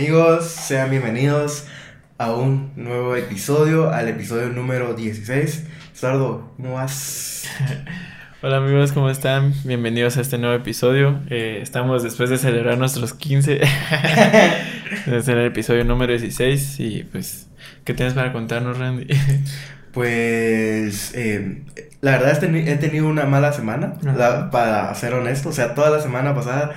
Amigos, sean bienvenidos a un nuevo episodio, al episodio número 16. Sardo, ¿cómo vas? Hola amigos, ¿cómo están? Bienvenidos a este nuevo episodio. Eh, estamos después de celebrar nuestros 15. es el episodio número 16 y pues, ¿qué tienes para contarnos, Randy? Pues, eh, la verdad es que he tenido una mala semana, la- para ser honesto. O sea, toda la semana pasada,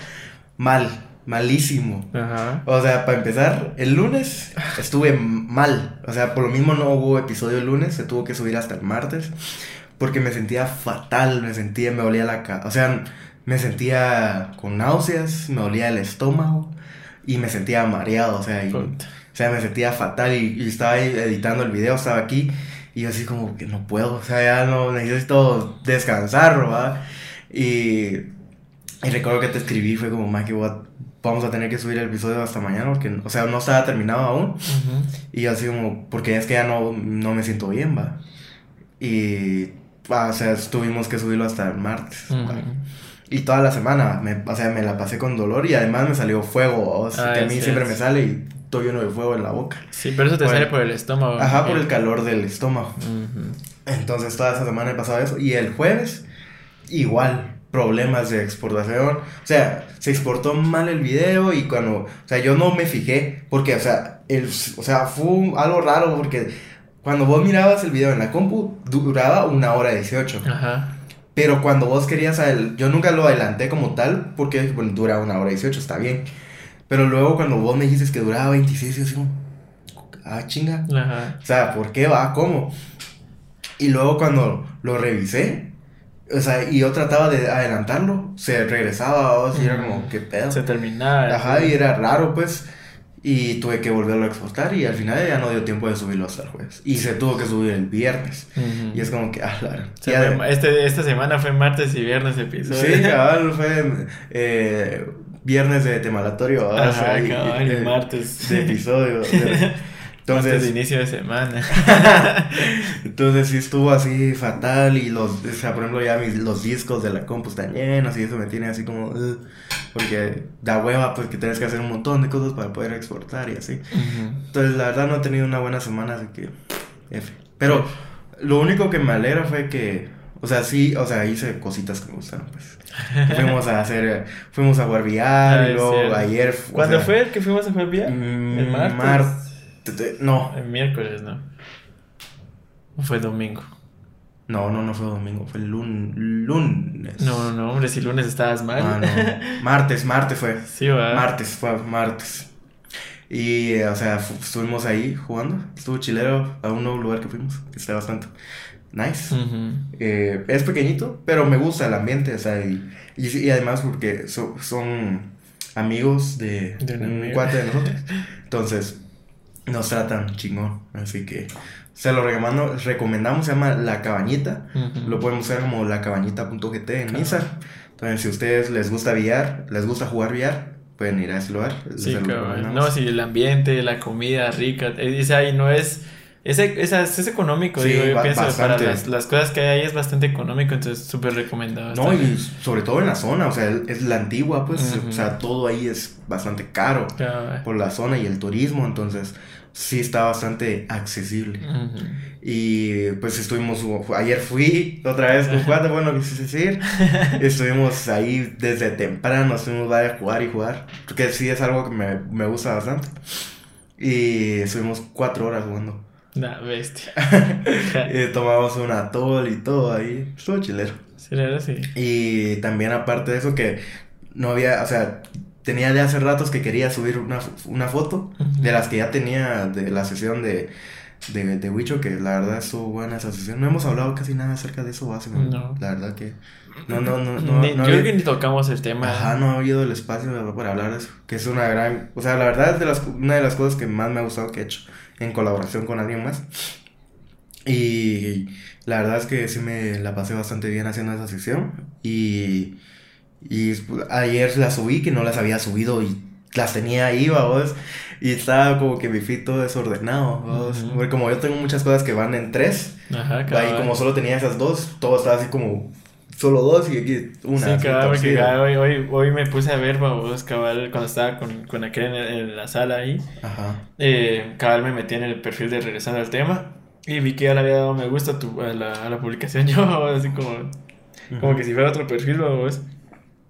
mal, malísimo. Ajá. O sea, para empezar, el lunes estuve mal. O sea, por lo mismo no hubo episodio el lunes, se tuvo que subir hasta el martes. Porque me sentía fatal, me sentía, me dolía la cara. O sea, me sentía con náuseas, me dolía el estómago y me sentía mareado. O sea, y- Puta. o sea, me sentía fatal y, y estaba ahí editando el video, estaba aquí y yo así como que no puedo, o sea, ya no necesito descansar, ¿verdad? Y, y recuerdo que te escribí, fue como, Mike, vamos a tener que subir el episodio hasta mañana porque, o sea, no estaba terminado aún. Ujú. Y yo así como, porque es que ya no, no me siento bien, va. Y, ah, o sea, tuvimos que subirlo hasta el martes. Ujú. va. Y toda la semana, me, o sea, me la pasé con dolor y además me salió fuego, o sea, que a mí siempre me sale y estoy lleno de fuego en la boca. Sí, pero eso te Bueno. sale por el estómago. Ajá, por el calor del estómago. ujú. Entonces toda esa semana he pasado eso. Y el jueves, igual, problemas de exportación. O sea, se exportó mal el video y cuando... O sea, yo no me fijé porque, o sea, el, o sea fue algo raro porque cuando vos mirabas el video en la compu, duraba una hora 18. Ajá. Pero cuando vos querías, el, yo nunca lo adelanté como tal, porque bueno, dura una hora 18, está bien. Pero luego cuando vos me dijiste que duraba 26, yo como, ah, chinga. Ajá. O sea, ¿por qué va? ¿Cómo? Y luego cuando lo revisé, o sea, y yo trataba de adelantarlo, se regresaba, o sea, y era como, ¿qué pedo? Se terminaba. Ajá, sí. y era raro, pues. Y tuve que volverlo a exportar y al final ya no dio tiempo de subirlo hasta el jueves. Y se tuvo que subir el viernes. Ujú. Y es como que, ah, claro. Y ade- fue- este, esta semana fue martes y viernes episodio. Sí, cabal, fue eh, viernes de temalatorio. Ajá, O sea, y- cabal, y de- martes. De episodio. de- Martes Entonces, de inicio de semana. entonces sí estuvo así fatal y los, o sea, por ejemplo, ya mis, los discos de la compu están llenos y eso me tiene así como, "Ugh", porque da hueva pues que tienes que hacer un montón de cosas para poder exportar y así. Ujú. Entonces la verdad no he tenido una buena semana, así que, F. Pero lo único que me alegra fue que, o sea, sí, o sea, hice cositas que me gustaron, pues. Fuimos a hacer, fuimos a jugar VR Ah, y es luego ayer... ¿Cuándo sea, fue el que fuimos a jugar bien? mm, ¿El martes? mart- no, El miércoles, ¿no? ¿O fue domingo? no, no, no fue domingo, fue lun- lunes. No, no, no, hombre, si lunes estabas mal. Ah, no. Martes, martes fue. Sí, va. Martes, fue martes. Y, eh, o sea, estuvimos ahí jugando. Estuvo chilero a un nuevo lugar que fuimos, que está bastante nice. Eh, es pequeñito, pero me gusta el ambiente, o sea, y, y, y además porque so- son amigos de, De un un amigo. cuate de nosotros. Entonces, nos tratan chingón. Así que se lo recomendamos, recomendamos, se llama La Cabañita. Lo pueden buscar como lacabañita.gt en Claro. Instagram. Entonces, si a ustedes les gusta VR, les gusta jugar VR, pueden ir a ese lugar. Sí. No, sí, el ambiente, la comida rica. eh, Dice ahí, no es. Es, es, es económico, Sí, digo. Yo pienso para bastante. las, las cosas que hay ahí es bastante económico, entonces súper recomendado. No, y sobre todo en la zona, o sea, es la antigua, pues, Ujú. o sea, todo ahí es bastante caro por la zona y el turismo, entonces sí está bastante accesible. Ujú. Y pues estuvimos, ayer fui otra vez con cuatro, bueno, quise decir, estuvimos ahí desde temprano, estuvimos a jugar y jugar, porque sí es algo que me, me gusta bastante. Y estuvimos cuatro horas jugando. Nah, bestia. Eh, tomamos un atol y todo ahí, estuvo chilero. Sí, la verdad, sí. Y también aparte de eso que no había, o sea, tenía de hace ratos que quería subir una, una foto de las que ya tenía de la sesión de, de, de Wicho, que la verdad estuvo buena esa sesión. No hemos hablado casi nada acerca de eso, básicamente. No. La verdad que no, no, no, no, Ni- no yo creo que ni tocamos el tema. Ajá, no ha habido el espacio para hablar de eso, que es una gran, o sea, la verdad es de las, una de las cosas que más me ha gustado que he hecho en colaboración con alguien más. Y la verdad es que sí me la pasé bastante bien haciendo esa sesión. Y, y pues, ayer las subí, que no las había subido y las tenía ahí, vos. Y estaba como que mi feed todo desordenado. Porque como yo tengo muchas cosas que van en tres, Ajá, ahí como solo tenía esas dos, todo estaba así como solo dos y aquí una. Sí, cabal, porque cabal, hoy, hoy, hoy me puse a ver, vamos, cabal, cuando estaba con, con aquel en, en la sala ahí, Ajá. eh, cabal me metí en el perfil de Regresando al Tema y vi que ya le había dado me gusta a, tu- a, la, a la publicación yo, así como, como que si fuera otro perfil, vamos.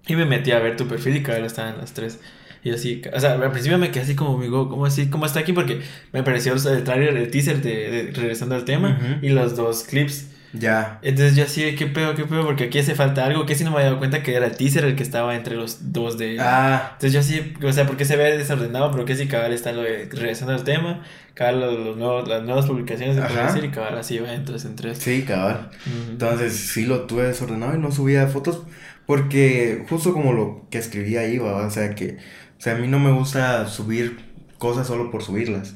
Y me metí a ver tu perfil y cabal estaban las tres. Y así, o sea, al principio me quedé así como, amigo, ¿cómo así? ¿Cómo está aquí? Porque me apareció el trailer, el teaser de, de Regresando al Tema Ujú. y los dos clips. Ya. Entonces yo así, de, ¿qué pedo, qué pedo? Porque aquí hace falta algo que si no me había dado cuenta que era el teaser el que estaba entre los dos de... Ah, Entonces yo así, o sea, porque se ve desordenado, pero que si cabal está lo de regresando al tema, cabal los, los nuevos, las nuevas publicaciones de decir y cabal así va entonces entre sí, cabal. Entonces sí lo tuve desordenado y no subía fotos porque justo como lo que escribí ahí, ¿va? o sea que, o sea, a mí no me gusta subir cosas solo por subirlas.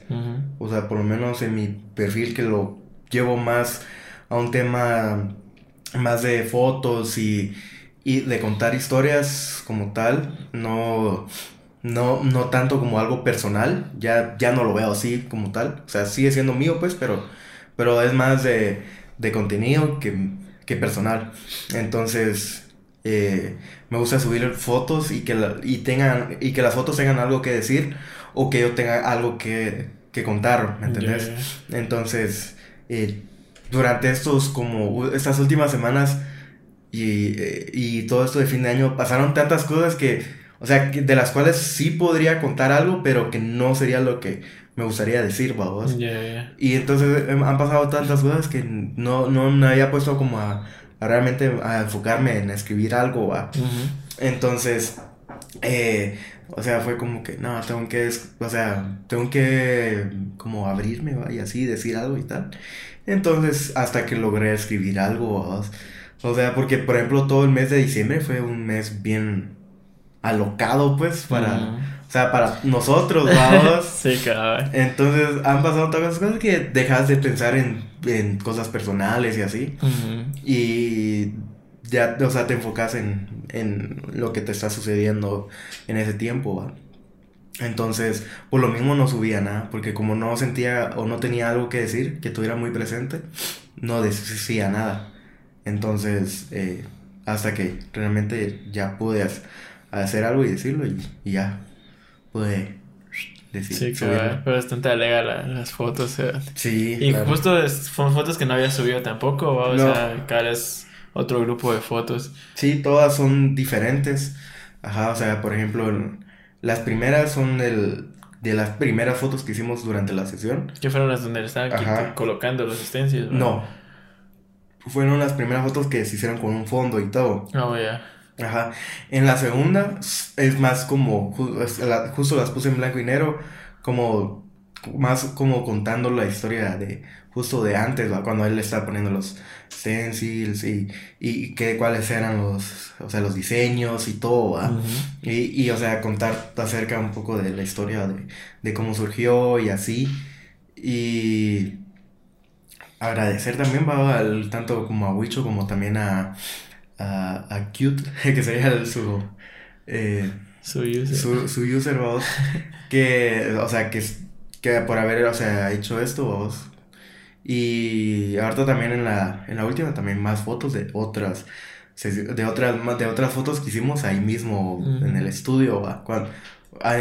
O sea, por lo menos en mi perfil que lo llevo más a un tema más de fotos y, y de contar historias como tal, no, no, no tanto como algo personal, ya, ya no lo veo así como tal, o sea, sigue siendo mío pues, pero, pero es más de, de contenido que, que personal. Entonces, eh, me gusta subir fotos y que, la- y, tengan, y que las fotos tengan algo que decir o que yo tenga algo que, que contar, ¿me entendés? Entonces, eh, durante estos como estas últimas semanas y, eh, y todo esto de fin de año pasaron tantas cosas que, o sea, de las cuales sí podría contar algo, pero que no sería lo que me gustaría decir, babos. ya, ya. Y entonces em, han pasado tantas cosas que no, no me había puesto como a, a realmente a enfocarme en escribir algo, ¿va? Ujú. Entonces, eh, o sea, fue como que, no, tengo que, o sea, tengo que como abrirme ¿va? y así decir algo y tal. Entonces, hasta que logré escribir algo, ¿va? o sea, porque por ejemplo todo el mes de diciembre fue un mes bien alocado, pues, para, o sea, para nosotros, vamos. Sí, cabal. Entonces, han pasado tantas cosas que dejas de pensar en, en cosas personales y así. Y ya, o sea, te enfocas en, en lo que te está sucediendo en ese tiempo, ¿va? Entonces, por lo mismo no subía nada, porque como no sentía o no tenía algo que decir, que estuviera muy presente, no decía nada. Entonces, eh, hasta que realmente ya pude ha- hacer algo y decirlo y, y ya pude decir. Sí, subirlo. cabal. Fue bastante alega la- las fotos. o sea. Sí, Y claro. justo es- fueron fotos que no había subido tampoco, o No. sea, cada es otro grupo de fotos. Sí, todas son diferentes. Ajá, o sea, por ejemplo, el- las primeras son del, de las primeras fotos que hicimos durante la sesión. Que fueron las donde estaban colocando los stencils. ¿va? No. Fueron las primeras fotos que se hicieron con un fondo y todo. Oh, ya. Ajá. En la segunda es más como, justo las puse en blanco y negro, como, más como contando la historia de, justo de antes, ¿va? Cuando él le estaba poniendo los stencils y, y que, cuáles eran los, o sea, los diseños y todo, ¿va? Y, y, o sea, contar acerca un poco de la historia de, de cómo surgió y así. Y agradecer también va al, tanto como a Wicho como también a, a, a Cute, que sería el- su, eh, Su user. su, su user, vamos, que, o sea, que, que por haber, o sea, hecho esto, vamos. Y ahorita también en la, en la última también más fotos de otras, de otras, de otras fotos que hicimos ahí mismo en el estudio, va, cuando,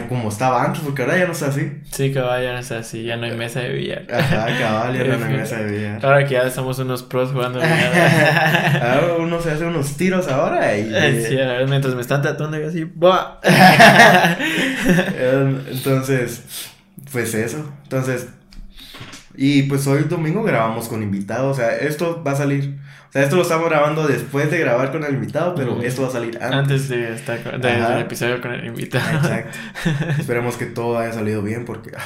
como estaba antes, porque ahora ya no está así. Sí, cabal, ya no es así, ya no hay mesa de billar. Ajá, cabal, ya no hay mesa de billar. Ahora que ya somos unos pros jugando billar. Ahora uno se hace unos tiros ahora y... Eh, sí, a ver, mientras me están tratando yo así, ¡buah! Eh, Entonces, pues eso. Entonces, y pues hoy domingo grabamos con invitado. O sea, esto va a salir. O sea, esto lo estamos grabando después de grabar con el invitado, pero esto va a salir antes. Antes de estar con, de- Ajá. del episodio con el invitado. Exacto. Esperemos que todo haya salido bien porque ah,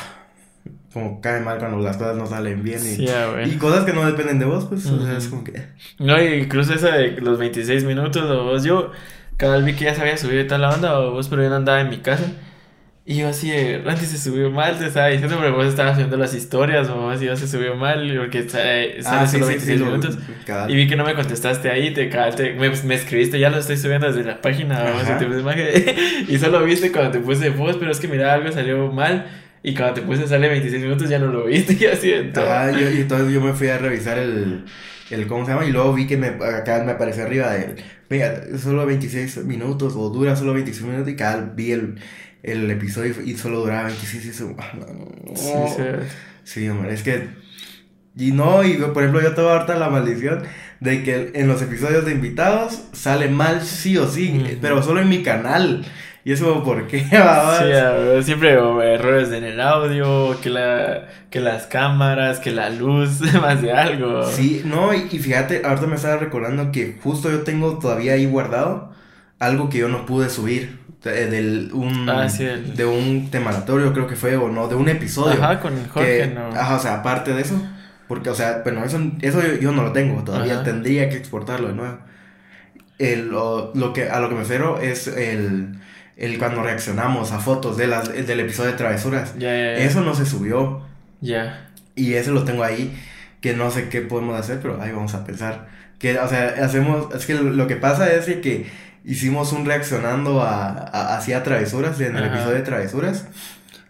como cae mal cuando las cosas no salen bien y, Sí, güey. y cosas que no dependen de vos, pues o sea, es como que No, y incluso esa de los 26 minutos, o vos, yo, cada vez vi que ya se había subido y tal la onda, o vos, pero yo no andaba en mi casa. Y yo así, de, Randy se subió mal, te estaba diciendo, pero vos estabas haciendo las historias, o y yo se subió mal, porque sale, sale ah, solo sí, 26 sí, lo- minutos. Y vi que no me contestaste ahí, te, ca- te- me, me escribiste, ya lo estoy subiendo desde la página, vamos, te puse imagen, y solo viste cuando te puse voz, pero es que mira, algo salió mal. Y cuando te puse sale 26 minutos ya no lo viste y así Ajá, yo, y entonces yo me fui a revisar el, el, ¿cómo se llama? Y luego vi que me, acá me apareció arriba de, venga, solo 26 minutos o dura solo 26 minutos y cada vi el, el episodio y solo duraba 26 y eso, ah, sí, sí. sí, hombre, es que, y no, y por ejemplo yo tengo ahorita la maldición de que en los episodios de invitados sale mal sí o sí, pero solo en mi canal. Y eso, ¿por qué? sí, siempre errores en el audio, que, la, que las cámaras, que la luz, más de algo. Sí, no, y, fíjate, ahorita me estaba recordando que justo yo tengo todavía ahí guardado algo que yo no pude subir. De, del, un, ah, de un temaratorio, creo que fue, o no, de un episodio. Ajá, con Jorge, no. Ajá, o sea, aparte de eso. Porque, o sea, bueno, eso, eso yo, no lo tengo, todavía tendría que exportarlo de nuevo. El, lo, lo, que, a lo que me refiero es el el cuando reaccionamos a fotos de las, del episodio de Travesuras. Eso no se subió. Ya. Y ese lo tengo ahí, que no sé qué podemos hacer, pero ahí vamos a pensar. Que, o sea, hacemos, es que lo que pasa es que hicimos un reaccionando a, a hacia Travesuras, en el episodio de Travesuras,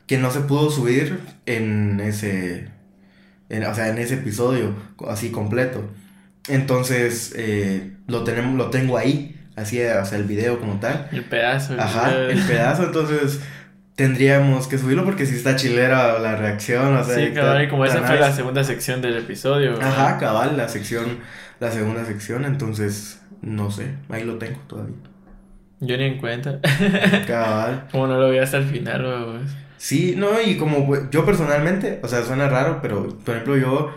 que no se pudo subir en ese, o sea, en ese episodio, así completo. Entonces, eh, lo, tenemos, lo tengo ahí así, o sea, el video como tal. El pedazo. Ajá, el pedazo, entonces tendríamos que subirlo porque si está chilera la reacción, o sea. Sí, cabal, y como esa fue la segunda sección del episodio. Ajá, cabal, la sección, la segunda sección, entonces, no sé, ahí lo tengo todavía. Yo ni en cuenta. Cabal. como no lo vi hasta el final, pues. Sí, no, y como yo personalmente, o sea, suena raro, pero por ejemplo yo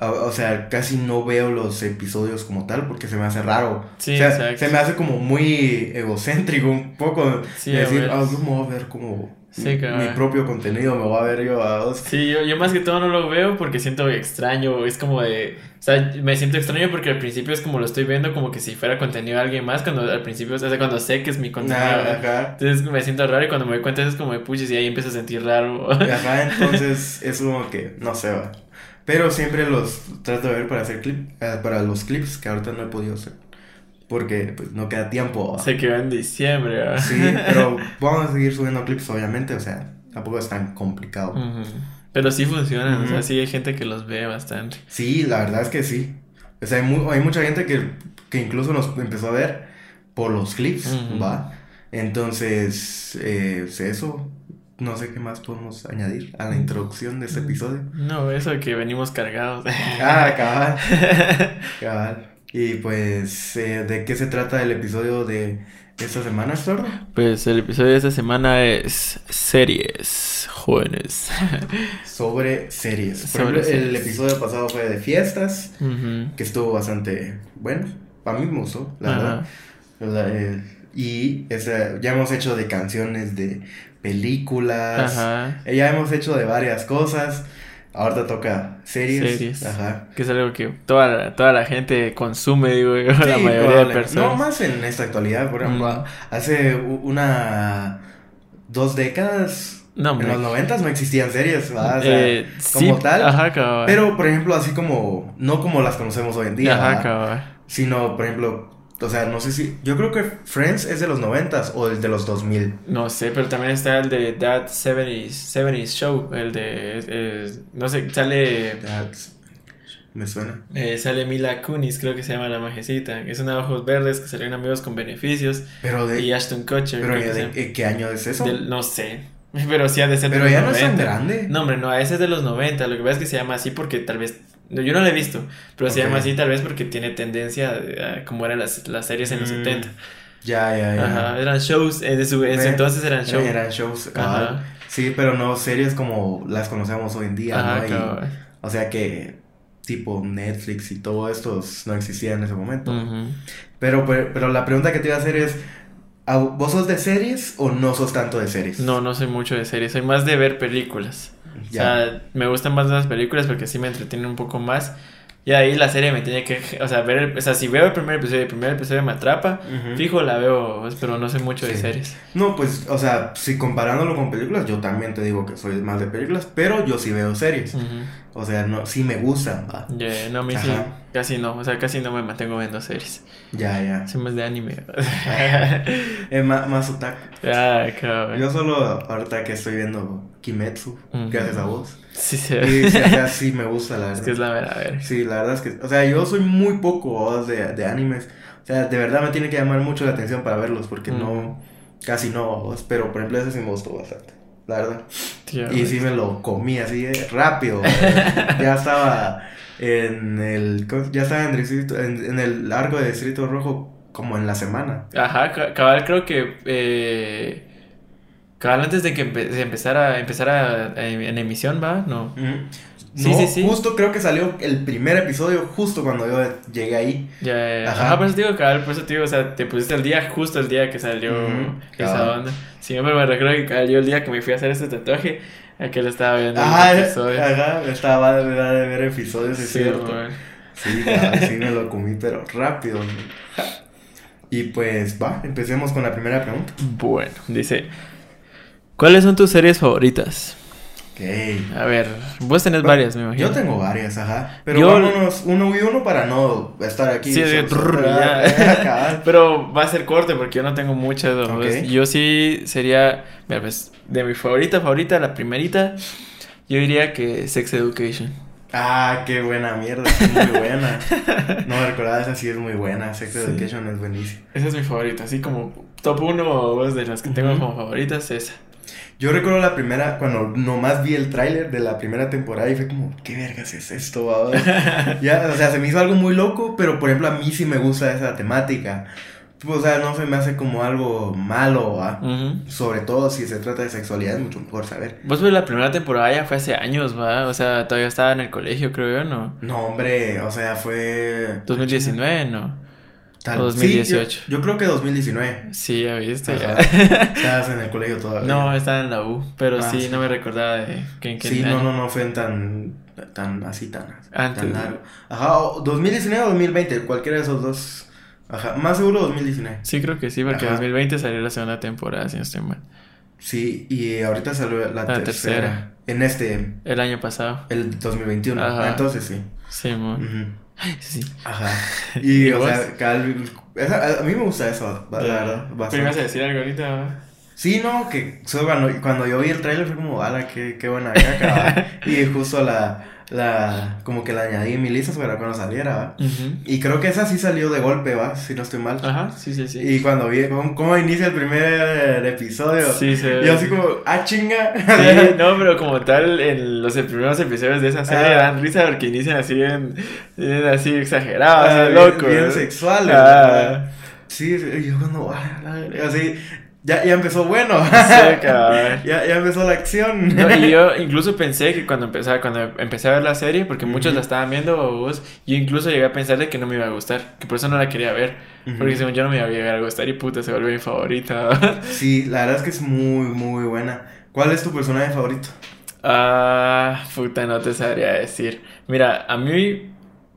o sea, casi no veo los episodios como tal porque se me hace raro. Sí, o sea, se me hace como muy egocéntrico un poco. Sí, decir, ah, yo me voy a ver como mi, propio contenido, me voy a ver yo a Sí, yo, yo más que todo no lo veo porque siento extraño, es como de... O sea, me siento extraño porque al principio es como lo estoy viendo como que si fuera contenido de alguien más, cuando al principio, o sea, cuando sé que es mi contenido. ajá. Entonces me siento raro y cuando me doy cuenta es como de puches y ahí empiezo a sentir raro. Ajá, entonces es como que, no sé, va. Pero siempre los trato de ver para hacer clip, eh, para los clips que ahorita no he podido hacer. Porque pues no queda tiempo. Se quedó en diciembre, ¿verdad? Sí, pero vamos a seguir subiendo clips, obviamente. O sea, tampoco es tan complicado. Pero sí funcionan, o sea, sí hay gente que los ve bastante. Sí, la verdad es que sí. O sea, hay, hay mucha gente que, que, incluso nos empezó a ver por los clips, ¿va? Entonces, eh, eso, no sé qué más podemos añadir a la introducción de este mm. episodio. No, eso de que venimos cargados. ah, cabal. cabal. Y pues, eh, ¿de qué se trata el episodio de esta semana, Sordo? Pues el episodio de esta semana es series jóvenes. Sobre series. El episodio pasado fue de fiestas, que estuvo bastante bueno. Para mí me gustó, la verdad. Eh, y ya hemos hecho de canciones de películas. Ajá. Ya hemos hecho de varias cosas. Ahorita toca series. Series. Ajá. Que es algo que toda la, toda la gente consume, digo la mayoría de personas. No más en esta actualidad, por ejemplo. Hace una. dos décadas. No, en los noventas no existían series, ¿verdad? Eh, como tal. Ajá, Pero, por ejemplo, así como. No como las conocemos hoy en día. Ajá, cabrón. Sino, por ejemplo, o sea, no sé si. Yo creo que Friends es de los 90 o el de los 2000. No sé, pero también está el de That 70s, Show. El de. no sé, sale. me suena. Eh, sale Mila Kunis, creo que se llama la majecita. Es una de ojos verdes que salen amigos con beneficios. Pero de. Y Ashton Kutcher. Pero de, ¿qué año es eso? no sé. Pero sí ha de ser Pero ya no es tan grande. No, hombre, no, ese es de los 90. Lo que pasa es que se llama así porque tal vez yo no lo he visto, pero se llama así tal vez porque tiene tendencia a, como eran las, las series en los 70. Mm, ya, ya, ya. Ajá, eran shows, en eh, su, entonces eran shows. Eran shows, Ajá. Sí, pero no series como las conocemos hoy en día, Ajá, ¿no? o sea que tipo Netflix y todo esto no existía en ese momento. pero, pero, pero la pregunta que te iba a hacer es, ¿vos sos de series o no sos tanto de series? No, no soy mucho de series, soy más de ver películas. O sea, me gustan más las películas porque así me entretienen un poco más. Y ahí la serie me tiene que, o sea, ver, o sea, si veo el primer episodio, el primer episodio me atrapa, fijo la veo, pero no sé mucho de series. No, pues, o sea, si comparándolo con películas, yo también te digo que soy más de películas, pero yo sí veo series. O sea, no, sí me gustan, no, a mí sí. Casi no, o sea, casi no me mantengo viendo series. Ya, ya. Soy más de anime. Es más, más otaku. ah, cabrón. Yo solo ahorita que estoy viendo Kimetsu, gracias a vos. Sí, sí. Y sí, o sea, sí me gusta, la Es verdad. que es la verdad, a ver. Sí, la verdad es que, o sea, yo soy muy poco de, de animes. O sea, de verdad me tiene que llamar mucho la atención para verlos, porque no, casi no. Pero por ejemplo, ese sí me gustó bastante, la verdad. Tío, Y sí me lo comí así rápido. ya estaba en el, ya estaba en, distrito- en, en el largo de Distrito Rojo como en la semana. Ajá, ca- cabal, creo que. Eh, cabal, antes de que empe- empezara, empezara eh, en emisión, ¿va? No. No, sí, sí. Justo creo que salió el primer episodio justo cuando yo llegué ahí. Ya, ya, ya. Ajá. Ajá, por eso te digo, cabal, por eso te digo, o sea, te pusiste el día, justo el día que salió Ujú, esa onda. Siempre me recuerdo que yo el día que me fui a hacer este tatuaje, aquel estaba viendo Ajá, el episodio. ajá, estaba de, de ver episodios, es Sí, cierto. man. Sí, cabal, sí me lo comí, pero rápido. Y pues va, empecemos con la primera pregunta. Bueno, dice, ¿cuáles son tus series favoritas? A ver, vos tenés varias, me imagino. Yo tengo varias, ajá. Pero Yo- vámonos uno y uno para no estar aquí. Sí, so- ya. Pero va a ser corte porque yo no tengo muchas. ¿no? Ok. Yo sí sería, mira, pues, de mi favorita, favorita, la primerita, yo diría que Sex Education. Ah, qué buena mierda, es muy buena. No me recordaba, esa sí es muy buena. Sex Sí. Education es buenísima. Esa es mi favorita, así como top uno o dos de las que tengo como favoritas, esa. Yo recuerdo la primera, cuando nomás vi el tráiler de la primera temporada y fue como, ¿qué vergas es esto? babos?" ya, o sea, se me hizo algo muy loco, pero por ejemplo a mí sí me gusta esa temática. Pues, o sea, no se me hace como algo malo, ¿va? Ujú. Sobre todo si se trata de sexualidad, es mucho mejor saber. Vos ves la primera temporada ya fue hace años, ¿va? O sea, todavía estaba en el colegio, creo yo, ¿no? No, hombre, o sea, fue... 2019, ¿no? Tal- o sí, 2018. yo, yo creo que 2019. Sí, ya viste, ya. Estabas en el colegio todavía. No, estaba en la U, pero Ah, sí, sí. no me recordaba de que en qué Sí, año. no, no, no fue tan, tan así, tan, Antes. tan largo. Ajá, o 2019 o 2020, cualquiera de esos dos. Ajá, más seguro 2019. Sí, creo que sí, porque en Ajá. 2020 salió la segunda temporada, si no estoy mal. Sí, y ahorita salió la, tercera. tercera. En este, El año pasado. el 2021. Ajá. Entonces sí. Sí, mo. Ujú. Sí. Ajá. Y, ¿Y o vos? sea, cal- esa- a mí me gusta eso, la verdad. ¿Pero bastante. ibas a decir algo ahorita? Sí, no, que solo cuando, cuando yo vi el trailer fue como, ala, qué, qué buena caca. ¿va?". y justo la, la, como que la añadí en mi lista para cuando saliera, ¿va? Y creo que esa sí salió de golpe, ¿va? Si no estoy mal. Ajá, sí, sí, sí. Y cuando vi cómo, cómo inicia el primer episodio, Sí, se yo así como, ah, chinga. Sí, no, pero como tal, en los primeros episodios de esa serie Ah. dan risa porque inician así bien, bien así exagerados, Ah, así bien- locos. bien sexuales, Ah, Sí, yo cuando, ah, así, ya, ya empezó bueno. sí, cabrón. ya, ya empezó la acción. No, y yo incluso pensé que cuando empezaba, cuando empecé a ver la serie, porque muchos la estaban viendo, vos, yo incluso llegué a pensar de que no me iba a gustar, que por eso no la quería ver, porque según yo no me iba a llegar a gustar y puta, se volvió mi favorita. Sí, la verdad es que es muy, muy buena. ¿Cuál es tu personaje favorito? ah, puta, no te sabría decir. Mira, a mí,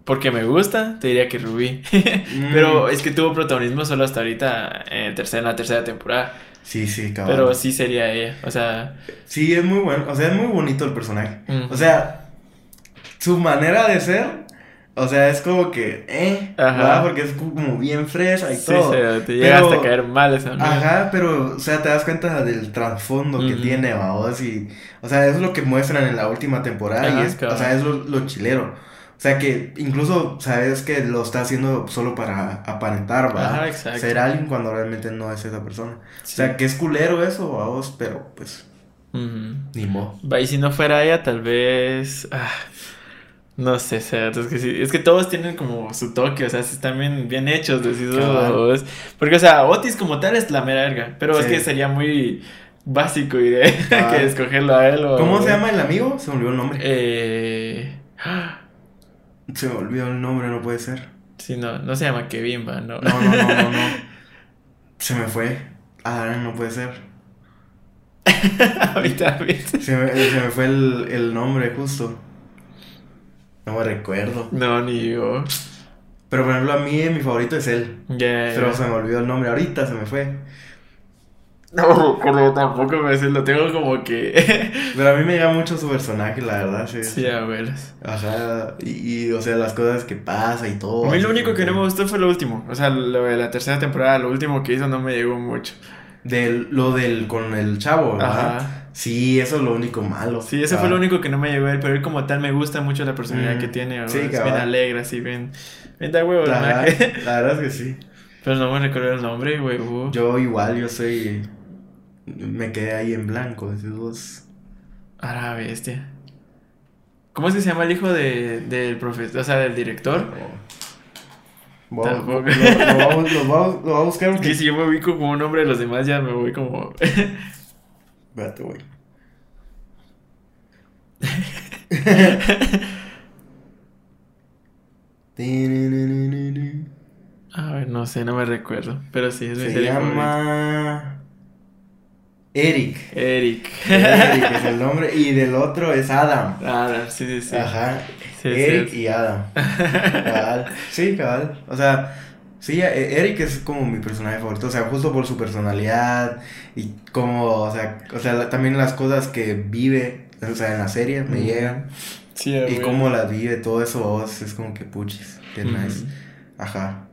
porque me gusta, te diría que Rubí. Pero Mm. es que tuvo protagonismo solo hasta ahorita en, tercera, en la tercera temporada. Sí, sí, cabrón. Pero sí sería ella. O sea, Sí, es muy bueno. O sea, es muy bonito el personaje. Ujú. O sea, su manera de ser, o sea, es como que, eh, Ajá. ¿verdad? Porque es como bien fresa y sí, todo. se, te llega Pero- hasta caer mal esa ¿no? Ajá, pero, o sea, te das cuenta del trasfondo que tiene, vamos, y, o sea, eso es lo que muestran en la última temporada, Ajá, y es, cabrón. o sea, es lo, lo chilero. O sea, que incluso sabes que lo está haciendo solo para aparentar, ¿va? Ajá, exacto. Ser alguien cuando realmente no es esa persona. Sí. O sea, que es culero eso, vamos, pero pues, Ujú. ni modo. Y si no fuera ella, tal vez. ah, no sé, o sea, es que, sí, es que todos tienen como su toque, o sea, están bien, bien hechos, decís vos. Porque, o sea, Otis como tal es la mera verga, pero es Sí. que sería muy básico y de Cabal. que escogerlo a él o. ¿Cómo se llama el amigo? Se me olvidó el nombre. Eh. Se me olvidó el nombre, no puede ser. Sí, no, no se llama Kevin, va, no. No, no, no, no, no. Se me fue. Ah, no puede ser. Ahorita. Se me, se me fue el, el nombre justo. No me recuerdo. No, ni yo. Pero por ejemplo, a mí mi favorito es él. Pero se me olvidó el nombre ahorita, se me fue. No, pero tampoco me lo tengo como que. Pero a mí me llega mucho su personaje, la verdad, sí. Sí, abuelos. Ajá, y, y, o sea, las cosas que pasa y todo. A mí lo único que no me gustó fue lo último. O sea, lo de la tercera temporada, lo último que hizo no me llegó mucho. Del, lo del, con el chavo, ¿verdad? Ajá. Sí, eso es lo único malo. Sí, eso Ah, fue lo único que no me llegó a él, pero él como tal me gusta mucho la personalidad Mm, que tiene. sí, Sí, es bien alegre, así, bien... Bien da huevo maje. la verdad es que sí. Pero no me recuerdo el nombre, huevo. Yo igual, yo soy... Me quedé ahí en blanco, esos dos... A la bestia. ¿Cómo es que se llama el hijo de, del profesor, o sea, del director? A- Tampoco. Lo, lo vamos, lo vamos- lo vamos a buscar Que porque... si yo me ubico como un nombre de los demás, ya me voy como... Espérate, güey. A ver, no sé, no me recuerdo. Pero sí, es mi Se favorita. Eric. Eric. Eric es el nombre. Y del otro es Adam. Ah, sí, sí, sí. Ajá. Sí, Eric sí. y Adam. Cabal. Sí, cabal. O sea, sí, eh, Eric es como mi personaje favorito. O sea, justo por su personalidad y como, o sea, o sea, también las cosas que vive, o sea, en la serie me llegan. Sí, Y cómo las vive, todo eso es como que puchis. Qué Ujú. nice. Ajá.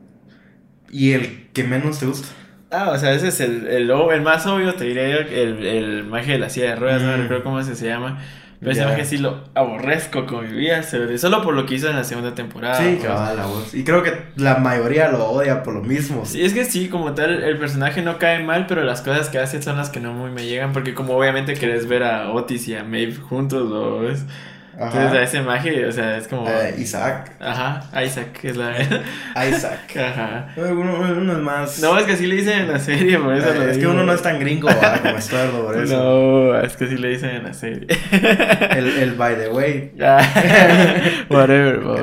¿Y el que menos te gusta? Ah, o sea, ese es el, el, el más obvio, te diré yo, el, el maje de la silla de ruedas, no Mm. recuerdo cómo se, se llama. Pero ese maje sí lo aborrezco con mi vida, solo por lo que hizo en la segunda temporada. sí, pues. cabal, la voz. Y creo que la mayoría lo odia por lo mismo. Sí, es que sí, como tal, el personaje no cae mal, pero las cosas que hace son las que no muy me llegan, porque como obviamente querés ver a Otis y a Maeve juntos, ¿no? ¿Ves? Entonces a ese maje, o sea, es como... Eh, Isaac. Ajá, Isaac, es la... Isaac. Ajá. Uno, uno es más. No, es que así le dicen en la serie, por eso Eh, lo es que uno no es tan gringo ¿va? como Estuardo, por eso. No, es que sí le dicen en la serie. El, el by the way. Whatever, bro.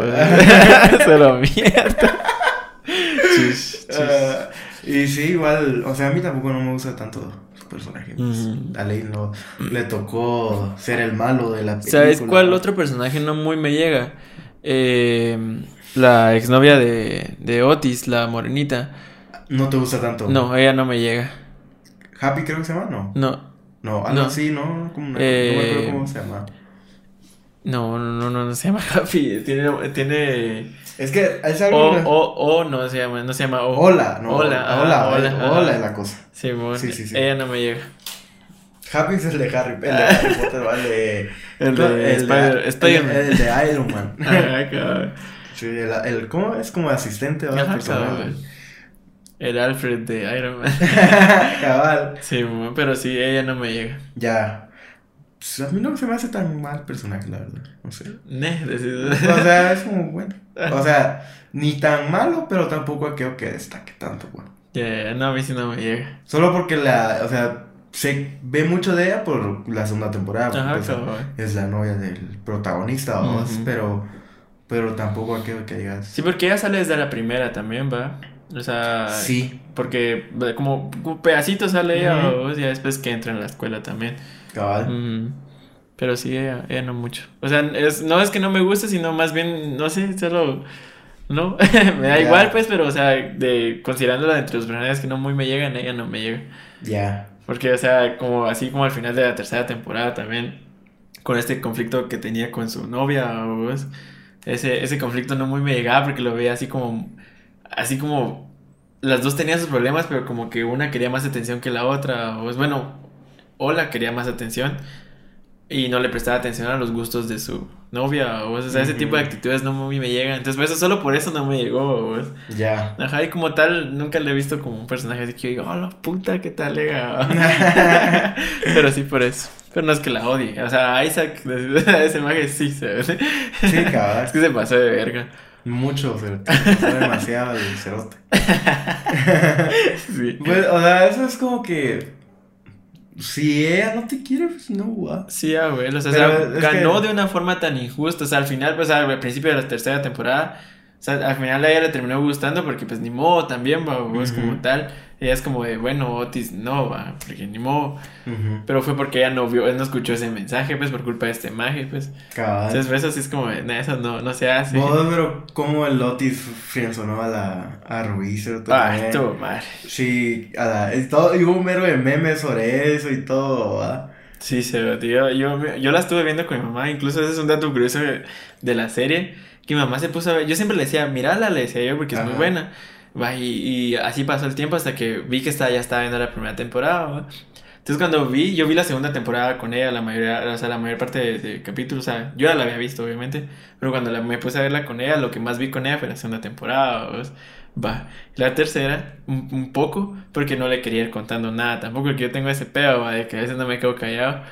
Solo mierda. Chis, chis. Ah, y sí, igual, o sea, a mí tampoco no me gusta tanto su personaje. pues, Ujú. A Ley no le tocó ser el malo de la película. ¿Sabes cuál otro personaje no muy me llega? Eh, la exnovia de, de Otis, la morenita. No te gusta tanto. No, ella no me llega. Happy creo que se llama, no. No, No, ah, No. no, no, como una- Eh, no me acuerdo cómo se llama. no, no, no, no, no se llama Happy. Tiene, tiene Es que es algo. o, o, no se llama, no se llama O. Hola, no. Hola, Hola, hola, hola, es- ajá. hola es la cosa. Simón, Sí, sí, sí. Ella no me llega. Happy es el de Harry, el de Harry Potter, ¿vale? El de Spider- el- Spider-Man. El, de Iron Man. Ajá. Sí, el, el- ¿cómo es? Como asistente, cabrón. El Alfred de Iron Man. Cabal. Sí, pero sí, ella no me llega. Ya. Pues a mí no se me hace tan mal personaje, la verdad. No sé. Ne, O sea, es como bueno. O sea, ni tan malo, pero tampoco creo que destaque tanto, güey. Ya, no, a mí sí no me llega. Solo porque la, o sea, se ve mucho de ella por la segunda temporada. Ajá, o sea, cabrón. es la novia del protagonista, vamos, Ujú. pero, pero tampoco creo que digas. Sí, porque ella sale desde la primera también, va. O sea, Sí, porque como pedacito sale ella, o ya después que entra en la escuela también. Cabal. Pero sí, ella, ella no mucho. O sea, es, no es que no me guste, sino más bien, no sé, solo. No, me da igual, pues, pero, o sea, de, considerándola entre los personajes que no muy me llegan, ella no me llega. Ya. Porque, o sea, como así como al final de la tercera temporada también, con este conflicto que tenía con su novia, o pues, ese, ese conflicto no muy me llegaba porque lo veía así como, así como, las dos tenían sus problemas, pero como que una quería más atención que la otra, o es bueno, Ola quería más atención y no le prestaba atención a los gustos de su novia, o sea, ese tipo de actitudes no muy me llegan, entonces por eso, solo por eso no me llegó, pues. Ya. Ajá, y como tal, nunca le he visto como un personaje así que yo digo, oh, la puta, qué tal, lega. Pero sí por eso. Pero no es que la odie. O sea, Isaac, ese maje sí se ve. Sí, Es cabal. que se pasó de verga. Mucho, pasó demasiado el cerote. Sí. Pues, o sea, eso es como que. Si ella no te quiere, pues no, va. Sí, abuelo. O sea, Pero o sea, ganó que- de una forma tan injusta. O sea, al final, pues al principio de la tercera temporada, o sea, al final a ella le terminó gustando porque, pues, ni modo también, o es como tal. Ella es como de, bueno, Otis, no, va, porque ni modo. Pero fue porque ella no vio, él no escuchó ese mensaje, pues, por culpa de este maje, pues. Cabal. Entonces, pues, eso sí es como, de, "Nah, eso no, no se hace. Vos, pero como el Otis frienzonó a la a Ruiz, ¿cierto? Tu madre. Sí, a la, y todo, y hubo un mero de memes sobre eso y todo, ¿va? Sí, se ve, tío. Yo, yo la estuve viendo con mi mamá, incluso ese es un dato curioso de, de la serie, que mi mamá se puso a ver, yo siempre le decía, mírala, le decía yo, porque es muy buena. Y, y así pasó el tiempo hasta que vi que estaba, ya estaba viendo la primera temporada. Entonces cuando vi, yo vi la segunda temporada con ella, la mayoría, o sea, la mayor parte de, de capítulos, o sea, yo ya la había visto, obviamente, pero cuando la- me puse a verla con ella, lo que más vi con ella fue la segunda temporada, ¿va? Va, la tercera, un, un poco, porque no le quería ir contando nada, tampoco porque yo tengo ese pedo, ¿va? de que a veces no me quedo callado.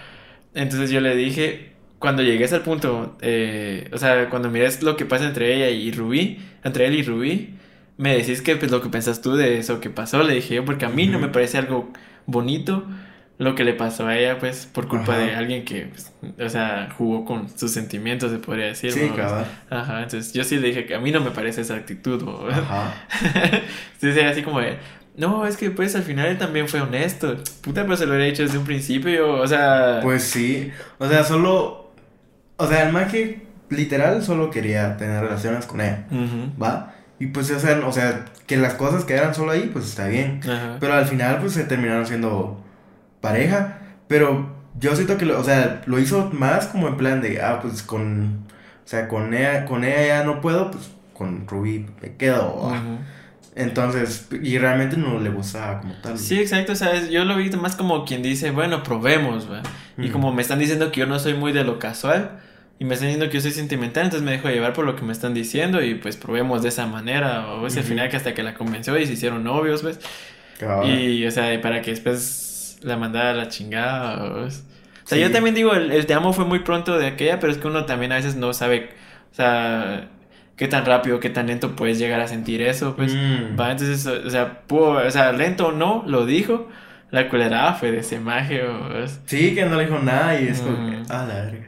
Entonces yo le dije, cuando llegues al punto, eh, o sea, cuando mires lo que pasa entre ella y Rubí, entre él y Rubí, me decís que pues, lo que pensás tú de eso que pasó, le dije yo, porque a mí no me parece algo bonito lo que le pasó a ella, pues, por culpa Ajá. de alguien que, pues, o sea, jugó con sus sentimientos, se podría decir. Sí, cabal. Ajá, entonces yo sí le dije que a mí no me parece esa actitud, ¿no? Ajá. Entonces era así como de, no, es que pues al final él también fue honesto. Puta, pero se lo hubiera dicho desde un principio, o sea... Pues sí, o sea, solo, o sea, el maje literal solo quería tener relaciones con ella. ¿va? Y pues, o sea, o sea, que las cosas quedaran solo ahí, pues está bien. Ajá. Pero al final, pues se terminaron siendo pareja. Pero yo siento que, lo, o sea, lo hizo más como en plan de, ah, pues con, o sea, con ella, con ella ya no puedo, pues con Ruby me quedo. Entonces, y realmente no le gustaba como tal. Sí, exacto, ¿sabes? Yo lo vi más como quien dice, bueno, probemos, ¿va? Y como me están diciendo que yo no soy muy de lo casual, y me están diciendo que yo soy sentimental, entonces me dejo llevar por lo que me están diciendo, y pues probemos de esa manera, o ves, al Ujú. final que hasta que la convenció y se hicieron novios, ¿ves? Y, o sea, para que después la mandara a la chingada, ¿ves? O sea, Sí. yo también digo, el, el te amo fue muy pronto de aquella, pero es que uno también a veces no sabe, o sea, qué tan rápido, qué tan lento puedes llegar a sentir eso, pues. Mm. Va, entonces, o sea, pudo, o sea, lento o no, lo dijo. La culerada fue de ese maje, o es- Sí, que no le dijo nada y es como que, Ujú. ah, la verga.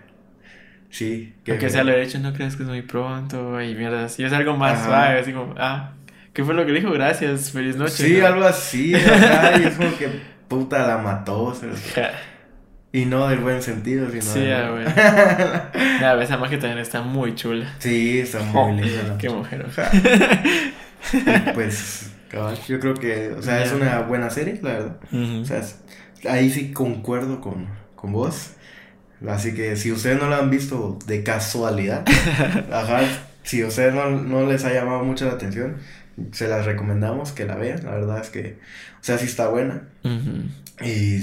Sí, que Aunque sea lo derecho, no crees que es muy pronto, y mierda, así es algo más Ajá. suave, así como, ah, ¿qué fue lo que dijo? Gracias, feliz noche. Sí, ¿no? algo así, ajá, y es como que puta la mató, Y no del buen sentido, sino Sí, ah, güey. Nada, esa magia también está muy chula. Sí, está muy linda. la Qué mujer. Pues, yo creo que, o sea, es una buena serie, la verdad. O sea, ahí sí concuerdo con, con vos. Así que si ustedes no la han visto de casualidad, ajá, si a ustedes no, no les ha llamado mucho la atención, se las recomendamos que la vean. La verdad es que, o sea, sí está buena. Y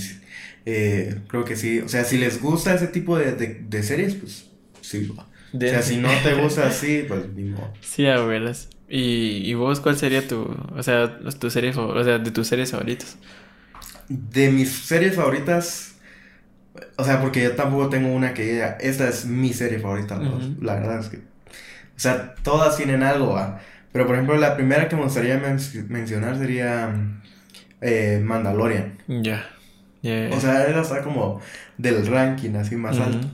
eh, creo que sí, o sea, si les gusta ese tipo de, de, de series, pues sí. O sea, si no te gusta así, pues ni modo. Sí, abuelas. ¿Y, ¿Y vos cuál sería tu, o sea, tu serie o sea, de tus series favoritas? De mis series favoritas, o sea, porque yo tampoco tengo una que diga, esta es mi serie favorita, la verdad es que, o sea, todas tienen algo, ¿va? Pero por ejemplo, la primera que me gustaría men- mencionar sería eh, Mandalorian. Ya. O sea, esa está como del ranking así más alto.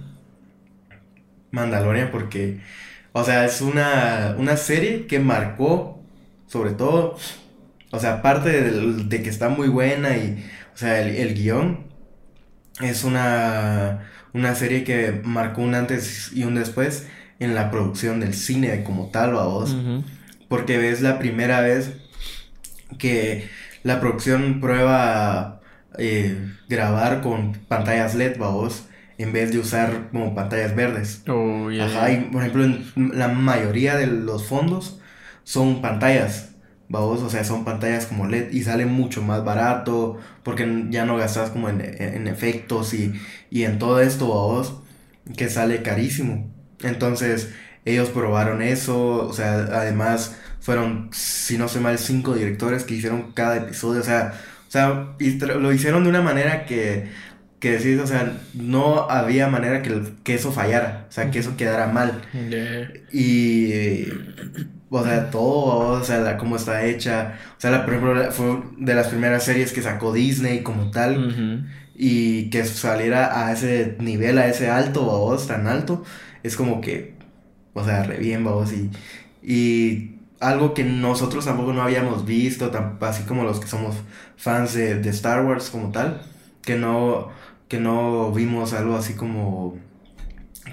Mandalorian porque, o sea, es una, una serie que marcó, sobre todo, o sea, aparte del- de, que está muy buena y, o sea, el, el guion es una, una serie que marcó un antes y un después en la producción del cine como tal, vos. Ujú. Porque es la primera vez que la producción prueba eh, grabar con pantallas LED, vos, en vez de usar como pantallas verdes. Oh, ya, Ajá, y por ejemplo, en la mayoría de los fondos son pantallas, vamos, o sea, son pantallas como LED y sale mucho más barato porque ya no gastas como en, en efectos y, y en todo esto, vamos, que sale carísimo. Entonces, ellos probaron eso, o sea, además fueron, si no sé mal, cinco directores que hicieron cada episodio, o sea, o sea, lo hicieron de una manera que, que decís, o sea, no había manera que, que eso fallara, o sea, que eso quedara mal. Y, o sea, todo, o sea, la, cómo está hecha, o sea, la, por ejemplo, fue de las primeras series que sacó Disney como tal, y que saliera a ese nivel, a ese alto, vos, tan alto, es como que, o sea, re bien, vos, y, y algo que nosotros tampoco no habíamos visto, así como los que somos fans de, de, Star Wars como tal, que no, que no vimos algo así como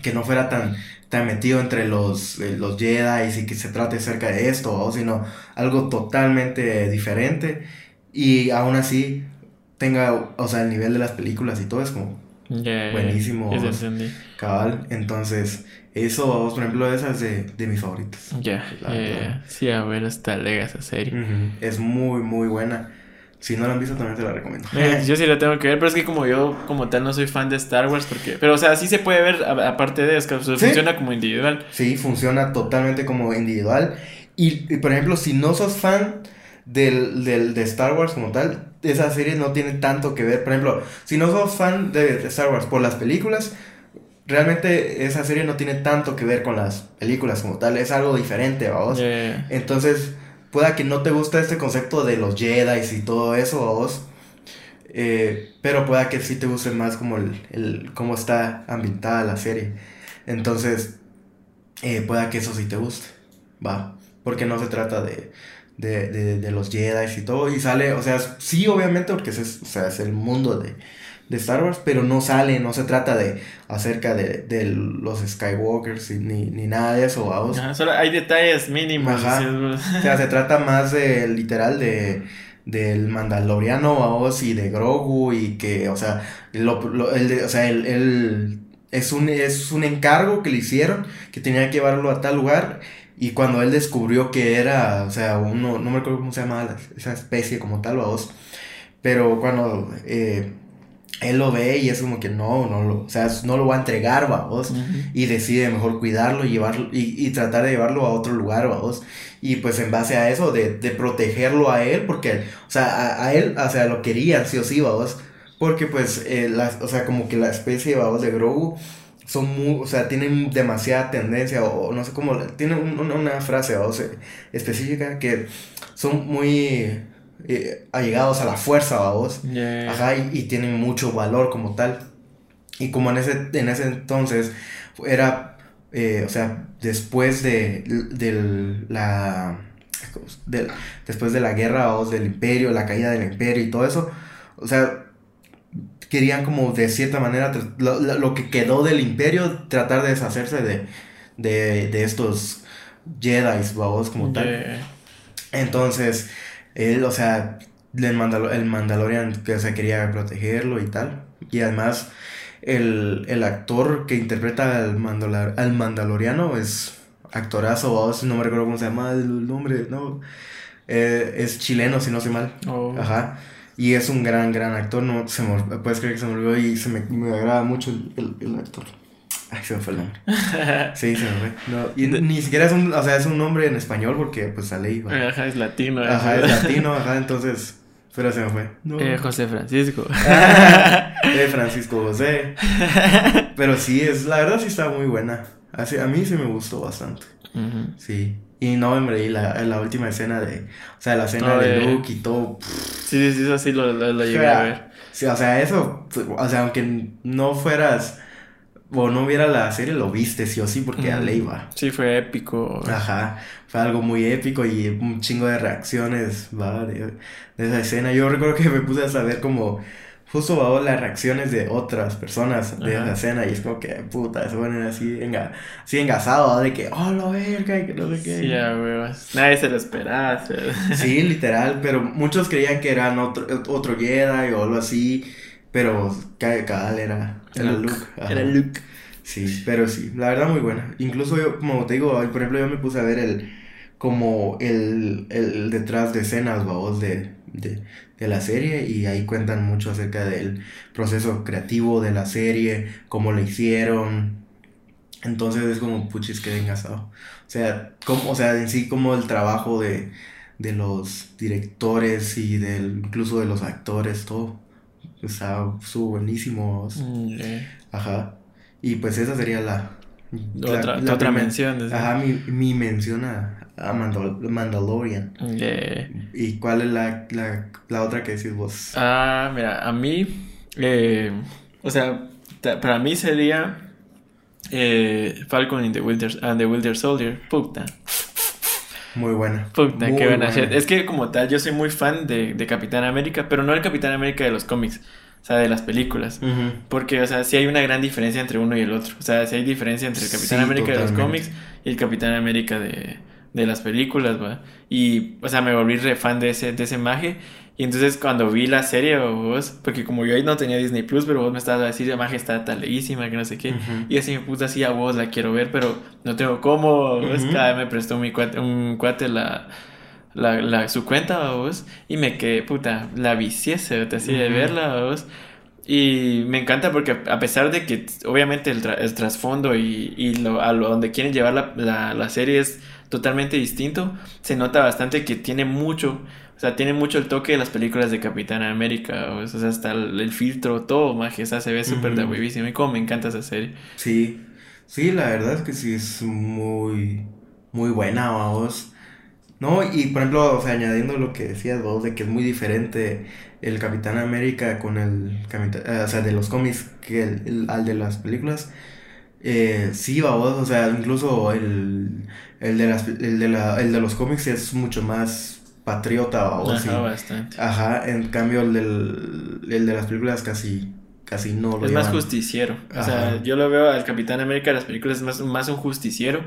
que no fuera tan, tan metido entre los, eh, los Jedi y que se trate cerca de esto, sino algo totalmente diferente y aún así tenga, o sea, el nivel de las películas y todo es como buenísimo. cabal, entonces eso, por ejemplo, esa es de, de mis favoritos. Ya, sí, a ver, hasta lega esa serie. Es muy, muy buena. Si no la han visto, también te la recomiendo. Eh, yo sí la tengo que ver, pero es que como yo, como tal, no soy fan de Star Wars, porque... Pero, o sea, sí se puede ver, aparte de eso, funciona como individual. Sí, funciona totalmente como individual. Y, por ejemplo, si no sos fan del, del, de Star Wars como tal, esa serie no tiene tanto que ver. Por ejemplo, si no sos fan de, Star Wars por las películas, realmente esa serie no tiene tanto que ver con las películas como tal. Es algo diferente, vamos. Entonces pueda que no te guste este concepto de los Jedi y todo eso a vos. Eh, pero pueda que sí te guste más como el, el cómo está ambientada la serie. Entonces, eh, pueda que eso sí te guste. Va. Porque no se trata de, de, de, de los Jedi y todo. Y sale, o sea, sí, obviamente, porque es, o sea, es el mundo de, de Star Wars, pero no sale, no se trata de acerca de, de los Skywalkers ni, ni, nada de eso, vamos. solo hay detalles mínimos. o sea, se trata más de literal de del Mandaloriano vamos y de Grogu y que, o sea, lo, lo, el, o sea, el, es un es un encargo que le hicieron que tenía que llevarlo a tal lugar y cuando él descubrió que era, o sea, uno, no me acuerdo cómo se llama esa especie como tal, vamos, pero cuando eh, él lo ve y es como que no, no lo, o sea, no lo va a entregar, vamos, y decide mejor cuidarlo y llevarlo, y, tratar de llevarlo a otro lugar, vamos, y pues en base a eso, de, protegerlo a él, porque, o sea, a, él, o sea, lo querían, sí o sí, vamos, porque pues, eh, o sea, como que la especie, vamos, de Grogu, son muy, o sea, tienen demasiada tendencia, o, no sé cómo, tienen una frase, vamos, específica, que son muy eh, allegados a la fuerza, vos. Ajá, y, tienen mucho valor como tal. Y como en ese, en ese entonces era, eh, o sea, después de, la... después de la guerra o del imperio, la caída del imperio y todo eso, o sea, querían como de cierta manera lo, que quedó del imperio tratar de deshacerse de, de, de estos Jedi, vos, como tal. Entonces, él, o sea, el, Mandalorian que se quería protegerlo y tal. Y además, el, actor que interpreta al, al Mandaloriano es actorazo, no me recuerdo cómo se llama el nombre, no. Eh, es chileno, si no sé mal. Oh. Ajá. Y es un gran, gran actor. No, se me, puedes creer que se me olvidó y se me, me agrada mucho el, el actor. Ay, se me fue el nombre. Sí, se me fue. No, y ni siquiera es un, o sea, es un nombre en español porque pues sale ahí. Ajá, es latino. Ajá, es latino, ajá, entonces. Pero se me fue. Eh, José Francisco. eh, Francisco José. Pero sí, es, la verdad sí está muy buena. Así, a mí sí me gustó bastante. Sí. Y no, hombre, y la, la última escena de. O sea, la escena de Luke y todo. Sí, sí, eso sí lo, lo, llegué a ver. Sí, o sea, eso. O sea, aunque no fueras o no viera la serie, lo viste sí o sí porque a ley va. Sí, fue épico. Ajá, fue algo muy épico y un chingo de reacciones, va, de, esa escena. Yo recuerdo que me puse a saber como justo va las reacciones de otras personas de esa escena y es como que puta, se ponen así, venga, así engasado, de que, oh, la verga, y que no sé qué. Sí, ya, Nadie se lo esperaba. sí, literal, pero muchos creían que eran otro, otro Jedi o algo así. Pero cada era, era Luke. Era Luke. Sí, pero sí, la verdad muy buena. Incluso yo, como te digo, por ejemplo, yo me puse a ver el, como el, el detrás de escenas, vamos, de, de, de la serie y ahí cuentan mucho acerca del proceso creativo de la serie, cómo lo hicieron. Entonces es como puchis que engasado. O sea, como, o sea, en sí como el trabajo de, de los directores y del, incluso de los actores, todo. Está su buenísimo. Mm, ajá. Y pues esa sería la. otra, la otra mención. Ajá, mi, mi mención a, a Mandalorian. ¿Y cuál es la, la, la, otra que decís vos? Ah, mira, a mí. Eh, o sea, para mí sería. Eh, Falcon and the Winter, and the Winter Soldier. Puta. Muy buena. Puta, Muy qué buena buena. Es que como tal, yo soy muy fan de, de Capitán América, pero no el Capitán América de los cómics, o sea, de las películas. Ujú. Porque, o sea, sí hay una gran diferencia entre uno y el otro. O sea, sí hay diferencia entre el Capitán Sí, América de los totalmente. cómics y el Capitán América de, de las películas, ¿va? Y, o sea, me volví re fan de ese, de ese maje. Y entonces cuando vi la serie, vos, porque como yo ahí no tenía Disney Plus, pero vos me estabas a decir, la maje está taleísima, que no sé qué. Ujú. Y así me puse así a vos, la quiero ver, pero no tengo cómo. vos. Ujú. Cada vez me prestó mi cuate, un cuate la, la, la- su cuenta, vos. Y me quedé, puta, la vicié, se te así de Ujú. verla, vos. Y me encanta porque a pesar de que obviamente el, tra- el trasfondo y, y lo, a lo donde quieren llevar la, la, la serie es totalmente distinto, se nota bastante que tiene mucho, o sea, tiene mucho el toque de las películas de Capitán América, o sea, hasta el, el filtro, todo, magia, o sea, se ve súper de Ujú. huevísimo y como me encanta esa serie. Sí, sí, la verdad es que sí es muy, muy buena, vos. No, y por ejemplo, o sea, añadiendo lo que decías vos, de que es muy diferente el Capitán América con el, Capitán- eh, o sea, de los cómics que el, el- al de las películas. Eh, sí, vos, o sea, incluso el, el de las, el de la, el de los cómics es mucho más patriota, Ajá, bastante. Ajá, en cambio el del, el de las películas casi, casi no lo Es más justiciero. O sea, yo lo veo al Capitán América de las películas es más, más un justiciero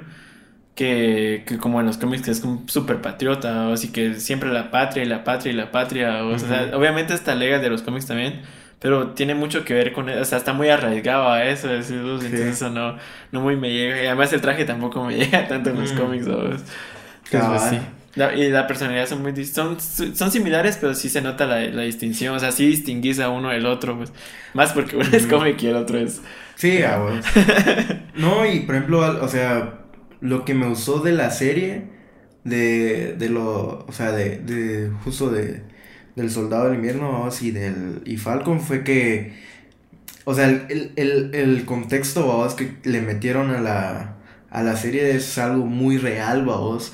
que, que como en los cómics que es como súper patriota, o así que siempre la patria y la patria y la patria. O, sea, Ujú. obviamente está lega de los cómics también, pero tiene mucho que ver con o sea, está muy arraigado a eso, es- es- entonces Sí. eso no, no muy me llega. Y además el traje tampoco me llega tanto en los Mm. cómics, ¿sabes? Cabal. pues, sí. La- y la personalidad son muy son, son similares, pero sí se nota la, la distinción. O sea, sí distinguís a uno del otro, pues. Más porque uno es cómic y el otro es. Sí, ah, bueno. No, y por ejemplo, o sea, lo que me gustó de la serie, de, de lo, o sea, de, de justo de, del Soldado del Invierno, y del, y Falcon fue que, o sea, el, el, el, contexto, vamos, que le metieron a la, a la serie es algo muy real, vamos.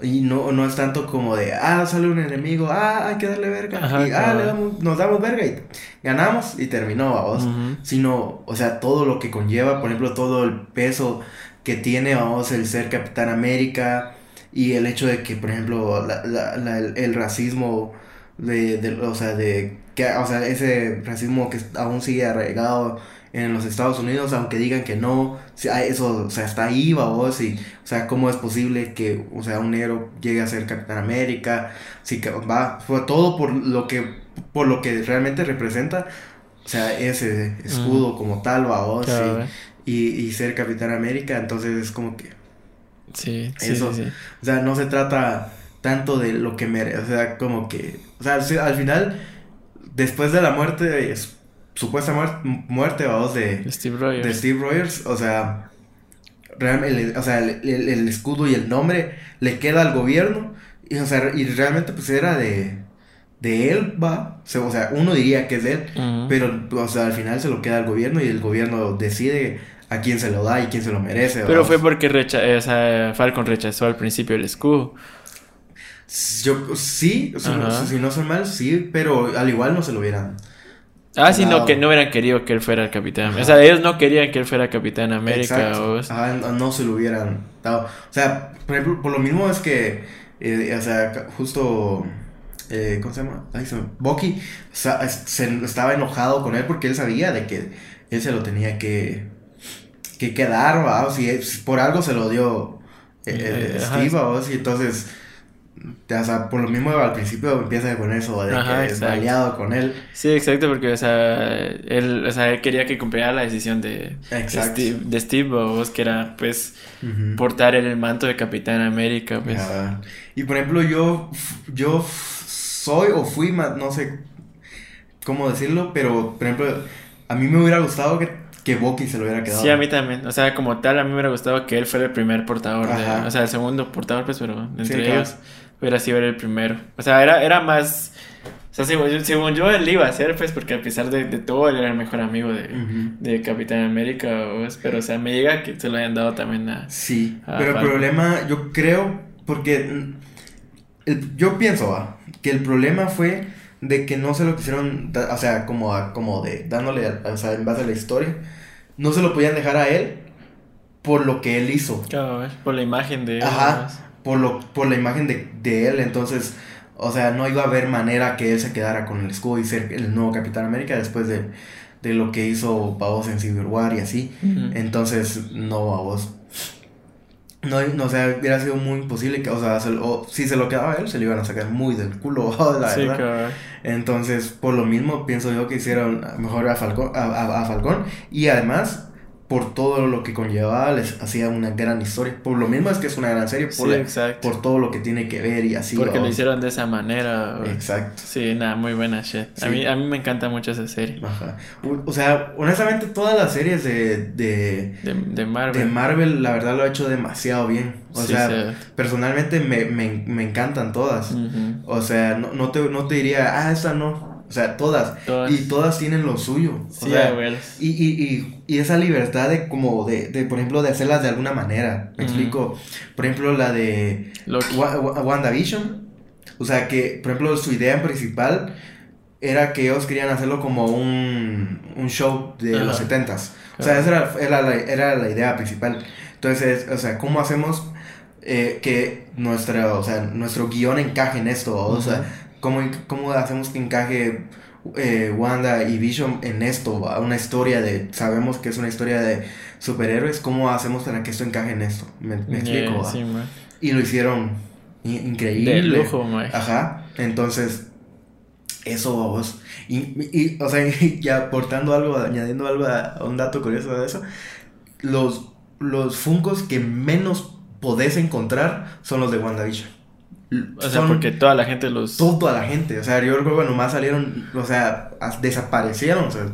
Y no, no es tanto como de, ah, sale un enemigo, ah, hay que darle verga, Ajá, y ah, le damos, nos damos verga y ganamos y terminó, vamos sino, o sea, todo lo que conlleva, por ejemplo, todo el peso que tiene, vamos, el ser Capitán América y el hecho de que, por ejemplo, la, la- la- el, el racismo de, de- o sea, de, que, o sea, ese racismo que aún sigue arraigado en los Estados Unidos, aunque digan que no, eso, o sea, está ahí, vamos, y, o sea, cómo es posible que, o sea, un negro llegue a ser Capitán América, que va, fue todo por lo que, por lo que realmente representa, o sea, ese escudo como tal, vamos, Cabal. y, y, y ser Capitán América, entonces es como que, Sí, sí, Eso. sí, sí. o sea, no se trata tanto de lo que merece, o sea, como que, o sea, al final, después de la muerte, es- supuesta muer- muerte, vamos, de, Steve Rogers. de Steve Rogers, o sea, realmente, o sea, el, el- el escudo y el nombre le queda al gobierno, y, o sea, y realmente pues era de, de él, va, o sea, o sea, uno diría que es de él, pero, o sea, al final se lo queda al gobierno y el gobierno decide a quién se lo da y quién se lo merece. Pero vamos. fue porque recha o sea, Falcon rechazó al principio el escudo. Yo, sí, si, no- Ajá. si no son mal, sí, pero al igual no se lo hubieran. Ah, sí, no, que no hubieran querido que él fuera el capitán. Ajá. O sea, ellos no querían que él fuera capitán América. O- Ajá, no, no se lo hubieran dado. O sea, por ejemplo, por lo mismo es que, eh, o sea, justo, eh, ¿cómo se llama? Ay, se me- Bucky se, estaba enojado con él porque él sabía de que él se lo tenía que, que quedar, ¿va? O si es- por algo se lo dio eh, eh, Eh. Steve, ¿va? O entonces, o sea, por lo mismo al principio empieza con eso de Ajá, que es maleado con él. Sí, exacto, porque, o sea, él, o sea, él quería que cumpliera la decisión de, Exacto. Steve, de Steve que era, pues, Ujú. portar el manto de Capitán América, pues. Y por ejemplo, yo, yo soy o fui, no sé cómo decirlo, pero por ejemplo, a mí me hubiera gustado que, que Bucky se lo hubiera quedado. Sí, a mí también. O sea, como tal, a mí me hubiera gustado que él fuera el primer portador de... O sea, el segundo portador, pues, pero entre Sí, claro. ellos hubiera sido el primero. O sea, era, era más... O sea, según yo, según yo, él iba a ser, pues, porque a pesar de, de todo, él era el mejor amigo de, Capitán América, pues, pero, o sea, me llega que se lo hayan dado también a... Sí, pero el problema, yo creo, porque el- yo pienso ah, que el problema fue de que no se lo quisieron, o sea, como, a- como de dándole, a- o sea, en base a la historia, no se lo podían dejar a él por lo que él hizo. Claro, por la imagen de... Ajá. ellos. por, lo, por la imagen de, de él, entonces, o sea, no iba a haber manera que él se quedara con el escudo y ser el nuevo Capitán América después de, de lo que hizo Pavos en Civil War y así. Entonces, no, a vos. No, no, o sea, hubiera sido muy imposible que, o sea, se lo- si se lo quedaba a él, se lo iban a sacar muy del culo, la Sí, verdad. cabal. Entonces, por lo mismo, pienso yo que hicieron mejor a Falcón, a, a- a Falcón. Y además, por todo lo que conllevaba, les hacía una gran historia. Por lo mismo es que es una gran serie, por, Sí, la- por todo lo que tiene que ver y así. Porque lo hicieron de esa manera. o- Exacto. Sí, nada, muy buena shit. A, mí, a mí me encanta mucho esa serie. Ajá. O, o sea, honestamente, todas las series de, de, De, de Marvel. de Marvel, la verdad, lo ha hecho demasiado bien. O Sí, sea, personalmente me, me, me encantan todas. O sea, no, no, te, no te diría, ah, esta no. O sea, todas. Todas. Y todas tienen lo suyo. O Sí, sea, abuelos. y, y, y, y esa libertad de como de, de, por ejemplo, de hacerlas de alguna manera. Me explico. Por ejemplo, la de. Wa- Wa- WandaVision. O sea, que, por ejemplo, su idea principal era que ellos querían hacerlo como un, un show de Ajá. los setentas. O sea, esa era, era, la, era la idea principal. Entonces, o sea, ¿cómo hacemos eh, que nuestra, o sea, nuestro guion encaje en esto? O sea. ¿Cómo, ¿cómo hacemos que encaje eh, Wanda y Vision en esto? va? Una historia de, sabemos que es una historia de superhéroes, ¿cómo hacemos para que esto encaje en esto? ¿Me, me explico? Yeah, sí. Y lo hicieron increíble. De lujo, man. Ajá. Entonces, eso vos. Y, y, o sea, y ya aportando algo, añadiendo algo a, a un dato curioso de eso, los, los Funkos que menos podés encontrar son los de WandaVision. O sea, Son porque toda la gente los. toda la gente. O sea, yo creo que nomás salieron, o sea, desaparecieron. o sea,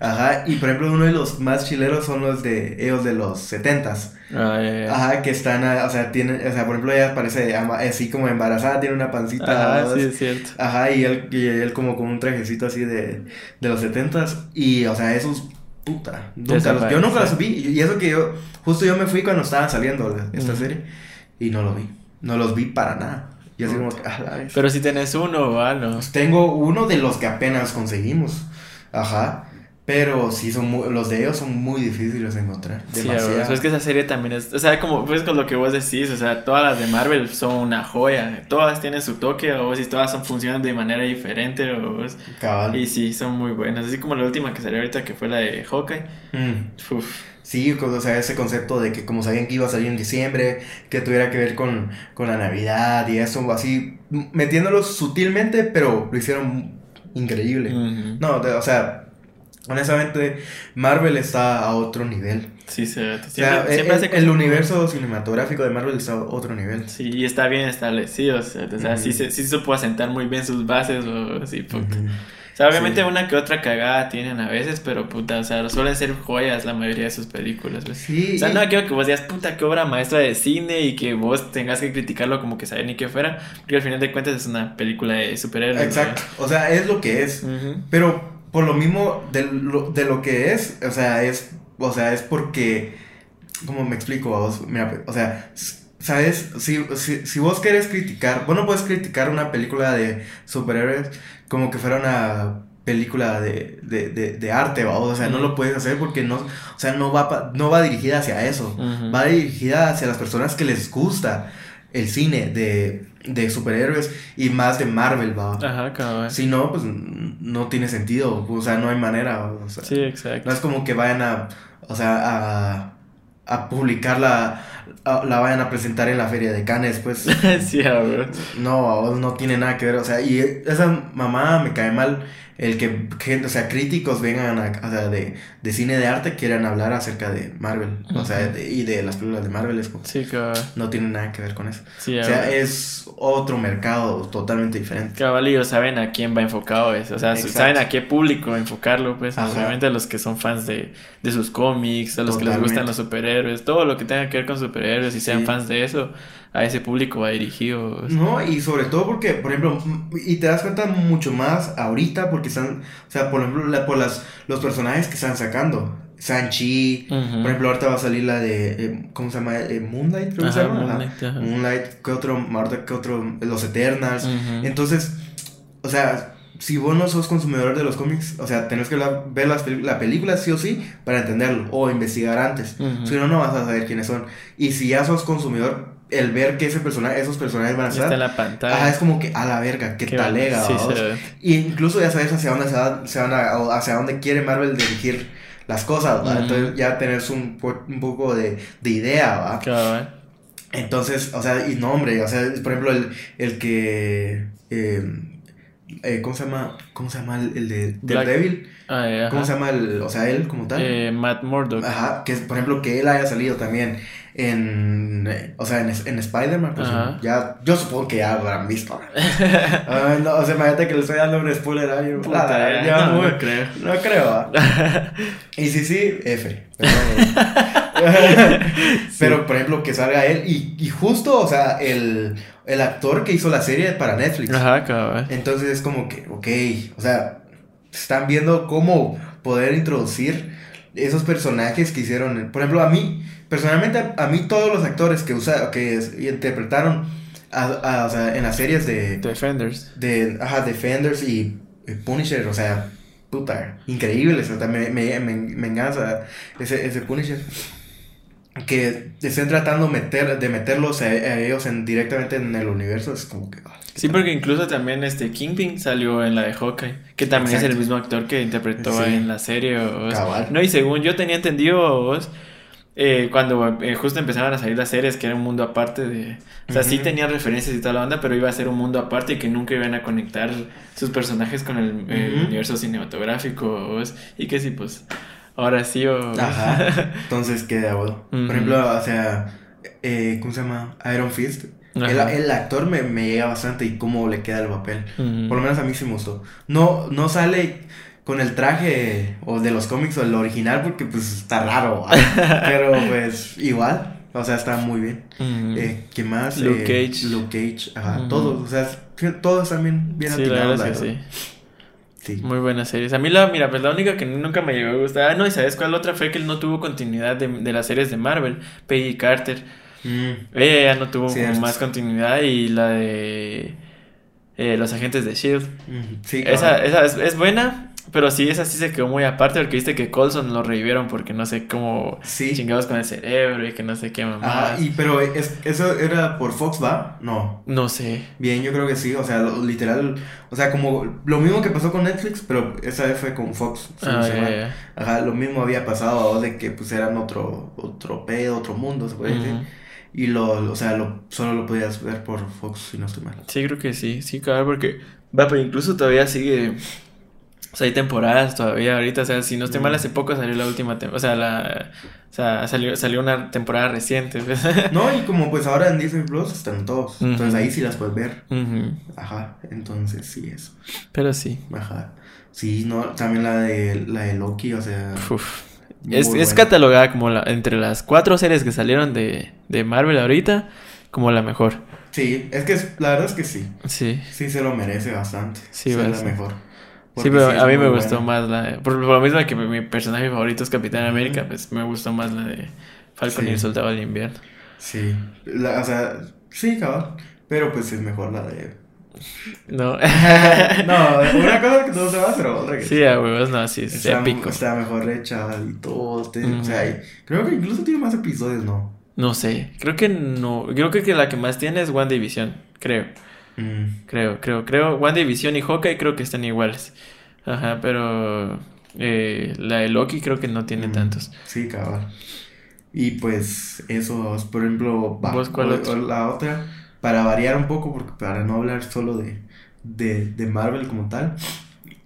ajá. Y por ejemplo, uno de los más chileros son los de ellos de los setentas. Ah. Ajá, que están, o sea, tienen, o sea, por ejemplo, ella parece así como embarazada, tiene una pancita. Ajá, sí, es cierto. Ajá, y él, y él como con un trajecito así de, de los setentas. Y, o sea, esos, puta, nunca los, yo nunca los vi. Y eso que yo, justo yo me fui cuando estaban saliendo esta serie. Y no lo vi. No los vi para nada. Y así como que, ah, la vez. Pero si tenés uno, ¿va? No. Tengo uno de los que apenas conseguimos. Ajá. Pero sí, son muy- los de ellos son muy difíciles de encontrar. Sí, Demasiado. güey, es que esa serie también es, o sea, como pues con lo que vos decís, o sea, todas las de Marvel son una joya, todas tienen su toque, o si todas son, funcionan de manera diferente, o Cabal. y sí, son muy buenas, así como la última que salió ahorita que fue la de Hawkeye, Mm. Uf, Sí, o sea, ese concepto de que como sabían que iba a salir en diciembre, que tuviera que ver con, con la Navidad y eso, así, metiéndolo sutilmente, pero lo hicieron increíble. No, de- o sea, honestamente, Marvel está a otro nivel. sí, O sea, siempre, el, siempre hace el- cosas el muy universo cinematográfico de Marvel está a otro nivel. Sí, y está bien establecido, o sea, o sea, sí, se, sí supo asentar muy bien sus bases, o así, puta. Ujú. O sea, obviamente Sí. una que otra cagada tienen a veces, pero puta, o sea, suelen ser joyas la mayoría de sus películas, pues. Sí, O sea, no quiero que vos digas, puta, qué obra maestra de cine y que vos tengas que criticarlo como que saber ni qué fuera, porque al final de cuentas es una película de superhéroes. ¿no? Exacto, o sea, es lo que es. Pero por lo mismo de lo, de lo que es, o sea, es, o sea, es porque, ¿cómo me explico a vos? Mira, o sea, ¿sabes? Si, si, si vos querés criticar, vos no puedes criticar una película de superhéroes como que fuera una película de, de, de, de arte, ¿va? o sea, no lo puedes hacer porque no, o sea, no va, pa- no va dirigida hacia eso, va dirigida hacia las personas que les gusta el cine de, de superhéroes y más de Marvel, ¿va? Ajá, cabrón. Si no, pues no tiene sentido, o sea, no hay manera, o sea, Sí, exacto. no es como que vayan a, o sea, a, a publicarla, a- la vayan a presentar en la feria de Cannes, pues, sí, no, no tiene nada que ver, o sea, y esa mamá me cae mal el que, gente, o sea, críticos vengan a, o sea, de, de cine de arte quieran hablar acerca de Marvel, o sea, de- y de las películas de Marvel, es como, Sí, no tiene nada que ver con eso, Sí, o sea, es otro mercado totalmente diferente. Cabalillos saben a quién va enfocado eso, o sea, Exacto. saben a qué público enfocarlo, pues, Ajá. obviamente a los que son fans de, de sus cómics, a los que les gustan los superhéroes, todo lo que tenga que ver con superhéroes y sean Sí. fans de eso, a ese público va dirigido. o sea. No, y sobre todo porque, por ejemplo, y te das cuenta mucho más ahorita porque están, o sea, por ejemplo, la- por las, los personajes que están sacando. Sanchi, por ejemplo, ahorita va a salir la de, eh, ¿cómo se llama? Eh, Moonlight, creo que se llama. Moonlight, ajá. Moonlight, ¿qué otro? Ahorita, ¿qué otro? Los Eternals. Entonces, o sea, si vos no sos consumidor de los cómics, o sea, tenés que la- ver las la película sí o sí para entenderlo o investigar antes. Si no, no vas a saber quiénes son. Y si ya sos consumidor, el ver que ese personaje, esos personajes van a Está estar. en la pantalla. Ajá, es como que a la verga, Qué talega, sí, se ve. Y incluso ya sabes hacia dónde se, va- se van a, hacia dónde quiere Marvel dirigir las cosas, ¿va? Entonces ya tenés un, po- un poco de, de idea, ¿va? Cabal. Entonces, o sea, y no, hombre, o sea, por ejemplo, el, el que... eh, eh, ¿Cómo se llama? ¿Cómo se llama el, el de Black- Daredevil? Ah, eh, ¿Cómo se llama el, o sea, él como tal? Eh, Matt Murdock. Ajá, que por ejemplo, que él haya salido también en, eh, o sea, en, en Spider-Man, pues Ajá. ya, yo supongo que ya habrán visto. No, o sea, imagínate que le estoy dando un spoiler a alguien. Puta, Ah, ya no, muy- no creo. No creo. y sí, sí, F. Pero, pero, por ejemplo, que salga él y, y justo, o sea, el, el actor que hizo la serie para Netflix. Ajá. Entonces es como que, ok, o sea, están viendo cómo poder introducir esos personajes que hicieron. Por ejemplo, a mí, personalmente, a, a mí todos los actores que, usa, que es- interpretaron a- a- o sea, en las series de, Defenders. de ajá, Defenders y Punisher, o sea, puta, increíbles, o sea, me, me, me, me enganza ese, ese Punisher. Que estén tratando meter, de meterlos a, a ellos en, directamente en el universo, es como que... ah, Sí, tal. porque incluso también este Kingpin salió en la de Hawkeye, que también es el mismo actor que interpretó Sí. en la serie. Cabal. No, y según yo tenía entendido, vos, eh, cuando eh, justo empezaban a salir las series, que era un mundo aparte de... O sea, sí tenían referencias y toda la banda, pero iba a ser un mundo aparte y que nunca iban a conectar sus personajes con el, el universo cinematográfico. vos, Y que sí, pues, ahora sí o... Ajá. Entonces queda bueno. Ujú. Por ejemplo, o sea, eh, ¿cómo se llama? Iron Fist. El, el actor me, me llega bastante y cómo le queda el papel. Por lo menos a mí sí me gustó. No, no sale con el traje o de los cómics o el original porque pues está raro. Pero pues igual. O sea, está muy bien. Eh, ¿Qué más? Luke Eh, Cage. Luke Cage. Ajá. Todos. O sea, todos también bien Sí, la verdad es que sí. Sí. Muy buenas series. A mí la, mira, pues la única que nunca me llegó a gustar. Ah, no, y sabes cuál otra fue que él no tuvo continuidad de, de las series de Marvel. Peggy Carter. Mm. Ella ya no tuvo Cierto. más continuidad. Y la de eh, Los Agentes de Shield. Sí, Esa, esa es, es buena. Pero sí, esa sí se quedó muy aparte. Porque viste que Colson lo revivieron porque no sé cómo Sí. chingados con el cerebro y que no sé qué mamá. Ajá, y, pero es, eso era por Fox, ¿va? No. No sé. Bien, yo creo que sí, o sea, lo- literal, o sea, como lo mismo que pasó con Netflix, pero esa vez fue con Fox. si no Ah, mal. ya. Ajá, lo mismo había pasado, de que pues eran otro, otro pedo, otro mundo, se puede decir. Y lo, o sea, lo, solo lo podías ver por Fox, si no estoy mal. Sí, creo que sí, sí, cabrón, porque va, pero incluso todavía sigue. O sea, hay temporadas todavía ahorita, o sea, si no estoy mal, Mm. hace poco salió la última temporada, o sea, la, o sea, salió, salió una temporada reciente. pues. No, y como pues ahora en Disney Plus están todos, entonces ahí sí las puedes ver. Ajá, entonces sí, eso. Pero sí, Ajá. Sí, no, también la de, la de Loki, o sea... uf. Es, es catalogada como la, entre las cuatro series que salieron de, de Marvel ahorita, como la mejor. Sí, es que la verdad es que sí. Sí. Sí se lo merece bastante. Sí, es la mejor. Sí, pero a mí me gustó más la... Por, por lo mismo que mi personaje favorito es Capitán. América, pues me gustó más la de Falcon Sí. y el Soldado del Invierno. Sí. La- o sea, sí, cabal. Pero pues es mejor la de. No. no, una cosa que todo se va, pero otra que. Sí, a huevos, no, sí, es Está, épico. está mejor hecha y todo. te-. O sea, y- creo que incluso tiene más episodios, ¿no? No sé, creo que no, creo que, que la que más tiene es WandaVision, creo, Mm. creo, creo, creo, WandaVision y Hawkeye creo que están iguales, ajá, pero eh, la de Loki creo que no tiene Mm. tantos. Sí, cabal. Y pues eso, por ejemplo, va, ¿Vos cuál o- otro? o la otra, para variar un poco, porque para no hablar solo de, de, de Marvel como tal,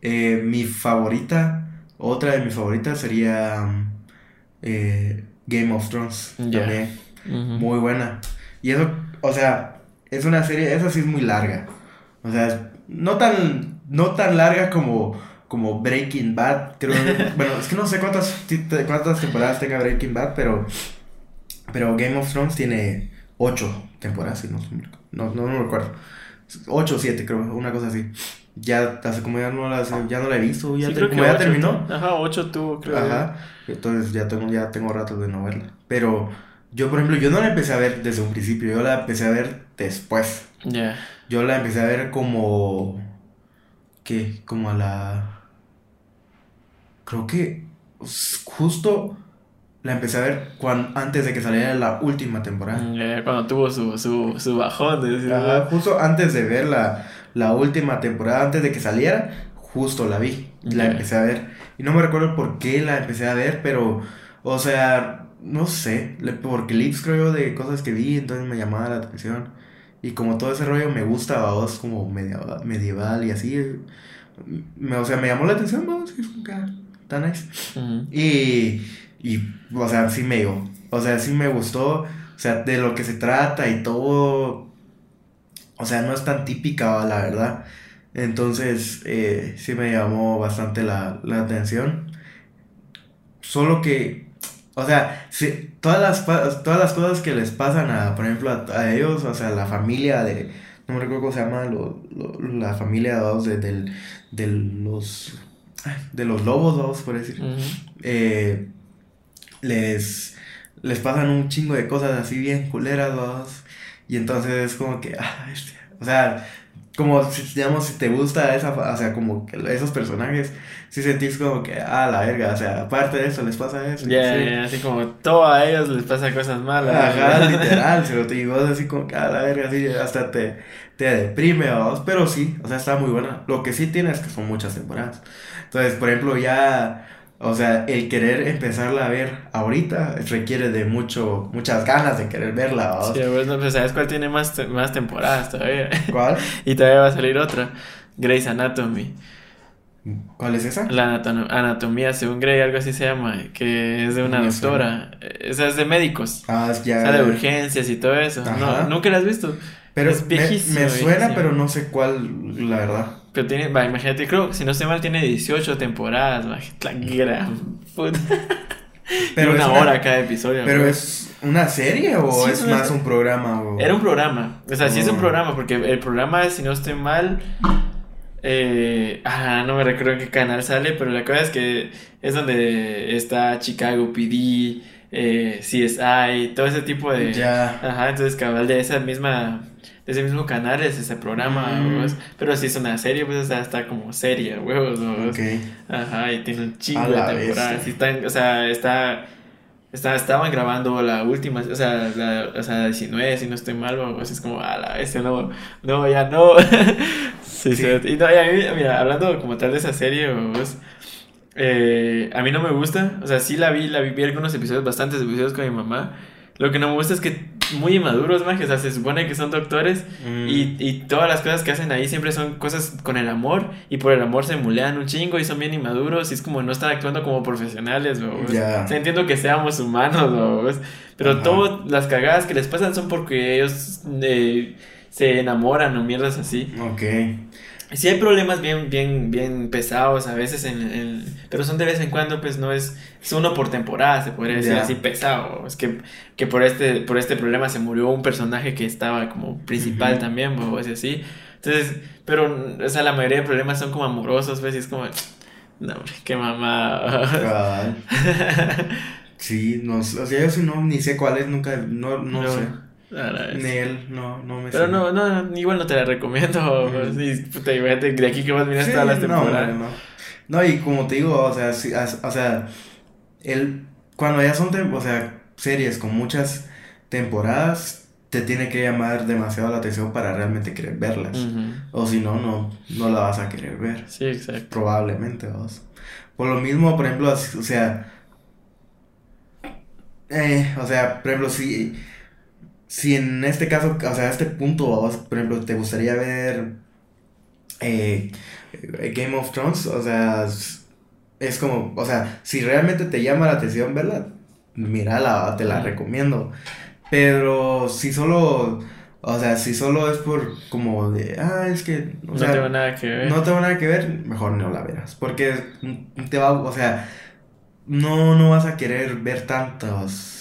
eh, mi favorita, otra de mis favoritas sería eh, Game of Thrones. Ya. También, muy buena. Y eso, o sea, es una serie, esa sí es muy larga. O sea, no tan, no tan larga como, como Breaking Bad. Creo, bueno, es que no sé cuántas, cuántas temporadas tenga Breaking Bad, pero, pero Game of Thrones tiene ocho temporadas, si no, no, no, no recuerdo. Ocho o siete, creo, una cosa así. Ya, hace como ya no la, ya no la he visto, ya Sí, te- creo que como ya ocho terminó. Ajá, 8 tuvo, creo. Ajá. Entonces ya tengo, ya tengo ratos de no verla. Pero yo, por ejemplo, yo no la empecé a ver desde un principio, yo la empecé a ver después. Ya. Yo la empecé a ver como... ¿Qué? Como a la... Creo que justo la empecé a ver cuando, antes de que saliera la última temporada. Mm, eh, Cuando tuvo su, su, su bajón. de decir, Ajá, justo antes de ver la, la última temporada, antes de que saliera, justo la vi, la empecé a ver. Y no me recuerdo por qué la empecé a ver, pero, o sea, no sé, por clips creo yo de cosas que vi, entonces me llamaba la atención. Y como todo ese rollo me gusta, vamos, como media- medieval y así, me, o sea, me llamó la atención, vamos, es que, ah, está nice. Y, y, o sea, sí me dio. O sea, sí me gustó. O sea, de lo que se trata y todo. O sea, no es tan típica, la verdad. Entonces, eh, sí me llamó bastante la, la atención. Solo que, o sea, sí, todas, las, todas las cosas que les pasan a, por ejemplo, a, a ellos, o sea, la familia de, no me recuerdo cómo se llama, lo- lo- la familia de, del, de los, de los lobos, vamos, por decir eh, les, les pasan un chingo de cosas así bien culeras, vamos. Y entonces es como que, ah. O sea, como si, digamos, si te gusta esa, o sea, como esos personajes, si sentís como que, ah, la verga, o sea, aparte de eso les pasa eso. y Ya, así. ya, así como todo a ellos les pasa cosas malas. Ajá, ¿no? literal, se lo te digo así como que, ah, la verga, así, hasta te, te deprime, vamos. Pero sí, o sea, está muy buena. Lo que sí tiene es que son muchas temporadas. Entonces, por ejemplo, ya, o sea, el querer empezarla a ver ahorita requiere de mucho, muchas ganas de querer verla. Sí, pues, no, pues, ¿sabes cuál tiene más, te- más temporadas todavía? ¿Cuál? y todavía va a salir otra. Grey's Anatomy. ¿Cuál es esa? La anato- anatomía según Grey, algo así se llama, que es de una No doctora. Esa es de médicos. Ah, es ya. O sea, de urgencias y todo eso. Ajá. No, ¿Nunca la has visto? Pero es me- me, suena, viejísimo. pero no sé cuál, la verdad. Pero tiene, va, imagínate, creo, si no estoy mal, tiene 18 temporadas, va, la gran puta. Pero una hora cada episodio. ¿Pero es una serie o Sí, es una más un programa? O... Era un programa. O sea, sí es un Oh. programa, porque el programa, si no estoy mal. Eh, ah, no me recuerdo en qué canal sale, pero la cosa es que es donde está Chicago PD, eh, CSI, todo ese tipo de. Ya. Ajá, entonces cabal de esa misma. De ese mismo canal es ese programa, Mm. huevos. Pero si es una serie, pues o sea, está como serie, huevos. huevos. Ok. Ajá, y tiene un chingo de temporadas. están, o sea, está, está, estaban grabando la última, o sea, la, o sea, 19, si no estoy mal, o es como, a la bestia, no, no, ya no. sí, Sí. sí. Y no, y a mí, mira, hablando como tal de esa serie, vos, eh, a mí no me gusta, o sea, sí la vi, la vi, vi algunos episodios, bastantes episodios con mi mamá. Lo que no me gusta es que muy inmaduros, más, o sea, se supone que son doctores Mm. y, y todas las cosas que hacen ahí siempre son cosas con el amor y por el amor se mulean un chingo y son bien inmaduros y es como no están actuando como profesionales, ¿no? Ya. O sea, entiendo que seamos humanos, ¿no? Pero Ajá. todas las cagadas que les pasan son porque ellos eh, se enamoran o mierdas así. Ok. Sí hay problemas bien, bien, bien pesados a veces, en, en- pero son de vez en cuando, pues no es, es uno por temporada, se podría decir así pesado. Es que, que por este, por este problema se murió un personaje que estaba como principal también, o así, así. Entonces, pero, o sea, la mayoría de problemas son como amorosos, pues, y es como, no, hombre, qué mamá. Sí, no, o sea, yo sí no, ni sé cuál es, nunca, no, no, sé. Ni él, no, no me Pero no, no, igual no te la recomiendo. Ujú. sí, puta, imagínate, de aquí que vas miras Sí, todas las temporadas. no. No, y como te digo, o sea, as- o sea, el, cuando ya son, o sea, series con muchas temporadas, te tiene que llamar demasiado la atención para realmente querer verlas. O si no, no, no la vas a querer ver. Sí, exacto. Probablemente, vamos. Por lo mismo, por ejemplo, o sea, eh, o sea, por ejemplo, si, si en este caso, o sea, a este punto, vamos, por ejemplo, te gustaría ver eh, Game of Thrones, o sea, es, como, o sea, si realmente te llama la atención verla, mírala, te la recomiendo. Pero si solo, o sea, si solo es por como de, ah, es que, o no sea, tengo nada que ver. no tengo nada que ver, mejor no la verás. Porque te va, o sea, no, no vas a querer ver tantas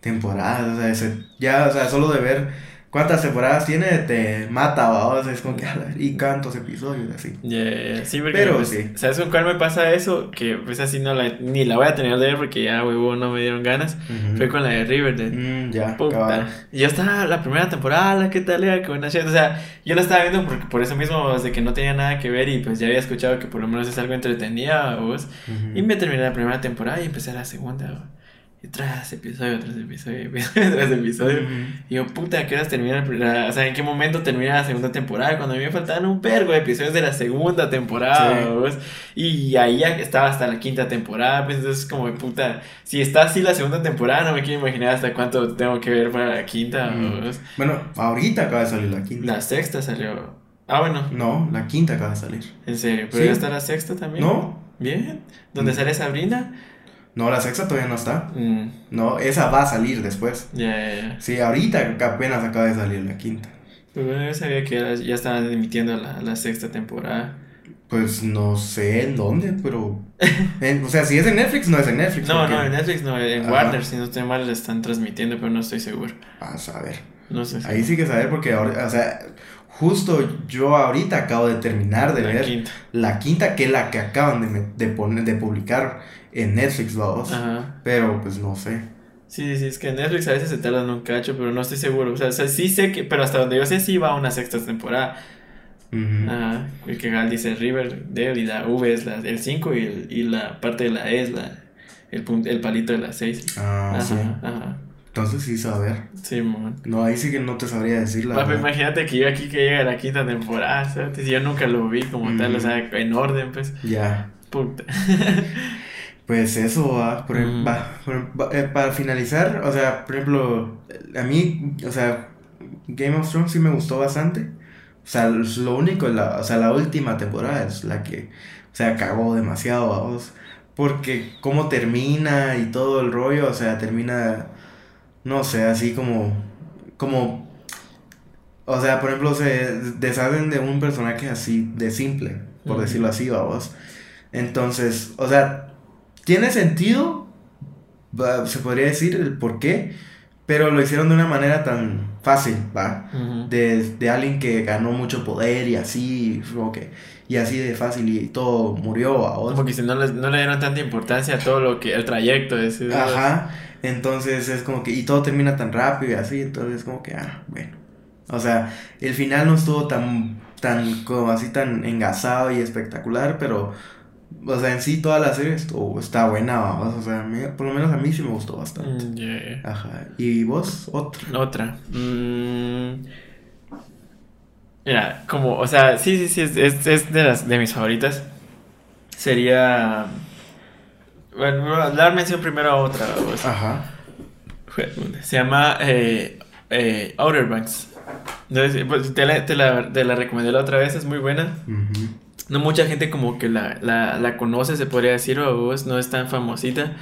temporadas. O sea, ese- ya, o sea, solo de ver cuántas temporadas tiene te mata, ¿va? O sea, es como que, la- y cuántos episodios, así. Yeah, yeah, Sí, porque Pero pues, sí. ¿sabes con cuál me pasa eso? Que pues así no la, ni la voy a tener de ver porque ya, huevo, no me dieron ganas. Fue con la de Riverdale. Mm, ya, Puta. yo estaba la primera temporada, ¿qué tal? era? Qué buena shit. O sea, yo la estaba viendo porque por eso mismo, de que no tenía nada que ver y pues ya había escuchado que por lo menos es algo entretenida, vos. Y me terminé la primera temporada y empecé la segunda. Y tras episodio, tras episodio, episodio tras episodio. Y yo, puta, ¿a qué horas termina la, O sea, ¿en qué momento termina la segunda temporada? Cuando a mí me faltaban un pergo de episodios de la segunda temporada, pues. Y ahí ya estaba hasta la quinta temporada, pues entonces como, puta, si está así la segunda temporada, no me quiero imaginar hasta cuánto tengo que ver para la quinta, pues. Bueno, ahorita acaba de salir la quinta. La sexta salió. Ah, bueno. No, la quinta acaba de salir. ¿En serio? ¿Pero ya está la sexta también? No. Bien. ¿Dónde sale Sabrina? No, la sexta todavía no está. Mm. No, esa va a salir después. Ya, ya, ya. Sí, ahorita apenas acaba de salir la quinta. Pues bueno, yo sabía que ya estaban emitiendo la, la sexta temporada. Pues no sé en dónde, pero. o sea, si es en Netflix, no es en Netflix. No, no, en Netflix no, en Warner, si no estoy mal, la están transmitiendo, pero no estoy seguro. A saber. No sé. Ahí sí que saber, porque ahora, o sea, justo yo ahorita acabo de terminar de ver la quinta, que es la que acaban de, de, poner, de publicar en Netflix, vamos. Ajá. Pero pues no sé. Sí, sí, es que en Netflix a veces se tardan un cacho, pero no estoy seguro. O sea, sí sé que, pero hasta donde yo sé, sí va una sexta temporada. Ajá. El que Gal dice River, y la V es la, el 5 y, y la parte de la E es la, el, el palito de la 6. Ah, ajá, sí. Ajá. Entonces sí saber. Sí, man. No, ahí sí que no te sabría decir la Papi, imagínate que yo aquí que llega la quinta temporada, ¿sabes? Si yo nunca lo vi como tal, o sea, en orden, pues. Ya. Puta. Pues eso va, por, mm. eh, para finalizar, o sea, por ejemplo, a mí, o sea, Game of Thrones sí me gustó bastante. O sea, lo único, la, o sea, la última temporada es la que, o sea, cagó demasiado a vos. Porque cómo termina y todo el rollo, o sea, termina, no sé, así como, como, o sea, por ejemplo, se deshacen de un personaje así, de simple, por decirlo así, vos. Entonces, o sea, tiene sentido, se podría decir el por qué, pero lo hicieron de una manera tan fácil, ¿va? de, alguien que ganó mucho poder y así, como que, y así de fácil y todo murió a otro. Como que no le, no le dieron tanta importancia a todo lo que, el trayecto ese. Ajá, entonces es como que, y todo termina tan rápido y así, entonces es como que, ah, bueno. O sea, el final no estuvo tan, tan, como así tan engasado y espectacular, pero o sea, en sí toda la serie está buena, o sea, por lo menos a mí sí me gustó bastante. Mm, Ajá. ¿Y vos? Otra. Otra. Mm, mira, como, o sea, sí, sí, sí, es, es, de las de mis favoritas. Sería... Bueno, dar mención primero a otra. Ajá. Se llama eh, eh, Outer Banks. Pues, te, la, te, la, te la recomendé la otra vez, es muy buena no mucha gente como que la, la, la conoce, se podría decir, o vos no es tan famosita.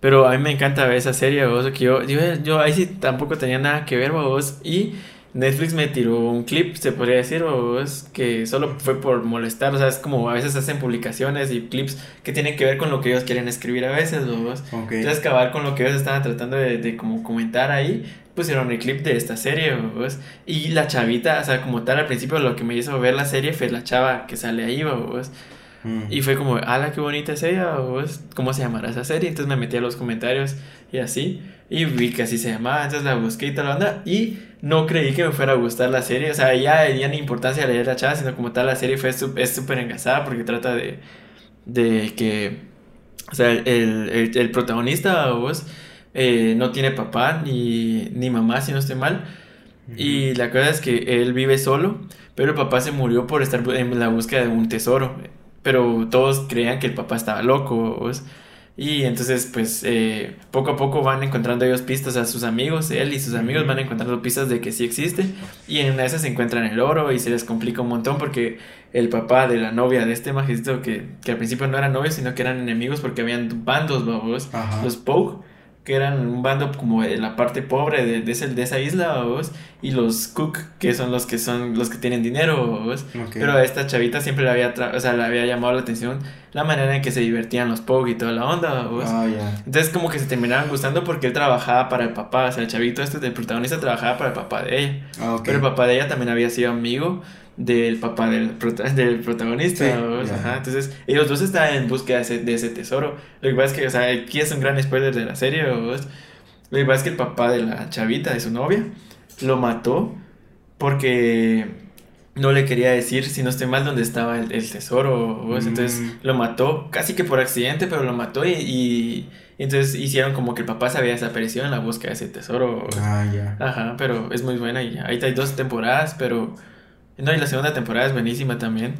Pero a mí me encanta ver esa serie, vos, que yo, yo, ahí sí tampoco tenía nada que ver, vos, y Netflix me tiró un clip, se podría decir, vos, que solo fue por molestar, o sea, es como a veces hacen publicaciones y clips que tienen que ver con lo que ellos quieren escribir a veces, vos. Entonces, acabar con lo que ellos estaban tratando de, de como comentar ahí, pusieron el clip de esta serie, ¿vos? Y la chavita, o sea, como tal, al principio lo que me hizo ver la serie fue la chava que sale ahí, ¿vos? Mm. Y fue como, ala, qué bonita es ella, ¿vos? ¿Cómo se llamará esa serie? Entonces me metí a los comentarios y así, y vi que así se llamaba, entonces la busqué y tal la onda, y no creí que me fuera a gustar la serie, o sea, ya, ya ni importancia leer la chava, sino como tal, la serie fue es súper engasada porque trata de, de que, o sea, el, el, el protagonista, ¿vos? Eh, no tiene papá ni, ni mamá, si no estoy mal. Y la cosa es que él vive solo, pero el papá se murió por estar en la búsqueda de un tesoro. Pero todos creían que el papá estaba loco. Y entonces, pues, eh, poco a poco van encontrando ellos pistas a sus amigos. Él y sus amigos van encontrando pistas de que sí existe. Y en una de esas se encuentran el oro y se les complica un montón porque el papá de la novia de este magistrado, que, que al principio no eran novios, sino que eran enemigos porque habían bandos, babos, los Pogue que eran un bando como de la parte pobre de, de, de esa isla, ¿vos? y los Cook, que son los que son los que tienen dinero, ¿vos? pero a esta chavita siempre le había, o sea, le había llamado la atención la manera en que se divertían los Pog y toda la onda, ¿vos? Ah, Entonces como que se terminaban gustando porque él trabajaba para el papá, o sea, el chavito este del protagonista trabajaba para el papá de ella, ah, pero el papá de ella también había sido amigo del papá del, del protagonista. Entonces, ellos dos están en búsqueda de ese, de ese, tesoro. Lo que pasa es que, o sea, aquí es un gran spoiler de la serie. Lo que pasa es que el papá de la chavita, de su novia, lo mató porque no le quería decir, si no estoy mal, dónde estaba el, el tesoro. Entonces Mm. lo mató, casi que por accidente, pero lo mató y, y entonces hicieron como que el papá se había desaparecido en la búsqueda de ese tesoro. Ah, ya. Ajá, pero es muy buena y ahí hay dos temporadas, pero... No, y la segunda temporada es buenísima también.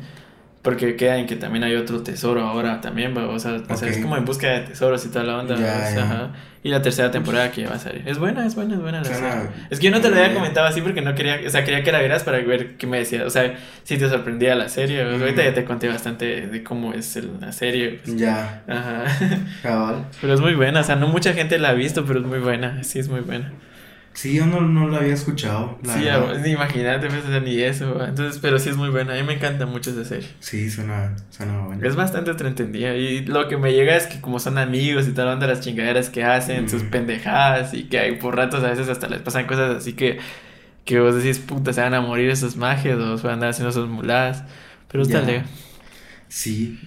Porque queda en que también hay otro tesoro ahora también, va, o sea, o sea, es como en búsqueda de tesoros y toda la onda. O sea. Y la tercera temporada que va a salir. Es buena, es buena, es buena la serie. Es que yo no te lo había comentado así porque no quería, o sea, quería que la vieras para ver qué me decías. O sea, si te sorprendía la serie. sea, Ahorita Mm. ya te conté bastante de cómo es la serie. pues. Ya, Ajá. cabal. Pero es muy buena, o sea, no mucha gente la ha visto, pero es muy buena. Sí, es muy buena. Sí, yo no, no lo había escuchado. La Sí, verdad. imagínate, pues, ni eso. Entonces, pero sí es muy buena. A mí me encanta mucho esa serie. Sí, suena, suena bueno. Es bastante entretenida. Y lo que me llega es que como son amigos y tal, onda las chingaderas que hacen, sus Mm. pendejadas y que hay por ratos a veces hasta les pasan cosas así que, que vos decís, puta, se van a morir esos magias o se van a andar haciendo sus muladas. Pero está leve. Sí,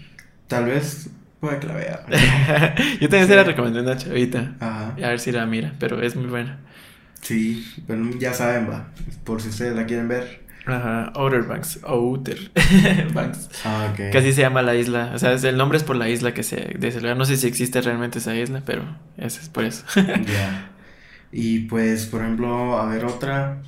tal vez la vea. Yo también se la recomendé a una chavita. Ajá. A ver si la mira, pero es muy buena. Sí, pero ya saben, va. Por si ustedes la quieren ver. Ajá, Outer Banks, Outer Banks. Ah, ok. Que así se llama la isla. O sea, el nombre es por la isla que se desarrolla. No sé si existe realmente esa isla, pero es por eso. Ya. Y pues, por ejemplo, a ver otra.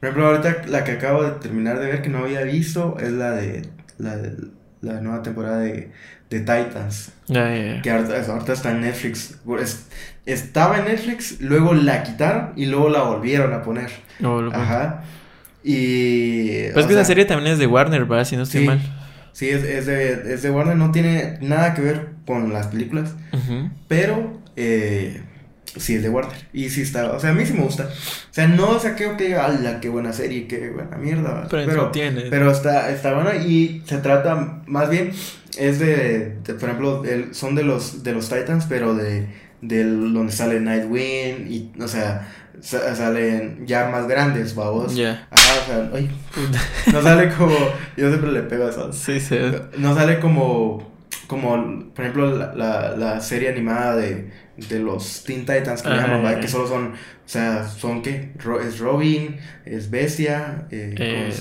Por ejemplo, ahorita la que acabo de terminar de ver que no había visto es la de la, de, la nueva temporada de, de Titans. Ya, ya. Que ahorita, ahorita está en Netflix. Es- estaba en Netflix, luego la quitaron y luego la volvieron a poner. No, lo- Ajá. Y. Pues o que esa sea, serie también es de Warner, ¿verdad? Si no estoy Sí. mal. Sí, es, es, de, es de Warner, no tiene nada que ver con las películas, Ujú. pero eh, sí es de Warner. Y sí está, o sea, a mí sí me gusta. O sea, no saqueo que, ala, qué buena serie, qué buena mierda. Pero Pero, entretiene. pero está, está buena y se trata, más bien, es de, de, por ejemplo, el- son de los, de los Titans, pero de, del donde sale Nightwing y, o sea, sa- salen ya más grandes, babos. Ya. Ajá, o sea, ay, no sale como, yo siempre le pego a eso. Sí, sí. No sale como, como por ejemplo, la, la, la serie animada de, de los Teen Titans que Ajá, llaman, que solo son, o sea, son qué, Ro- es Robin, es Bestia, eh, ¿cómo El,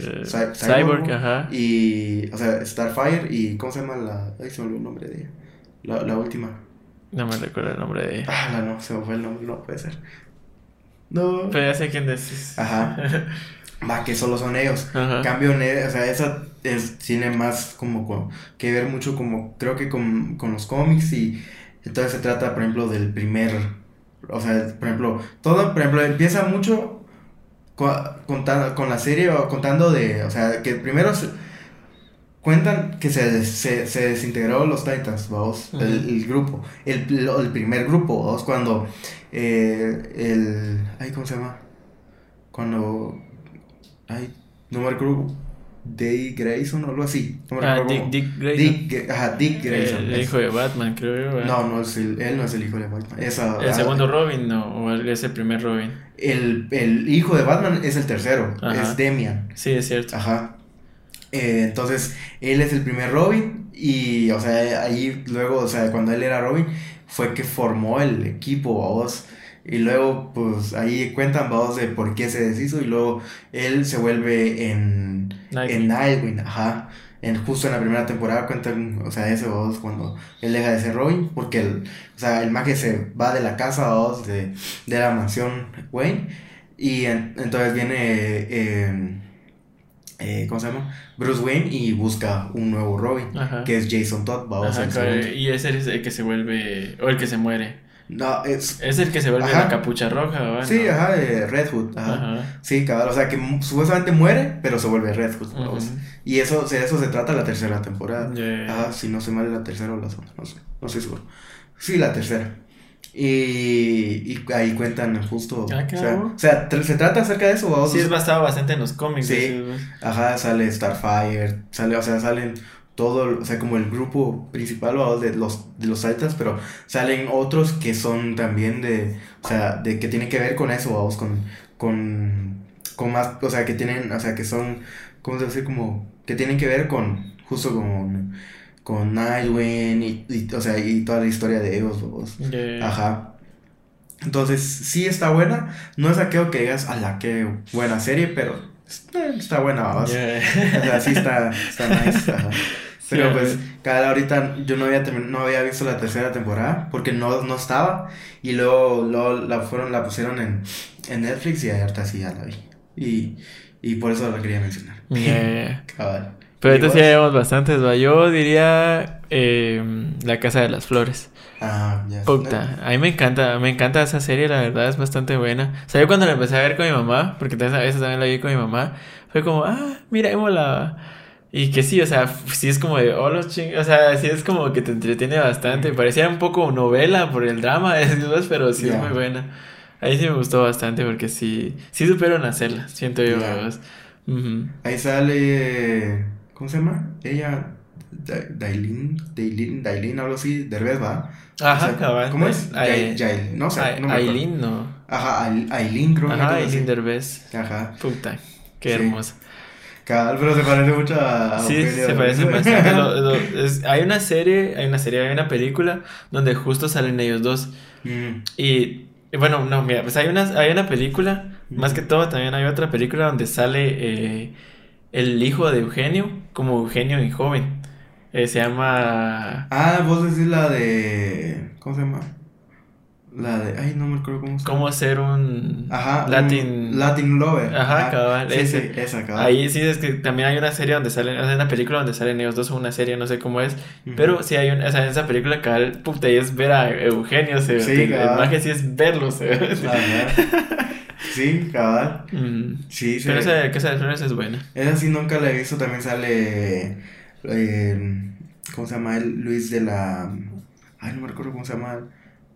se- el Cy- Cyborg, ajá. y, o sea, Starfire y, ¿cómo se llama la, ay, se me olvidó el nombre de ella, la, la última, No me recuerdo el nombre de ella. ah, la no, se me fue el nombre, no puede ser, no, Pero ya sé quién decís. Ajá. va, que solo son ellos, Ajá. Cambio, o sea, esa es, tiene más como co- que ver mucho como, creo que con, con los cómics y entonces se trata, por ejemplo, del primer, o sea, por ejemplo, todo, por ejemplo, empieza mucho contando, con la serie o contando de, o sea, que primero se- cuentan que se, se, se desintegró los Titans, vamos, Ujú. el, el grupo, el, el primer grupo, vamos, cuando eh, el, ay, ¿cómo se llama? Cuando, ay, no me recuerdo, Dick Grayson o algo así, no me Ah, Dick, Grayson. Dick, ajá, Dick Grayson. El hijo de Batman, creo yo. No, no es el, él no es el hijo de Batman. Esa, El ah, segundo Robin, no. O el- es el primer Robin. El, el hijo de Batman es el tercero, Ajá. es Demian. Sí, es cierto. Ajá. Eh, entonces, él es el primer Robin y, o sea, ahí luego, o sea, cuando él era Robin, fue que formó el equipo. Y luego, pues, ahí cuentan, vamos, de por qué se deshizo y luego él se vuelve en, Nightwing. en Nightwing, ajá. En, justo en la primera temporada cuentan, o sea, vamos, cuando él deja de ser Robin, porque el, o sea, el mago se va de la casa, vamos, de, de la mansión Wayne, y en- entonces viene, eh, eh, ¿cómo se llama? Bruce Wayne y busca un nuevo Robin, Ajá. que es Jason Todd, vamos, Ajá, claro, y ese es el que se vuelve. O el que se muere. No, es, Es el que se vuelve Ajá. la capucha roja, ¿verdad? sí, No. ajá, eh, Red Hood, ajá. Ajá. Sí, cabal, o sea, que supuestamente muere, pero se vuelve Red Hood. Y eso, o sea, eso se trata la tercera temporada. Ya. Ah, si no se mal la tercera o la segunda, no sé, no estoy seguro. Sí, la tercera. Y, y ahí cuentan justo. Ah, o sea, o se trata acerca de eso, vamos. Sí, es basado bastante en los cómics. Sí. Ajá, sale Starfire, sale, o sea, salen todo, o sea, como el grupo principal vamos, de los de los Titans, pero salen otros que son también de, o sea, de que tienen que ver con eso, vamos, con con con más, o sea, que tienen, o sea, que son ¿cómo se dice? como que tienen que ver con justo con con Nightwing y, y, o sea, y toda la historia de ellos, vamos. Ya. Ajá. Entonces, sí está buena. No es aquello que digas, a la que buena serie, pero eh, está buena, vamos. Yeah. O sea, sí está, está nice. ajá. Pero Sí, pues, cada ahorita yo no había, no había visto la tercera temporada porque no, no estaba. Y luego, luego la, fueron, la pusieron en, en Netflix y ahorita sí ya la vi. Y, y por eso la quería mencionar. Yeah. Cabal. Pero ¿Y ahorita sí llevamos bastantes, va. Yo diría eh, La Casa de las Flores. Ah, ya. Puta, a mí me encanta, me encanta esa serie, la verdad, es bastante buena. O sea, yo cuando la empecé a ver con mi mamá, porque a veces también la vi con mi mamá, fue como, ah, miremosla. Y que sí, o sea, sí es como de, oh, los ching... O sea, sí es como que te entretiene bastante. Parecía un poco novela por el drama, ¿sabes? pero sí es muy buena. Ahí sí me gustó bastante porque sí, sí supieron hacerla, siento yo. ¿sabes? Ujú. Ahí sale. ¿Cómo se llama? Ella. Da- Dailin, Dailin, Dailin, algo así, Derbez, ¿va? Ajá, O sea, cabal. ¿Cómo es? Ay- Yail- Yail- no sé. Ay- no. Aileen, no. Ajá, Ail- Aileen, creo que Ajá, así. Derbez. Ajá. Puta, qué Sí. hermosa. Cabal, pero se parece mucho a. Sí, Ofelia se Derbez. bastante. Lo- lo- es- hay una serie, hay una serie, hay una película donde justo salen ellos dos. Mm, Y bueno, no, mira, pues hay una, hay una película, más que todo también hay otra película donde sale eh, el hijo de Eugenio, como Eugenio y joven. Eh, se llama... Ah, vos decís la de. ¿Cómo se llama? La de. Ay, no me acuerdo cómo se llama. ¿Cómo ser un Ajá. un Latin... Latin Lover. Ajá, cabal, Sí, ese. sí, esa, cabal. Ahí sí es que también hay una serie donde salen, o sea, una película donde salen ellos dos, o una serie, no sé cómo es, pero sí hay una, o sea, en esa película cabal, puta, y es ver a Eugenio, se Sí, el, cabal. magia sí es verlo, se Ajá. Sí, cabal. Mm. Sí, sí. Pero esa de Casa de Flores es buena. Esa sí nunca la he visto. También sale. eh, ¿Cómo se llama él? Luis de la. Ay, no me recuerdo cómo se llama.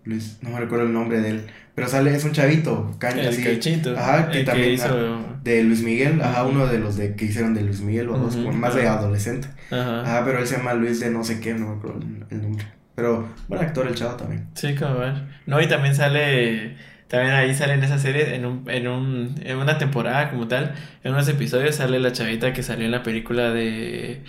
Luis, no me recuerdo el nombre de él. Pero sale, es un chavito. Caña, así. cachito. Ajá, que también. hizo... De Luis Miguel. Ajá, uno de los de que hicieron de Luis Miguel. O dos, como más de adolescente. Ajá. Ajá, pero él se llama Luis de no sé qué. No me acuerdo el, el nombre. Pero buen actor el chavo también. Sí, cabal. No, y también sale, también ahí sale en esa serie, en un, en un, en una temporada como tal, en unos episodios sale la chavita que salió en la película de,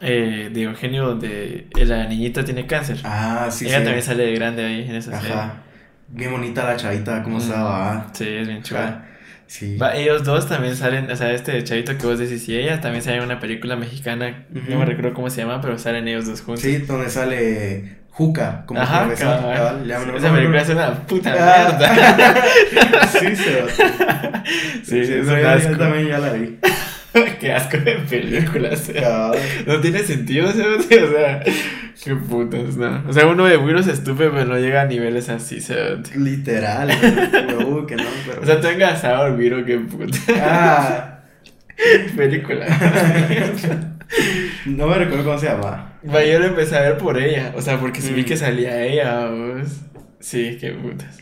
eh, de Eugenio donde la niñita tiene cáncer. Ah, sí, Ella sí. también sale de grande ahí en esa serie. Ajá. Bien bonita la chavita, cómo Mm, estaba. ah. Sí, es bien chula. Sí. Va, ellos dos también salen, o sea, este chavito que vos decís y ella también sale en una película mexicana, no me recuerdo cómo se llama, pero salen ellos dos juntos. Sí, donde sale Juca como Ajá, profesor. cabal. lo- Esa película es una puta Ah. mierda. sí, se va. Sí, es un ya- asco. ya también ya la vi. Qué asco de películas. Cabal. No tiene sentido. O sea, qué putas, no. O sea, uno de Wiro se estupe, pero no llega a niveles así, ¿sabes? Literal. No, que no, pero. O sea, tú engasado, Wiro, qué puta. ah, película. No me recuerdo cómo se llama. Va, yo lo empecé a ver por ella. O sea, porque vi Mm. que salía ella, vos. Sí, qué putas.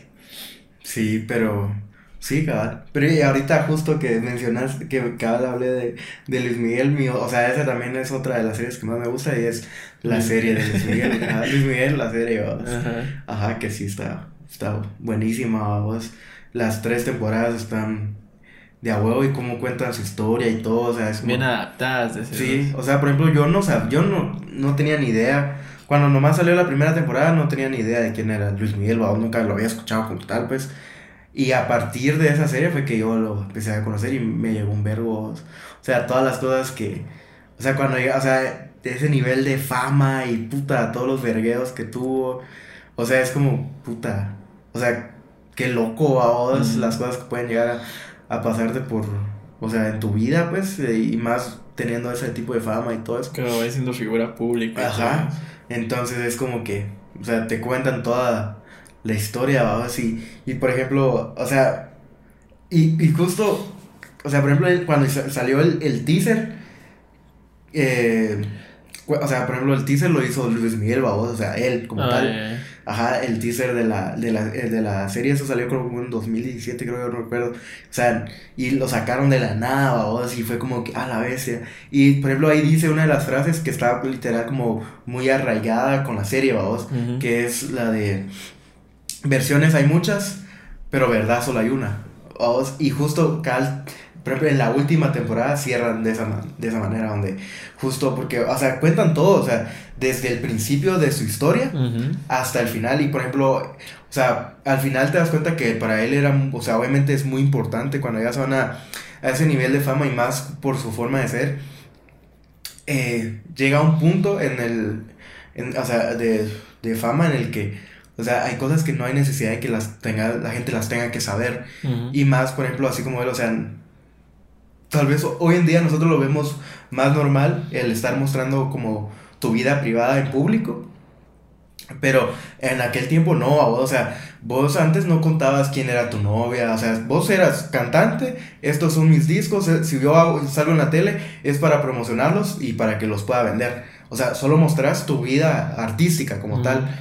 Sí, pero. Sí, cabal. Pero y ahorita justo que mencionas, que cabal hablé de, de Luis Miguel, mío, o sea, esa también es otra de las series que más me gusta y es la Luis serie de Luis Miguel. Ajá, Luis Miguel, la serie, vamos. Ajá. Ajá, que sí está, está buenísima, vos. Las tres temporadas están de a huevo y cómo cuentan su historia y todo, o sea, es como- Bien adaptadas de Sí, o sea, por ejemplo, yo no sab- yo no, no tenía ni idea. Cuando nomás salió la primera temporada no tenía ni idea de quién era Luis Miguel, babos, nunca lo había escuchado como tal, pues. Y a partir de esa serie fue que yo lo empecé a conocer y me llegó un verbo. O sea, todas las cosas que. O sea, cuando o sea, ese nivel de fama y puta, todos los vergueos que tuvo. O sea, es como, puta. O sea, qué loco a vos Ujú. las cosas que pueden llegar a, a pasarte por. O sea, en tu vida, pues. eh, Y más teniendo ese tipo de fama y todo eso. Que va siendo figura pública. Ajá. Entonces es como que, o sea, te cuentan toda la historia, vamos, y, y por ejemplo, o sea, y, y justo, o sea, por ejemplo, cuando sa- salió el, el teaser, eh, o sea, por ejemplo, el teaser lo hizo Luis Miguel, vamos, o sea, él como Ah, tal. Ajá, el teaser de la, de la, eh, de la serie, eso salió como en 2017, creo que no recuerdo. O sea, y lo sacaron de la nada, vamos, y fue como que a la bestia. Y por ejemplo, ahí dice una de las frases que está literal como muy arraigada con la serie, vamos, Ujú. que es la de versiones hay muchas, pero verdad solo hay una. vamos. Y justo Cal, por ejemplo, en la última temporada cierran de esa, de esa manera, donde justo porque, o sea, cuentan todo, o sea, desde el principio de su historia hasta el final y por ejemplo, o sea, al final te das cuenta que para él era, o sea, obviamente es muy importante cuando ya se van a, a ese nivel de fama y más por su forma de ser, eh, llega a un punto en el, en, o sea, de, de fama en el que, o sea, hay cosas que no hay necesidad de que las tenga, la gente las tenga que saber. Ujú. Y más, por ejemplo, así como él, o sea, tal vez hoy en día nosotros lo vemos más normal el estar mostrando como tu vida privada en público. Pero en aquel tiempo no, o sea, vos antes no contabas quién era tu novia, o sea, vos eras cantante, estos son mis discos, eh, si yo hago- salgo en la tele es para promocionarlos y para que los pueda vender. O sea, solo mostrás tu vida artística como tal.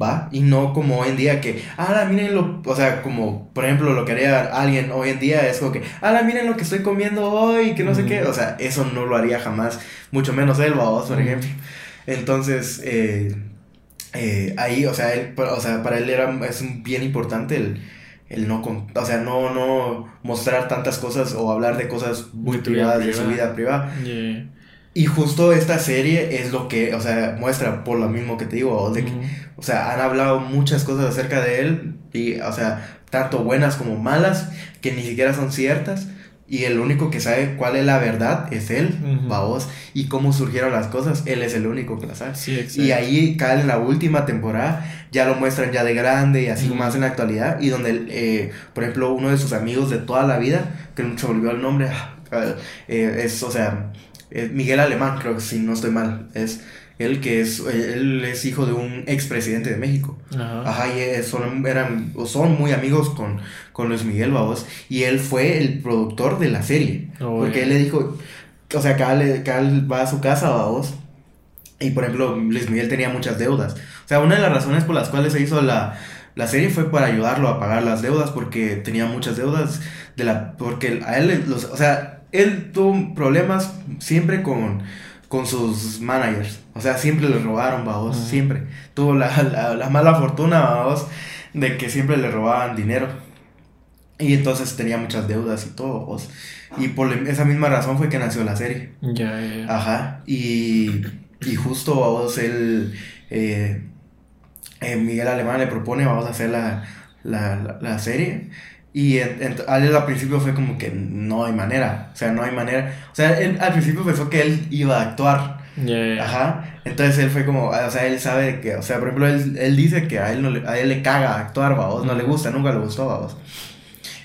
¿Va? Y no como hoy en día que, ala, miren lo, o sea, como, por ejemplo, lo que haría alguien hoy en día es como que, ala, miren lo que estoy comiendo hoy, que no sé qué, o sea, eso no lo haría jamás, mucho menos él, vos, por ejemplo. Entonces, eh, eh, ahí, o sea, él, o sea, para él era, es un- bien importante el, el no, con- o sea, no, no mostrar tantas cosas o hablar de cosas muy privadas de su vida privada. Yeah. Y justo esta serie es lo que, o sea, muestra por lo mismo que te digo, o de que, o sea, han hablado muchas cosas acerca de él, y, o sea, tanto buenas como malas, que ni siquiera son ciertas, y el único que sabe cuál es la verdad es él, vaos, y cómo surgieron las cosas, él es el único que la sabe. Sí. Y ahí, cae en la última temporada, ya lo muestran ya de grande y así más en la actualidad, y donde, eh, por ejemplo, uno de sus amigos de toda la vida, que se me olvidó el nombre, ah, eh, es, o sea, es Miguel Alemán, creo que si no estoy mal, es él que es, él es hijo de un expresidente de México. Ajá. Ajá, y eh, son, eran, o son muy amigos con, con Luis Miguel Babos. Y él fue el productor de la serie. Oh, porque él le dijo, o sea, acá él va a su casa, Babos. Y por ejemplo, Luis Miguel tenía muchas deudas. O sea, una de las razones por las cuales se hizo la, la serie fue para ayudarlo a pagar las deudas. Porque tenía muchas deudas. De la, porque a él, los, o sea, él tuvo problemas siempre con, con sus managers. O sea, siempre le robaron, Babos. Siempre. Tuvo la, la, la mala fortuna, Babos de que siempre le robaban dinero. Y entonces tenía muchas deudas y todo. pues. Y por esa misma razón fue que nació la serie. Ya. Ajá. Y, y justo vamos, él, eh, eh, Miguel Alemán le propone, vamos a hacer la, la, la, la serie. Y en- en- a él al principio fue como que no hay manera. O sea, no hay manera. O sea, él al principio pensó que él iba a actuar. Ya. Ajá. Entonces él fue como, o sea, él sabe que, o sea, por ejemplo, él, él dice que a él, no le, a él le caga actuar, vamos, no le gusta, nunca le gustó, vamos.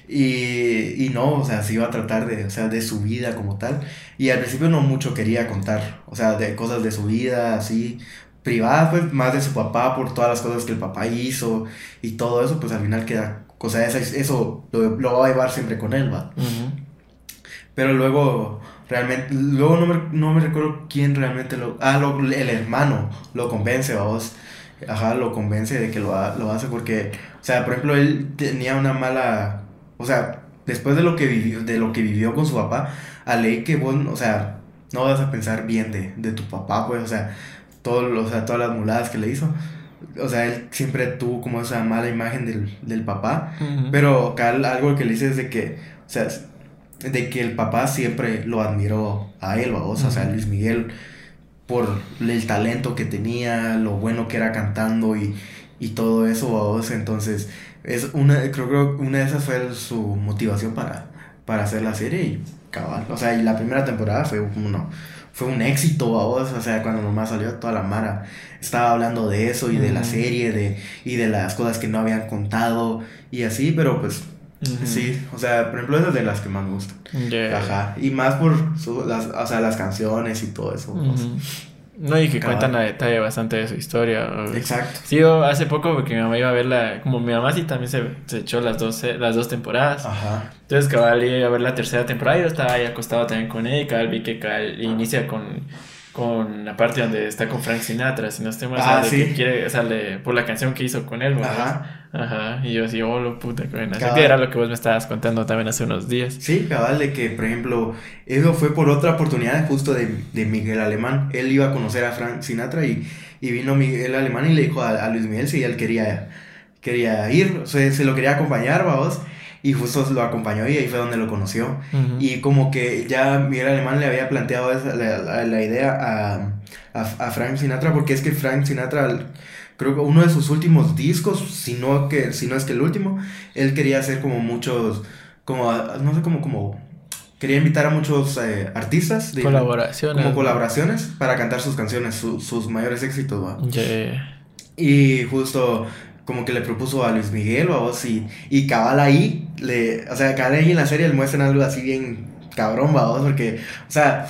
Y, y no, o sea, se iba a tratar de, o sea, de su vida como tal. Y al principio no mucho quería contar, o sea, de cosas de su vida, así, privadas, pues, más de su papá, por todas las cosas que el papá hizo y todo eso, pues al final queda, o sea, eso, lo, lo va a llevar siempre con él, va. Pero luego, realmente, luego no me, no me recuerdo quién realmente lo... Ah, lo- el hermano lo convence, vamos. Ajá, lo convence de que lo, ha- lo hace porque, o sea, por ejemplo, él tenía una mala... O sea, después de lo que vivió, de lo que vivió con su papá, a ley que vos, o sea, no vas a pensar bien de, de tu papá, pues, o sea, todo, lo- o sea, todas las muladas que le hizo. O sea, él siempre tuvo como esa mala imagen del, del papá. Pero acá algo que le dice es de que, o sea, de que el papá siempre lo admiró a él, o sea, Ujú. Luis Miguel, por el talento que tenía, lo bueno que era cantando y, y todo eso, ¿vamos? entonces, es una, creo que una de esas fue su motivación para, para hacer la serie y cabal, o sea, y la primera temporada fue uno, fue un éxito, ¿vamos? o sea, cuando nomás salió toda la mara, estaba hablando de eso y de la serie, de, y de las cosas que no habían contado y así, pero pues. Sí, o sea, por ejemplo, esa es de las que más me gustan. Ajá. Y más por su- las, o sea, las canciones y todo eso. Ujú. No, y que Cabal. cuentan a detalle bastante de su historia. Exacto. Sí, yo hace poco porque mi mamá iba a verla, como mi mamá sí también se, se echó las dos, las dos temporadas. Ajá. Entonces cabal iba a ver la tercera temporada y yo estaba ahí acostado también con ella y cabal vi que cabal inicia con, con la parte donde está con Frank Sinatra, si no estoy mal, Ah, sí. que quiere, o sea, le- por la canción que hizo con él, ¿verdad? Ajá. Ajá, y yo así, oh, lo puta, que. Así que era lo que vos me estabas contando también hace unos días. Sí, cabal, de que, por ejemplo, eso fue por otra oportunidad justo de, de Miguel Alemán. Él iba a conocer a Frank Sinatra y, y vino Miguel Alemán y le dijo a, a Luis Miguel si él quería, quería ir, o sea, se lo quería acompañar, vamos. Y justo lo acompañó y ahí fue donde lo conoció. Ujú. Y como que ya Miguel Alemán le había planteado esa- la, la- la idea a, a, a Frank Sinatra, porque es que Frank Sinatra, creo que uno de sus últimos discos, si no, que, si no es que el último, él quería hacer como muchos, como, no sé, como, como, quería invitar a muchos eh, artistas. De, Colaboraciones. Como colaboraciones para cantar sus canciones, su- sus mayores éxitos, ¿va? Yeah. Y justo como que le propuso a Luis Miguel, vamos, y, y cabal ahí, le, o sea, cabal ahí en la serie le muestran algo así bien cabrón, vamos, porque, o sea,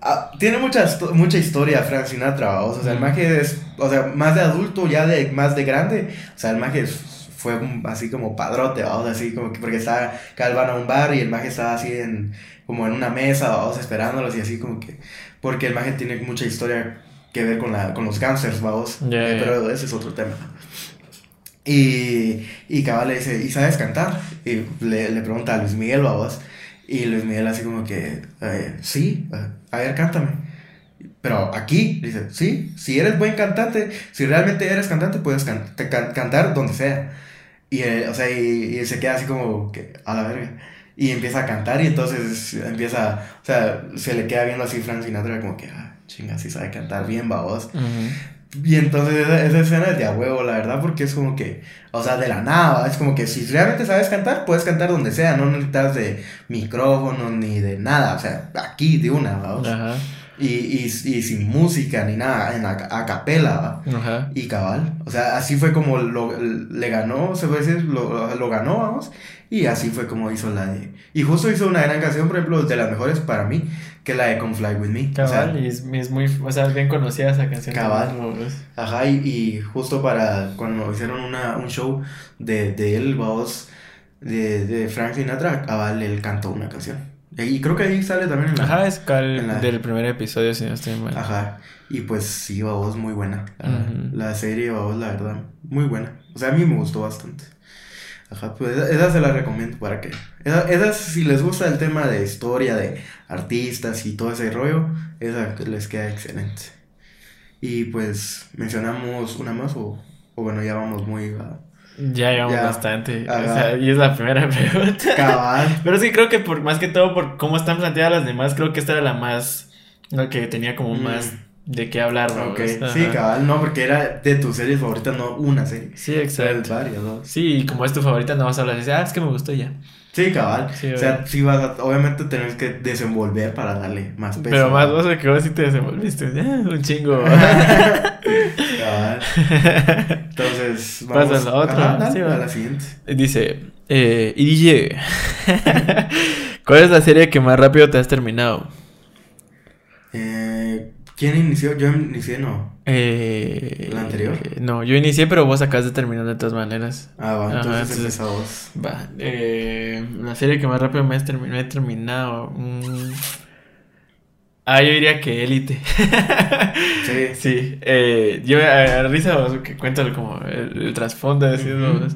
ah, tiene mucha, mucha historia Frank Sinatra, vamos, o sea, el Ujú. maje es, o sea, más de adulto, ya de, más de grande, o sea, el maje fue un- así como padrote, vamos, así como que, porque estaba, cabal van a un bar y el maje estaba así en, como en una mesa, vamos, esperándolos y así como que, porque el maje tiene mucha historia que ver con, la, con los gangsters, vamos, eh, pero ese es otro tema. Y, y cabal le dice, ¿y sabes cantar? Y le, le pregunta a Luis Miguel, vamos. Y Luis Miguel así como que, eh, sí, a ver, cántame. Pero aquí, dice, sí, si eres buen cantante, si realmente eres cantante, puedes can- te can- cantar donde sea. Y, eh, o sea, y, y se queda así como que, a la verga. Y empieza a cantar y entonces empieza, o sea, se le queda viendo así Frank Sinatra como que, ah, chinga, sí sabe cantar bien, babos. Ujú. Y entonces esa, esa escena es de a huevo, la verdad, porque es como que, o sea, de la nada, es como que si realmente sabes cantar, puedes cantar donde sea, no necesitas de micrófono ni de nada, o sea, aquí de una, ¿va? Ajá. Y, y, y sin música ni nada, en a, a capela. Y cabal, o sea, así fue como lo, le ganó, se puede decir, lo, lo ganó, vamos, y así fue como hizo la de... Y justo hizo una gran canción, por ejemplo, de las mejores para mí, que es la de Come Fly With Me. o sea, Cabal, y es, es muy, o sea, es bien conocida esa canción. Cabal. Pues, Ajá, y, y justo para cuando hicieron una, un show de, de él, vamos, de, de Frank Sinatra, cabal, él cantó una canción. Y creo que ahí sale también en la... Ajá, es cal la- del primer episodio, si no estoy mal. Ajá, y pues sí, vamos, muy buena. La, Ujú. la serie, vamos, la verdad, muy buena. O sea, a mí me gustó bastante. Ajá, pues esa, esa se la recomiendo para que... Esa, esa, si les gusta el tema de historia, de artistas y todo ese rollo, esa les queda excelente. Y pues, ¿mencionamos una más o, o bueno, ya vamos muy a... Ya llevamos Ya. bastante. O sea, y es la primera pregunta. Cabal. Pero sí creo que por más que todo por cómo están planteadas las demás, creo que esta era la más la que tenía como Mm. más de qué hablar, ¿no? Sí, cabal, no, porque era de tus series favoritas, no una serie. Sí, exacto. varias, ¿no? Sí, y como es tu favorita, no vas a hablar y ah, es que me gustó ya. Sí, cabal. Sí, o sea, sí vas a, obviamente tenés que desenvolver para darle más peso. Pero más ¿no? vos que vos sí te desenvolviste. Un chingo. Cabal. Entonces, vamos Pasa a la otra, Ajá, dale, sí, a va. la siguiente. Dice, eh, y DJ, ¿cuál es la serie que más rápido te has terminado? Eh, ¿Quién inició? Yo inicié, no. Eh, ¿La anterior? no, yo inicié, pero vos acabas de terminar de todas maneras. Ah, va, Ajá, entonces entonces- empieza vos. Va, eh, la serie que más rápido me, has termi- me he terminado. mm. Ah, yo diría que Élite. Sí. sí, eh, yo a, a risa que cuento como el, el trasfondo de decir, vos.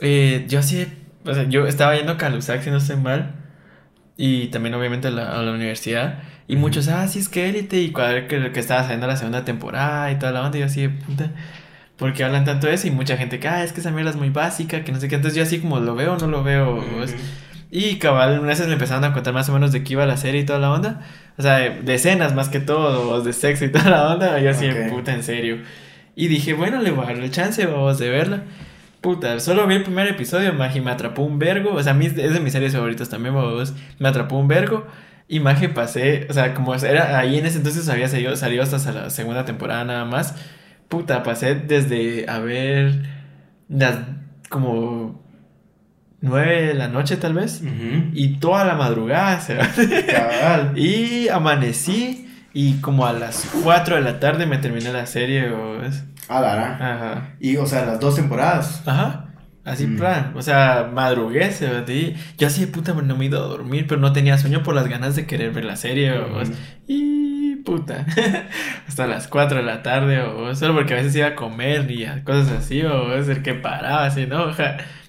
Eh, yo sí, o sea, yo estaba yendo a Calusac, si no estoy mal, y también obviamente a la, a la universidad, y muchos, ah, sí es que Élite, y cuando que, que estaba saliendo la segunda temporada y toda la onda, y yo así puta. ¿Por qué hablan tanto de eso? Y mucha gente que, ah, es que esa mierda es muy básica, que no sé qué. Entonces yo así como lo veo o no lo veo. Ujú. Y cabal, unas veces me empezaron a contar más o menos de qué iba la serie y toda la onda. O sea, de, de escenas más que todo, de sexo y toda la onda. Yo así, puta, en serio. Y dije, bueno, le voy a dar el chance, vamos de verla. Puta, solo vi el primer episodio, Magi, me atrapó un vergo. O sea, mí es de mis series favoritas también, vamos. Me atrapó un vergo. Y Magi pasé, o sea, como era ahí en ese entonces había salido, salido hasta la segunda temporada nada más. Puta, pasé desde a ver las como nueve de la noche tal vez. Y toda la madrugada se. Cabal. Y amanecí y como a las 4 de la tarde me terminé la serie. o es- Ah, la gran. Ajá. Y, o sea, las dos temporadas. Ajá. Así Mm. plan. O sea, madrugué, se Yo así de puta no me he ido a dormir, pero no tenía sueño por las ganas de querer ver la serie. Y puta. Hasta las 4 de la tarde o solo porque a veces iba a comer y a cosas así o es el que paraba así, ¿no?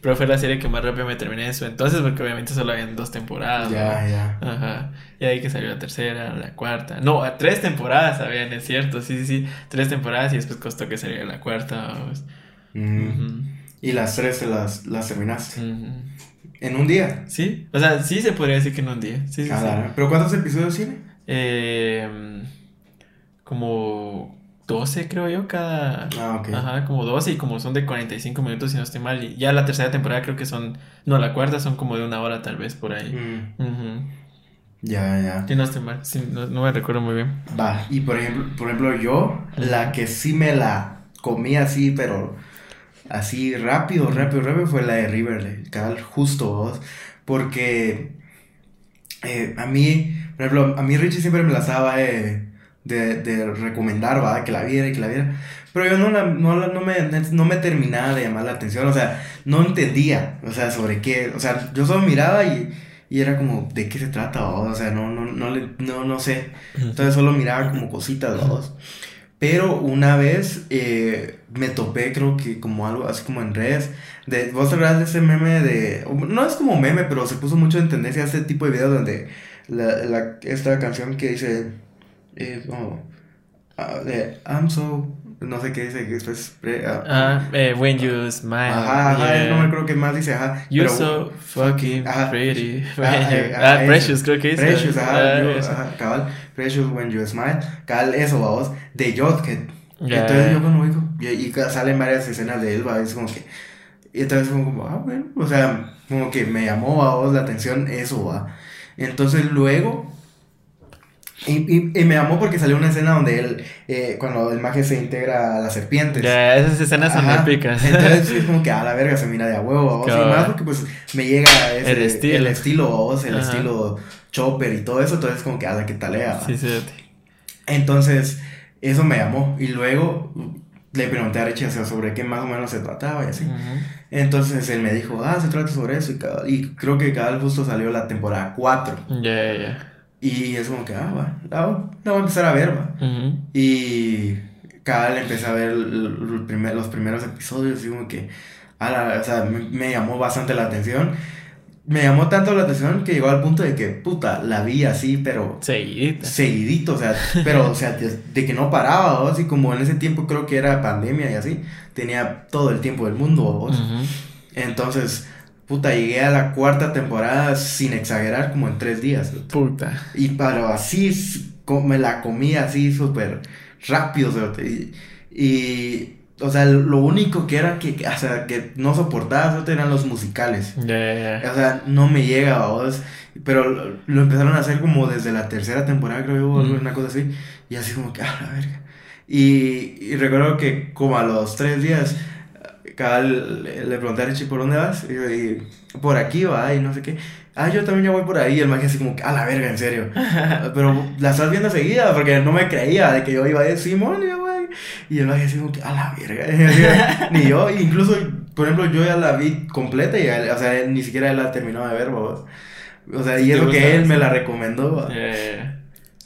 Pero fue la serie que más rápido me terminé eso entonces porque obviamente solo habían dos temporadas. ¿no? Ya, ya. Ajá. Y ahí que salió la tercera, la cuarta. No, a tres temporadas habían, es cierto. Sí, sí, sí. Tres temporadas y después costó que saliera la cuarta. pues. Mm. Y las tres te las, las terminaste. En un día. Sí, o sea, sí se podría decir que en un día. Sí, sí, Ah, sí. ¿Pero cuántos episodios tiene? Eh, como 12, creo yo, cada... Ah, ok. Ajá, como 12 y como son de 45 minutos si no estoy mal. Y ya la tercera temporada creo que son... No, la cuarta son como de una hora tal vez por ahí. Mm, ya, ya. Sí, no estoy mal. Sí, no, no me recuerdo muy bien. Va, y por ejemplo, por ejemplo, yo, la que sí me la comí así, pero así rápido, rápido, rápido, fue la de Riverdale, cabal, justo vos, porque eh, a mí, por ejemplo, a mí Richie siempre me la estaba de, de, de recomendar, va, que la viera y que la viera, pero yo no, la, no, la- no, me, no me terminaba de llamar la atención, o sea, no entendía, o sea, sobre qué, o sea, yo solo miraba y... Y era como, ¿de qué se trata? O sea, no, no, no, le- no, no sé. Entonces solo miraba como cositas, vamos. Pero una vez eh, me topé, creo que como algo así como en redes. De, ¿Vos te de ese meme de.? No es como meme, pero se puso mucho en tendencia este tipo de videos donde la, la- esta canción que dice. eh, como, ah, de I'm so. No sé qué dice, que después. pre- ah, Ah, eh, when you smile. ajá, ajá, yeah. no me acuerdo qué más dice, ajá. You're pero- so fucking Ajá. pretty. Ah, eh, ah, Precious, eso. creo que dice. Precious, ajá, Ah, yo- ajá, cabal, Precious when you smile, cabal, eso, vamos, de Jotket. Ya. Entonces yo cuando digo, y, y salen varias escenas de él, va, es como que, y entonces como, ah, bueno, o sea, como que me llamó a vos la atención eso, va. Entonces luego, y, y, y me llamó porque salió una escena donde él, eh, cuando el maje se integra a las serpientes. Ya, esas escenas son Ajá. épicas. Entonces es como que a la verga se mira de a huevo. Y más porque pues me llega ese, El estilo. el estilo, vamos, el Ajá. estilo chopper y todo eso, entonces como que a la que talea. sí, sí. Entonces, eso me llamó. Y luego le pregunté a Richie o sea, sobre qué más o menos se trataba y así. Entonces él me dijo, ah, se trata sobre eso. Y, cada- y creo que cada justo salió la temporada 4. Ya, ya. Y es como que, ah, va, la, voy- la voy a empezar a ver, va. Y cada vez empecé a ver el- el primer- los primeros episodios y como que, a la- o sea, me, me llamó bastante la atención. Me llamó tanto la atención que llegó al punto de que, puta, la vi así, pero Seguidita. seguidito, o sea, pero, o sea, de, de que no paraba, ¿vos? y como en ese tiempo creo que era pandemia y así, tenía todo el tiempo del mundo, ¿vos? Entonces, puta, llegué a la cuarta temporada sin exagerar como en tres días. Puta. Y pero así me la comí así súper rápido. cerote, Y, y, o sea, lo único que era que, o sea, que no soportaba cerote, eran los musicales. Ya, ya. O sea, no me llega a vos. Pero lo, lo empezaron a hacer como desde la tercera temporada, creo yo, Mm. una cosa así. Y así como que, ah, la verga. Y, y recuerdo que como a los tres días, cada le, le pregunté a Richie por dónde vas. Y, yo, y, por aquí va, y no sé qué. Ah, yo también ya voy por ahí. Y el magia así como que, a la verga, en serio. Pero la estás viendo seguida, porque no me creía de que yo iba a decir, Simón, ya voy. Y así como que, a la verga. Ni yo, incluso, por ejemplo, yo ya la vi completa y, o sea, él ni siquiera él la terminó de ver, babos. O sea, y ¿Te eso gusta que él me la recomendó. va. Ya, ya, ya.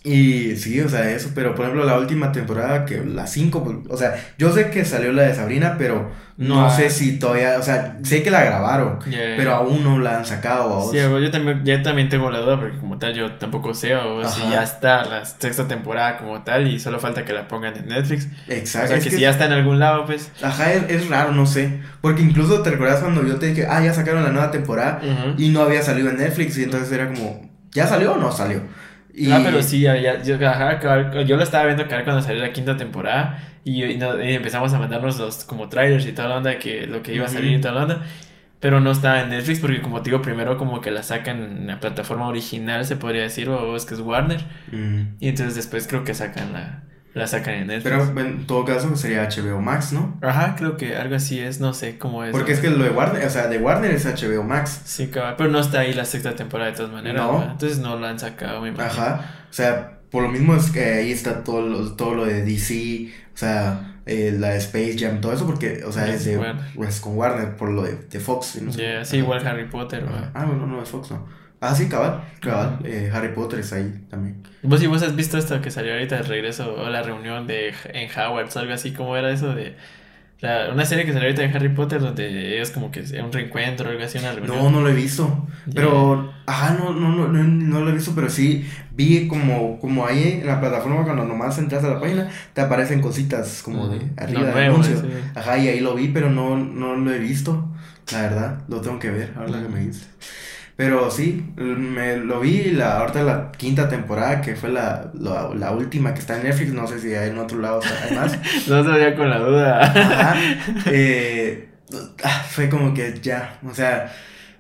Y sí, o sea, eso, pero por ejemplo la última temporada, que la 5, o sea, yo sé que salió la de Sabrina, pero no, No. sé si todavía, o sea, sé que la grabaron, ya. pero aún no la han sacado, babos. Sí, yo también, yo también tengo la duda porque como tal yo tampoco sé o si ya está la sexta temporada como tal y solo falta que la pongan en Netflix. O Exacto. sea, es que, que si ya está en algún lado, pues... Ajá, es, es raro, no sé. Porque incluso te recuerdas cuando yo te dije, ah, ya sacaron la nueva temporada Ujú. y no había salido en Netflix y entonces era como, ¿ya salió o no salió? Y, Ah, pero sí, ya, yo, ajá, yo lo estaba viendo acá cuando salió la quinta temporada y, y no- y empezamos a mandarnos los como trailers y toda la onda que lo que iba a salir y toda la onda. Pero no estaba en Netflix porque como te digo, primero como que la sacan en la plataforma original, se podría decir, o es que es Warner. Y entonces después creo que sacan la, la sacan en Netflix. Pero en todo caso sería HBO Max, ¿no? Ajá, creo que algo así es, no sé cómo es. Porque es que lo de Warner, o sea, de Warner es HBO Max. Sí, cabal, pero no está ahí la sexta temporada de todas maneras. No. Entonces no lo han sacado, me imagino. Ajá. O sea, por lo mismo es que ahí está todo lo, todo lo de DC, o sea, eh, la de Space Jam, todo eso, porque, o sea, Es es de, Warner. pues, con Warner, por lo de, de Fox. y no sé. Yeah, sí, Ajá. igual Harry Potter. Ah, bueno, no es Fox, no. Ah, sí, cabal, cabal. eh, Harry Potter está ahí también. ¿Vos y vos has visto esto que salió ahorita de regreso o la reunión de en Howard o algo así? ¿Cómo era eso de la- una serie que salió ahorita de Harry Potter donde ellos como que es un reencuentro o algo así, una reunión? No, no lo he visto. Pero, ajá, no, no, no, no, no lo he visto, pero sí vi como, como ahí en la plataforma cuando nomás entras a la página, te aparecen cositas como de arriba Lo de nuevo, anuncios. sí. Ajá, y ahí lo vi, pero no, no lo he visto. La verdad, lo tengo que ver, ahora que me dices. Pero sí, me lo vi la, ahorita la quinta temporada, que fue la, la, la última que está en Netflix, no sé si hay en otro lado hay más. no sabía con la duda. Ajá. Eh, ah, fue como que ya, o sea,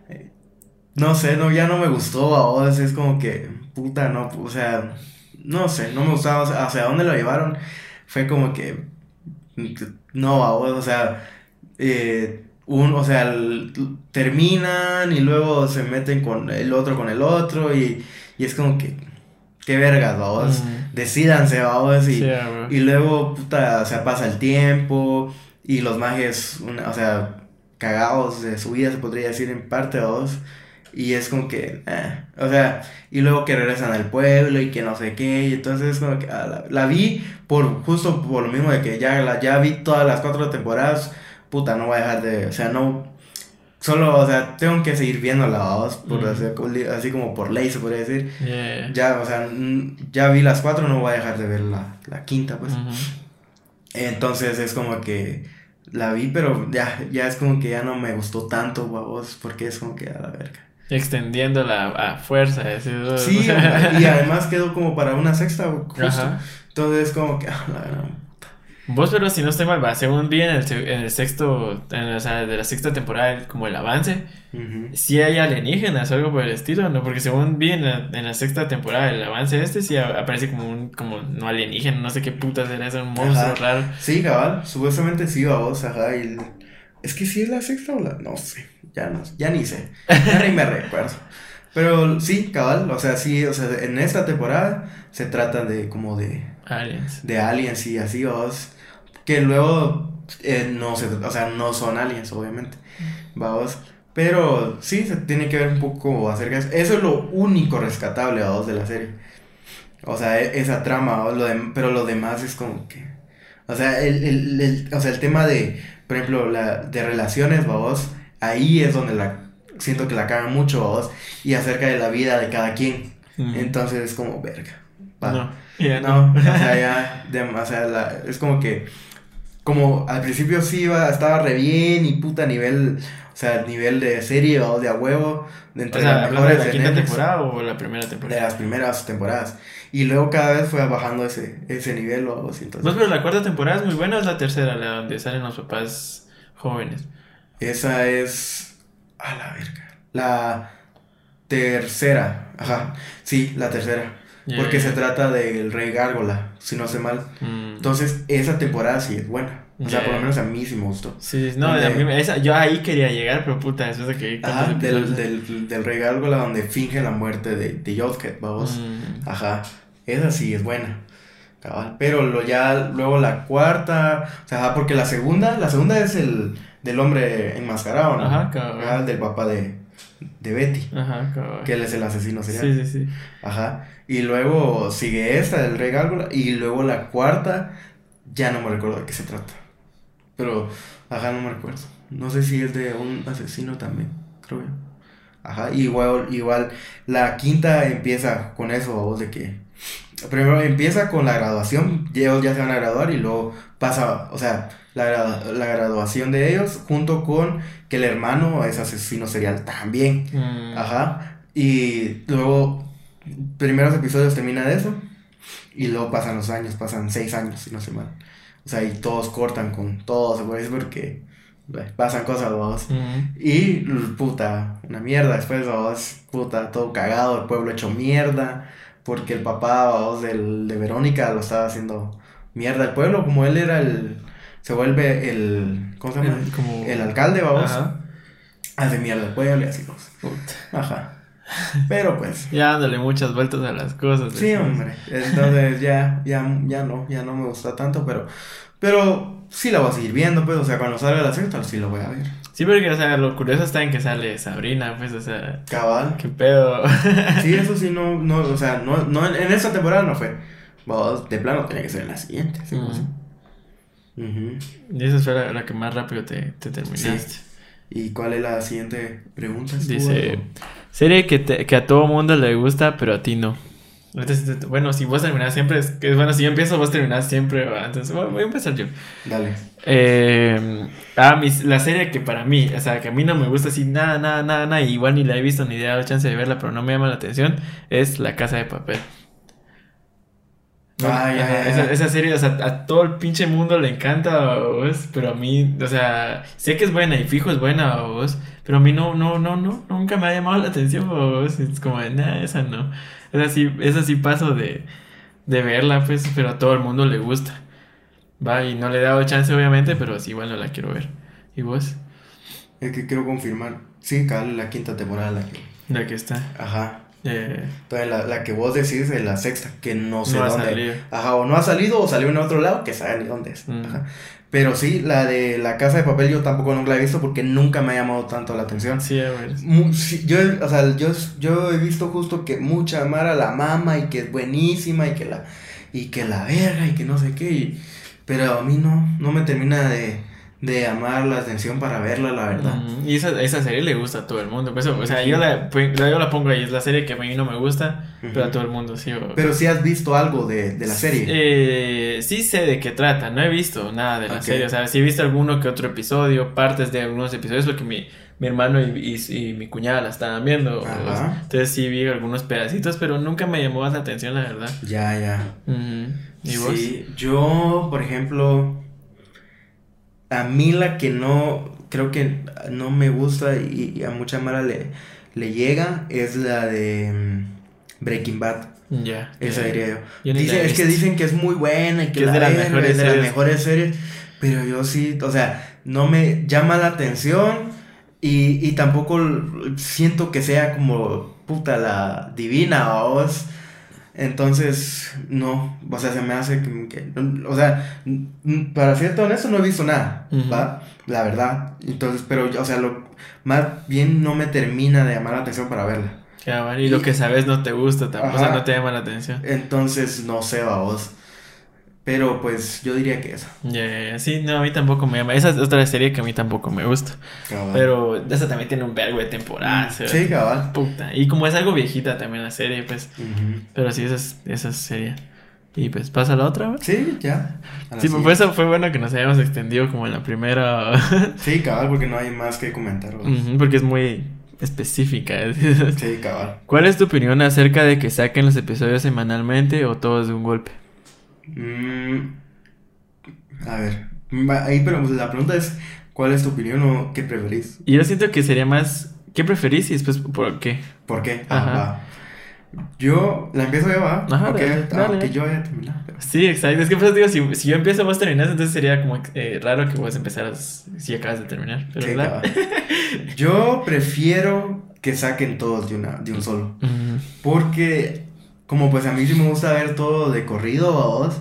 eh, no sé, no, ya no me gustó a es como que, puta, no, o sea, no sé, no me gustaba, o sea, hacia dónde lo llevaron, fue como que, no, a o sea, eh, un, o sea, terminan y luego se meten con el otro con el otro y, y es como que, qué vergas, vamos, decidanse, vamos, y, y luego, puta, o sea, pasa el tiempo y los mages, o sea, cagados de su vida, se podría decir en parte, vamos, y es como que, eh, o sea, y luego que regresan al pueblo y que no sé qué, y entonces es como que ah, la, vi por, justo por lo mismo de que ya, la, ya vi todas las cuatro temporadas, puta, no voy a dejar de, o sea, no, solo, o sea, tengo que seguir viendo la voz, por así, como por ley se podría decir. Ya, o sea, ya vi las cuatro, no voy a dejar de ver la, la quinta, pues. Entonces es como que la vi, pero ya, ya es como que ya no me gustó tanto, vos, porque es como que a la verga. Extendiéndola a fuerza, Sí, y además quedó como para una sexta, justo. Entonces es como que, la Vos, pero si no estoy mal, va, según vi en el, en el sexto, en, o sea, de la sexta temporada, como el avance, si hay alienígenas o algo por el estilo, ¿no? Porque según vi en la, en la sexta temporada, el avance este, sí aparece como un, como no alienígena, no sé qué putas era, es un monstruo raro. Sí, cabal, supuestamente sí, a vos, ajá, y... Es que sí es la sexta o la... No sé, ya no, ya ni sé, ya ni me recuerdo. Pero sí, cabal, o sea, sí, o sea, en esta temporada se trata de como de... Aliens. De aliens y así, vos que luego eh, no se, o sea, no son aliens, obviamente. Vamos. Pero sí, se tiene que ver un poco acerca de eso. Eso es lo único rescatable, vamos, de la serie. O sea, e, esa trama, lo de, pero lo demás es como que... O sea, el, el, el, o sea, el tema de, por ejemplo, la, de relaciones, vamos, ahí es donde la siento que la cagan mucho, vamos, y acerca de la vida de cada quien. Entonces es como, verga. No, no, o sea, ya, de, o sea, la, es como que como al principio sí iba, estaba re bien y puta nivel, o sea, nivel de serie o de a huevo, de entre las mejores de la quinta temporada o la primera temporada. De las primeras temporadas. Y luego cada vez fue bajando ese, ese nivel o algo así. Entonces... No, pero la cuarta temporada es muy buena, es la tercera, la donde salen los papás jóvenes. Esa es. A la verga. La tercera. Ajá. Sí, la tercera porque se trata del rey Gárgola, si no sé mal. Mm. Entonces, esa temporada sí es buena. O sea, por lo menos a mí sí me gustó. Sí, no, a mí, esa, yo ahí quería llegar, pero puta, después de que... Ajá, del, del, del, rey Gárgola donde finge la muerte de, de Jodket, vamos. Mm. Ajá, esa sí es buena. Pero lo ya, luego la cuarta, o sea, porque la segunda, la segunda es el del hombre enmascarado, ¿no? Ajá, cabrón. del papá de, de Betty. Ajá, cabrón. Que él es el asesino serial. Sí, sí, sí. Ajá. Y luego sigue esta del Rey Gárgola. Y luego la cuarta, ya no me recuerdo de qué se trata. Pero, ajá, no me recuerdo. No sé si es de un asesino también, creo yo. Ajá, igual, igual, la quinta empieza con eso, vos, de que primero empieza con la graduación, ellos ya se van a graduar y luego pasa, o sea, la, la graduación de ellos junto con que el hermano es asesino serial también. Mm. Ajá. Y luego, primeros episodios termina de eso y luego pasan los años, pasan seis años, si no se mal. O sea, y todos cortan con todos, es porque pasan cosas, vos. Mm. Y puta, una mierda. Después, vos, puta, todo cagado, el pueblo hecho mierda porque el papá vos, del, de Verónica lo estaba haciendo mierda al pueblo, como él era el, se vuelve el, ¿cómo se llama? El, como... el alcalde, vamos, hace mierda al pueblo y así cosas. Ajá. Pero pues. Ya dándole muchas vueltas a las cosas. Sí, hombre. Entonces ya, ya, ya no, ya no me gusta tanto, pero, pero sí la voy a seguir viendo, pues, o sea, cuando salga la sexta sí lo voy a ver. Sí, porque, o sea, lo curioso está en que sale Sabrina, pues, o sea. Cabal. ¿Qué pedo? sí, eso sí, no, no, o sea, no, no, en esta temporada no fue. Vos, de plano, tenía que ser en la siguiente, sí, Y esa fue la, que más rápido te, te terminaste. ¿Y cuál es la siguiente pregunta? Dice, serie que, te, que a todo mundo le gusta, pero a ti no. Bueno, si vos terminás siempre, es bueno, si yo empiezo, vos terminás siempre. Entonces, voy a empezar yo. Dale. Eh Ah, mis- la serie que para mí, o sea, que a mí no me gusta así nada, nada, nada, nada, y igual ni la he visto ni he dado chance de verla, pero no me llama la atención, es La Casa de Papel. Ah, ya, ajá, ya, ya. Esa, esa serie, o sea, a todo el pinche mundo le encanta, vos, pero a mí, o sea, sé que es buena y fijo es buena, vos, pero a mí no, no, no, no, nunca me ha llamado la atención, vos, es como, de, nah, esa no, esa sí, esa sí paso de, de verla, pues, pero a todo el mundo le gusta, va, y no le he dado chance, obviamente, pero sí, igual no la quiero ver, ¿y vos? Es que quiero confirmar. Sí, cabal, la quinta temporada la que. La que está, Ajá. Eh, Entonces, la, la que vos decís es la sexta, que no sé no ha dónde. salido. Ajá, o no ha salido o salió en otro lado, que sabe ni dónde es. Mm. Ajá. Pero sí, la de la casa de papel yo tampoco nunca la he visto porque nunca me ha llamado tanto la atención. Sí, a ver. Sí, yo, o sea, yo, yo he visto justo que mucha Mara la mama y que es buenísima y que la, y que la verga y que no sé qué. y- pero a mí no, no me termina de, de llamar la atención para verla, la verdad. Mm, Y esa, esa serie le gusta a todo el mundo. Pues, o sea, yo la, yo la pongo ahí. Es la serie que a mí no me gusta, pero a todo el mundo sí. o- Pero sí has visto algo de, de la serie. Eh, sí sé de qué trata. No he visto nada de la serie. O sea, sí he visto alguno que otro episodio, partes de algunos episodios, porque mi, mi hermano y, y- y mi cuñada la estaban viendo. entonces sí vi algunos pedacitos, pero nunca me llamó la atención, la verdad. Ya, ya. ¿Y vos? Sí, yo, por ejemplo, a mí la que no, creo que no me gusta y, y a mucha Mara le, le llega es la de mm, Breaking Bad. Ya. Esa diría yo. Dice- la es que dicen que es muy buena y que, Que es la de las verga, mejores es de las mejores series. Pero yo sí, o sea, no me llama la atención y, y tampoco siento que sea como puta la divina o vos. Entonces, no, o sea, se me hace que, que- o sea, para ser honesto no he visto nada. ¿va? La verdad. Entonces, pero, o sea, lo más bien no me termina de llamar la atención para verla. Ya, y lo que sabes no te gusta tampoco, o sea, no te llama la atención. Entonces, no sé, va vos. Pero pues yo diría que esa. Ya, ya, ya. Sí, no, a mí tampoco me llama. Esa es otra serie que a mí tampoco me gusta. Cabal. Pero esa también tiene un vergo de temporadas. Mm, Sí, cabal. Puta. Y como es algo viejita también la serie, pues. Pero sí, esa es, esa es serie. Y pues pasa la otra, güey. Sí, ya. Sí, pues siguiente. eso fue bueno que nos hayamos extendido como en la primera. Sí, cabal, porque no hay más que comentar. Porque es muy específica. Sí, cabal. ¿Cuál es tu opinión acerca de que saquen los episodios semanalmente o todos de un golpe? Mm, a ver. Ahí, pero pues, la pregunta es: ¿cuál es tu opinión o qué preferís? Yo siento que sería más. ¿Qué preferís y después por qué? ¿Por qué? Ah, Ajá. va. Yo la empiezo ya, va. Ajá, Ok, dale, dale. Aunque yo haya terminado. Sí, exacto. Es que pues digo, si, si yo empiezo vos terminás, entonces sería como eh, raro que vos empezaras si acabas de terminar. Pero Sí. Yo prefiero que saquen todos de, una, de un solo. Ujú. Porque, como pues a mí sí me gusta ver todo de corrido, vos,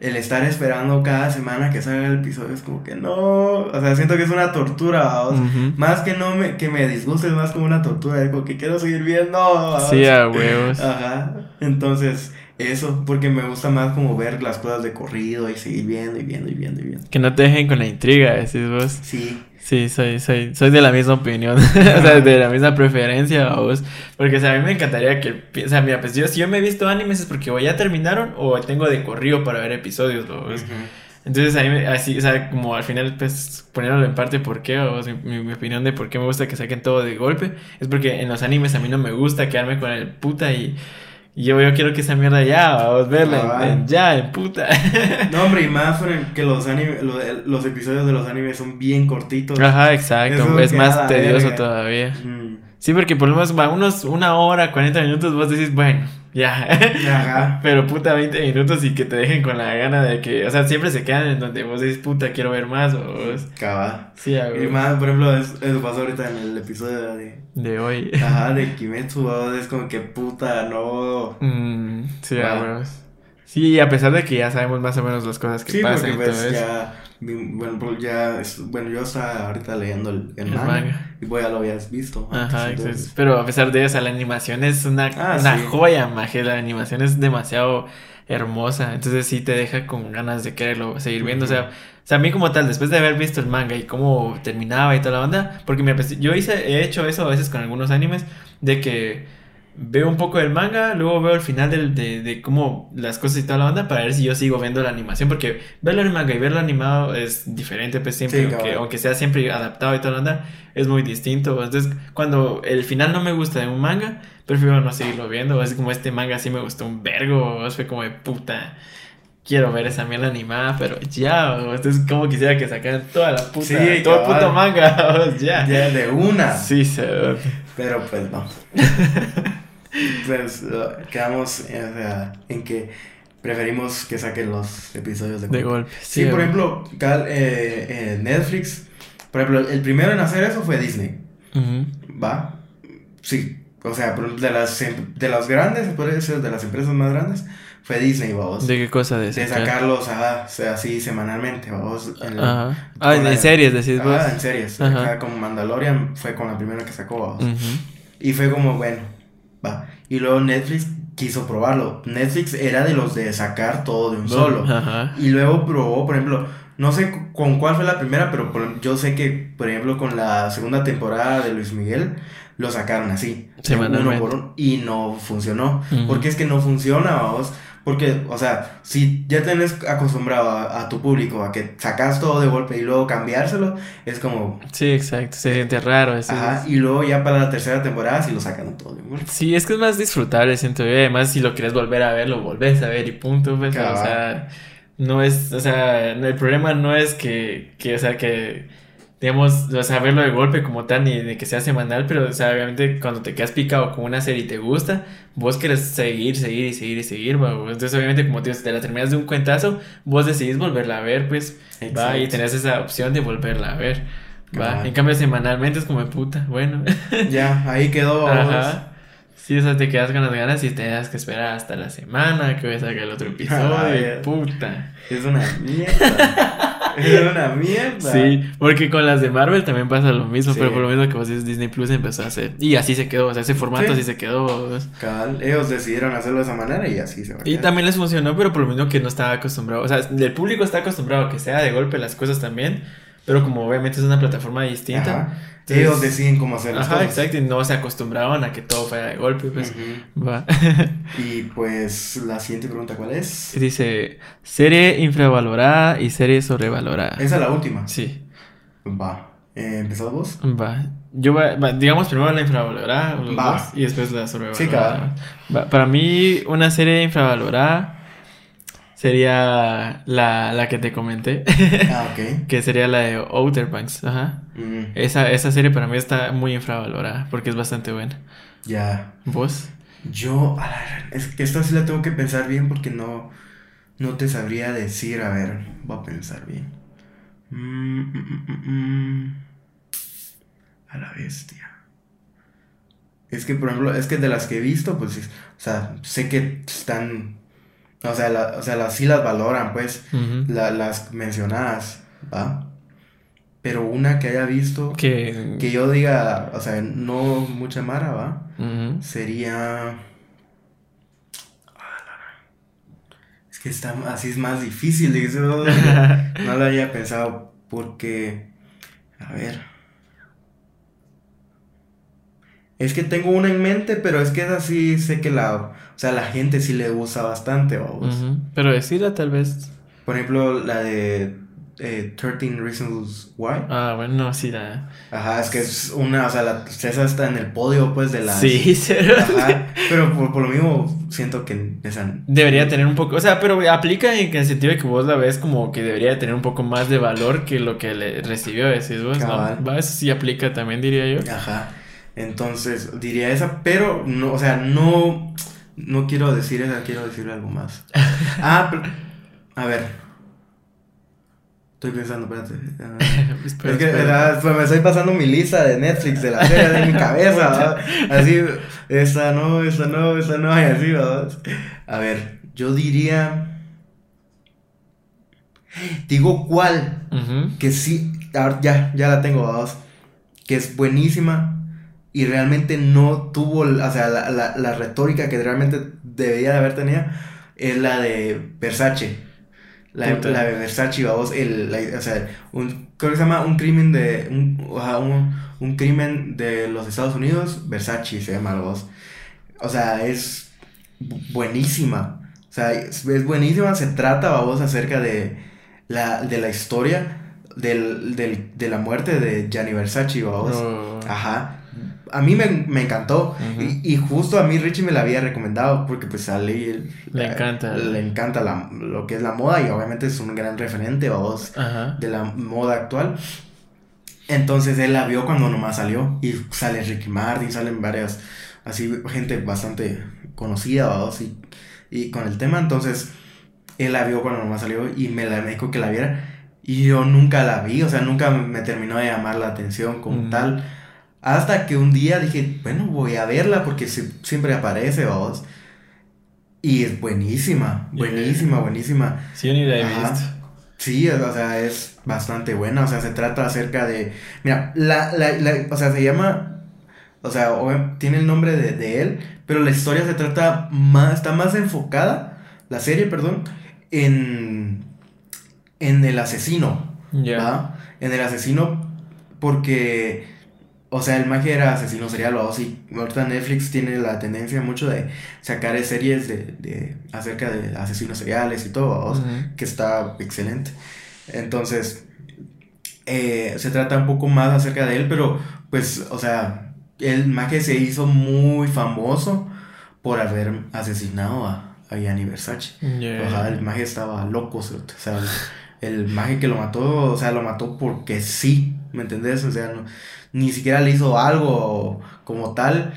el estar esperando cada semana que salga el episodio es como que no, o sea, siento que es una tortura, vos. Ujú. Más que no me, que me disguste, es más como una tortura, es como que quiero seguir viendo, vos. Sí, a huevos. Ajá, entonces, eso, porque me gusta más como ver las cosas de corrido y seguir viendo y viendo y viendo y viendo. Que no te dejen con la intriga, decís vos. Sí, Sí, soy, soy, soy de la misma opinión. o sea, de la misma preferencia vos. Porque, o sea, a mí me encantaría que. O sea, mira, pues yo, si yo me he visto animes es porque o ya terminaron o tengo de corrido para ver episodios, ¿no? Ujú. Entonces, ahí me- así, o sea, como al final, pues, poniéndolo en parte por qué, o sea, mi, mi opinión de por qué me gusta que saquen todo de golpe, es porque en los animes a mí no me gusta quedarme con el puta y, y yo, yo quiero que esa mierda ya, vamos a verla Ah. en ya, en puta. No, hombre, y más por el- que los anime, lo- el- los episodios de los animes son bien cortitos. Ajá, exacto, Eso es más tedioso verga. todavía. Mm. Sí, porque por lo menos va unos una hora, 40 minutos, vos decís, bueno, ya. Ajá. Pero puta, 20 minutos y que te dejen con la gana de que, o sea, siempre se quedan en donde vos decís, puta, quiero ver más, o vos. Cabal. Sí, Y más, por ejemplo, es- eso pasó ahorita en el episodio de. De hoy. Ajá, de Kimetsu, ¿no? es como que puta, no. Mm, sí, a. Sí, a pesar de que ya sabemos más o menos las cosas que Sí, pasan porque y todo pues eso. ya. Bueno, pues, ya. es- Bueno, yo estaba ahorita leyendo el, el El manga, manga. Y vos ya lo habías visto. antes, Ajá, entonces- exacto. pero a pesar de eso, la animación es una, Ah, una sí. joya, maje. La animación es demasiado hermosa. Entonces sí te deja con ganas de quererlo seguir viendo. O sea, o sea, a mí como tal, después de haber visto el manga y cómo terminaba y toda la onda, porque me, apetece- yo hice, he hecho eso a veces con algunos animes, de que veo un poco del manga, luego veo el final del, de, de cómo las cosas y toda la onda para ver si yo sigo viendo la animación, porque verlo en manga y verlo animado es diferente, pues siempre, Sí, aunque, sea siempre adaptado y toda la onda, es muy distinto. Entonces, cuando el final no me gusta de un manga, prefiero no seguirlo viendo. Así como este manga sí me gustó un vergo, fue como de puta. Quiero ver esa mierda animada, pero ya, entonces como quisiera que sacaran toda la puta, Sí, todo el puto manga, ya. Ya de una. Sí, se... Pero pues no. pues uh, quedamos eh, o sea, en que preferimos que saquen los episodios de de golpe. golpe. Sí, por ejemplo, cal- eh, eh, Netflix, por ejemplo, el primero en hacer eso fue Disney, Ujú. ¿va? Sí, o sea, de las, em- de las grandes, puede decir, de las empresas más grandes, fue Disney, vamos. ¿De qué cosa? De, De sacar? sacarlos ajá, así semanalmente, vamos. en- Ajá. Ah, con la- en series decís vos. Ah, en series. Ajá. Acá como Mandalorian fue con la primera que sacó, vamos. Ujú. Y fue como, bueno, va. Y luego Netflix quiso probarlo. Netflix era de los de sacar todo de un solo. Ajá. Y luego probó, por ejemplo, no sé con cuál fue la primera, pero por- yo sé que, por ejemplo, con la segunda temporada de Luis Miguel, lo sacaron así. Uno por uno. Y no funcionó. Porque es que no funciona, vamos. Porque, o sea, si ya tenés acostumbrado a, a tu público a que sacas todo de golpe y luego cambiárselo, es como, Sí, exacto. Se siente raro. eso ajá. es- Y luego ya para la tercera temporada, si lo sacan todo de golpe. Sí, es que es más disfrutable, siento yo. Además, si lo quieres volver a ver, lo volvés a ver y punto. Pues, o sea, no es, o sea, el problema no es que, que, o sea, que, digamos, o sea, verlo de golpe como tal, ni de que sea semanal, pero, o sea, obviamente cuando te quedas picado con una serie y te gusta, vos querés seguir, seguir y seguir y seguir, va. Entonces, obviamente, como te si te la terminas de un cuentazo, vos decidís volverla a ver, pues, va, y tenés esa opción de volverla a ver, va. En cambio, semanalmente es como de puta, bueno. Ya, ahí quedó. Ajá. Sí, o sea, te quedas con las ganas y te das que esperar hasta la semana que voy a sacar el otro episodio. Puta. Es una mierda. es una mierda. Sí, porque con las de Marvel también pasa lo mismo, Sí. pero por lo mismo que vos dices, Disney Plus empezó a hacer. Y así se quedó, o sea, ese formato Sí. así se quedó. Cabal, ellos decidieron hacerlo de esa manera y así se va. Y también les funcionó, pero por lo mismo que no estaba acostumbrado. O sea, el público está acostumbrado a que sea de golpe las cosas también, pero como obviamente es una plataforma distinta. Ajá. entonces- ellos deciden cómo hacer las Ajá, cosas. exacto, y no se acostumbraban a que todo fuera de golpe, pues. Va. Y pues la siguiente pregunta, ¿cuál es? Dice, serie infravalorada y serie sobrevalorada. Esa es la última. Sí, Va. Eh, ¿Empezado vos? va. Yo va, va, digamos primero la infravalorada los Va. dos, y después la sobrevalorada. Sí. Va, Para mí, una serie infravalorada sería la, la que te comenté, Ah, ok. que sería la de Outer Banks. Ajá. Mm, Esa, esa serie para mí está muy infravalorada porque es bastante buena. ya. ¿Vos? Yo, a la es que esta sí la tengo que pensar bien porque no, no te sabría decir. A ver, voy a pensar bien. Mm, mm, mm, mm, mm. A la bestia. Es que, por ejemplo, es que de las que he visto, pues, es- o sea, sé que están, o sea, la- o sea, las, sí las valoran, pues, la- las mencionadas, ¿va? Pero una que haya visto, Que... que yo diga, o sea, no mucha mara, ¿va? Sería. Es que está así es más difícil. eso no lo había pensado. Porque. A ver. Es que tengo una en mente, pero es que es así, sé que la. O sea, la gente sí le gusta bastante, vamos. Ujú. Pero decirla tal vez... Por ejemplo, la de eh, 13 Reasons Why. Ah, bueno, no, sí, la... Ajá, es que es una. O sea, la, esa está en el podio, pues, de las. Sí. Ajá, pero por, por lo mismo siento que esa Debería tener un poco, o sea, pero aplica en el sentido de que vos la ves como que debería tener un poco más de valor que lo que le recibió, decís vos, Cabal. ¿no? Eso sí aplica también, diría yo. Ajá. Entonces, diría esa, pero no, o sea, no no quiero decir esa, quiero decirle algo más. Ah, pero- a ver. Estoy pensando, espérate. Ah, Espera, es que espera. ¿verdad? Pues me estoy pasando mi lista de Netflix de la serie de mi cabeza, ¿verdad? Así, esta no, esta no, esta no, y así, ¿verdad? A ver, yo diría. Digo cuál, Ujú. que sí, ya, ya la tengo, vamos, que es buenísima y realmente no tuvo, o sea, la, la, la retórica que realmente debería de haber tenido, es la de Versace. La, la de Versace, vamos, el, la- o sea, un, creo que se llama un crimen de, un, ajá, un, un crimen de los Estados Unidos, Versace se llama, vamos. o sea, es buenísima. O sea, es, buenísima. Se trata, vamos, acerca de la, de la historia del, del, de la muerte de Gianni Versace, vamos. Ajá. A mí me, me encantó. y, y, justo a mí Richie me la había recomendado porque pues sale... Le encanta. Le encanta la, lo que es la moda y obviamente es un gran referente, vamos, de la moda actual. Entonces él la vio cuando nomás salió y sale Ricky Martin, salen varias, así, gente bastante conocida, vamos, y, y con el tema. Entonces él la vio cuando nomás salió y me, la, me dijo que la viera. Y yo nunca la vi, o sea, nunca me terminó de llamar la atención como tal. Hasta que un día dije, bueno, voy a verla porque siempre aparece, vos. Y es buenísima, buenísima, buenísima. Sí, ni la he visto. Sí, o sea, es bastante buena. O sea, se trata acerca de. Mira, la, la, la o sea, se llama. O sea, tiene el nombre de, de, él, pero la historia se trata más. Está más enfocada, la serie, perdón, en. En el asesino. Ya. En el asesino, porque o sea, el magia era asesino serial o así. Ahorita Netflix tiene la tendencia mucho de sacar series de, de acerca de asesinos seriales y todo, que está excelente. Entonces, eh, se trata un poco más acerca de él, pero pues, o sea, el magia se hizo muy famoso por haber asesinado a, a Gianni Versace. O sea, el magia estaba loco, o sea, el, magia que lo mató, o sea, lo mató porque sí, ¿me entendés? O sea, no ni siquiera le hizo algo como tal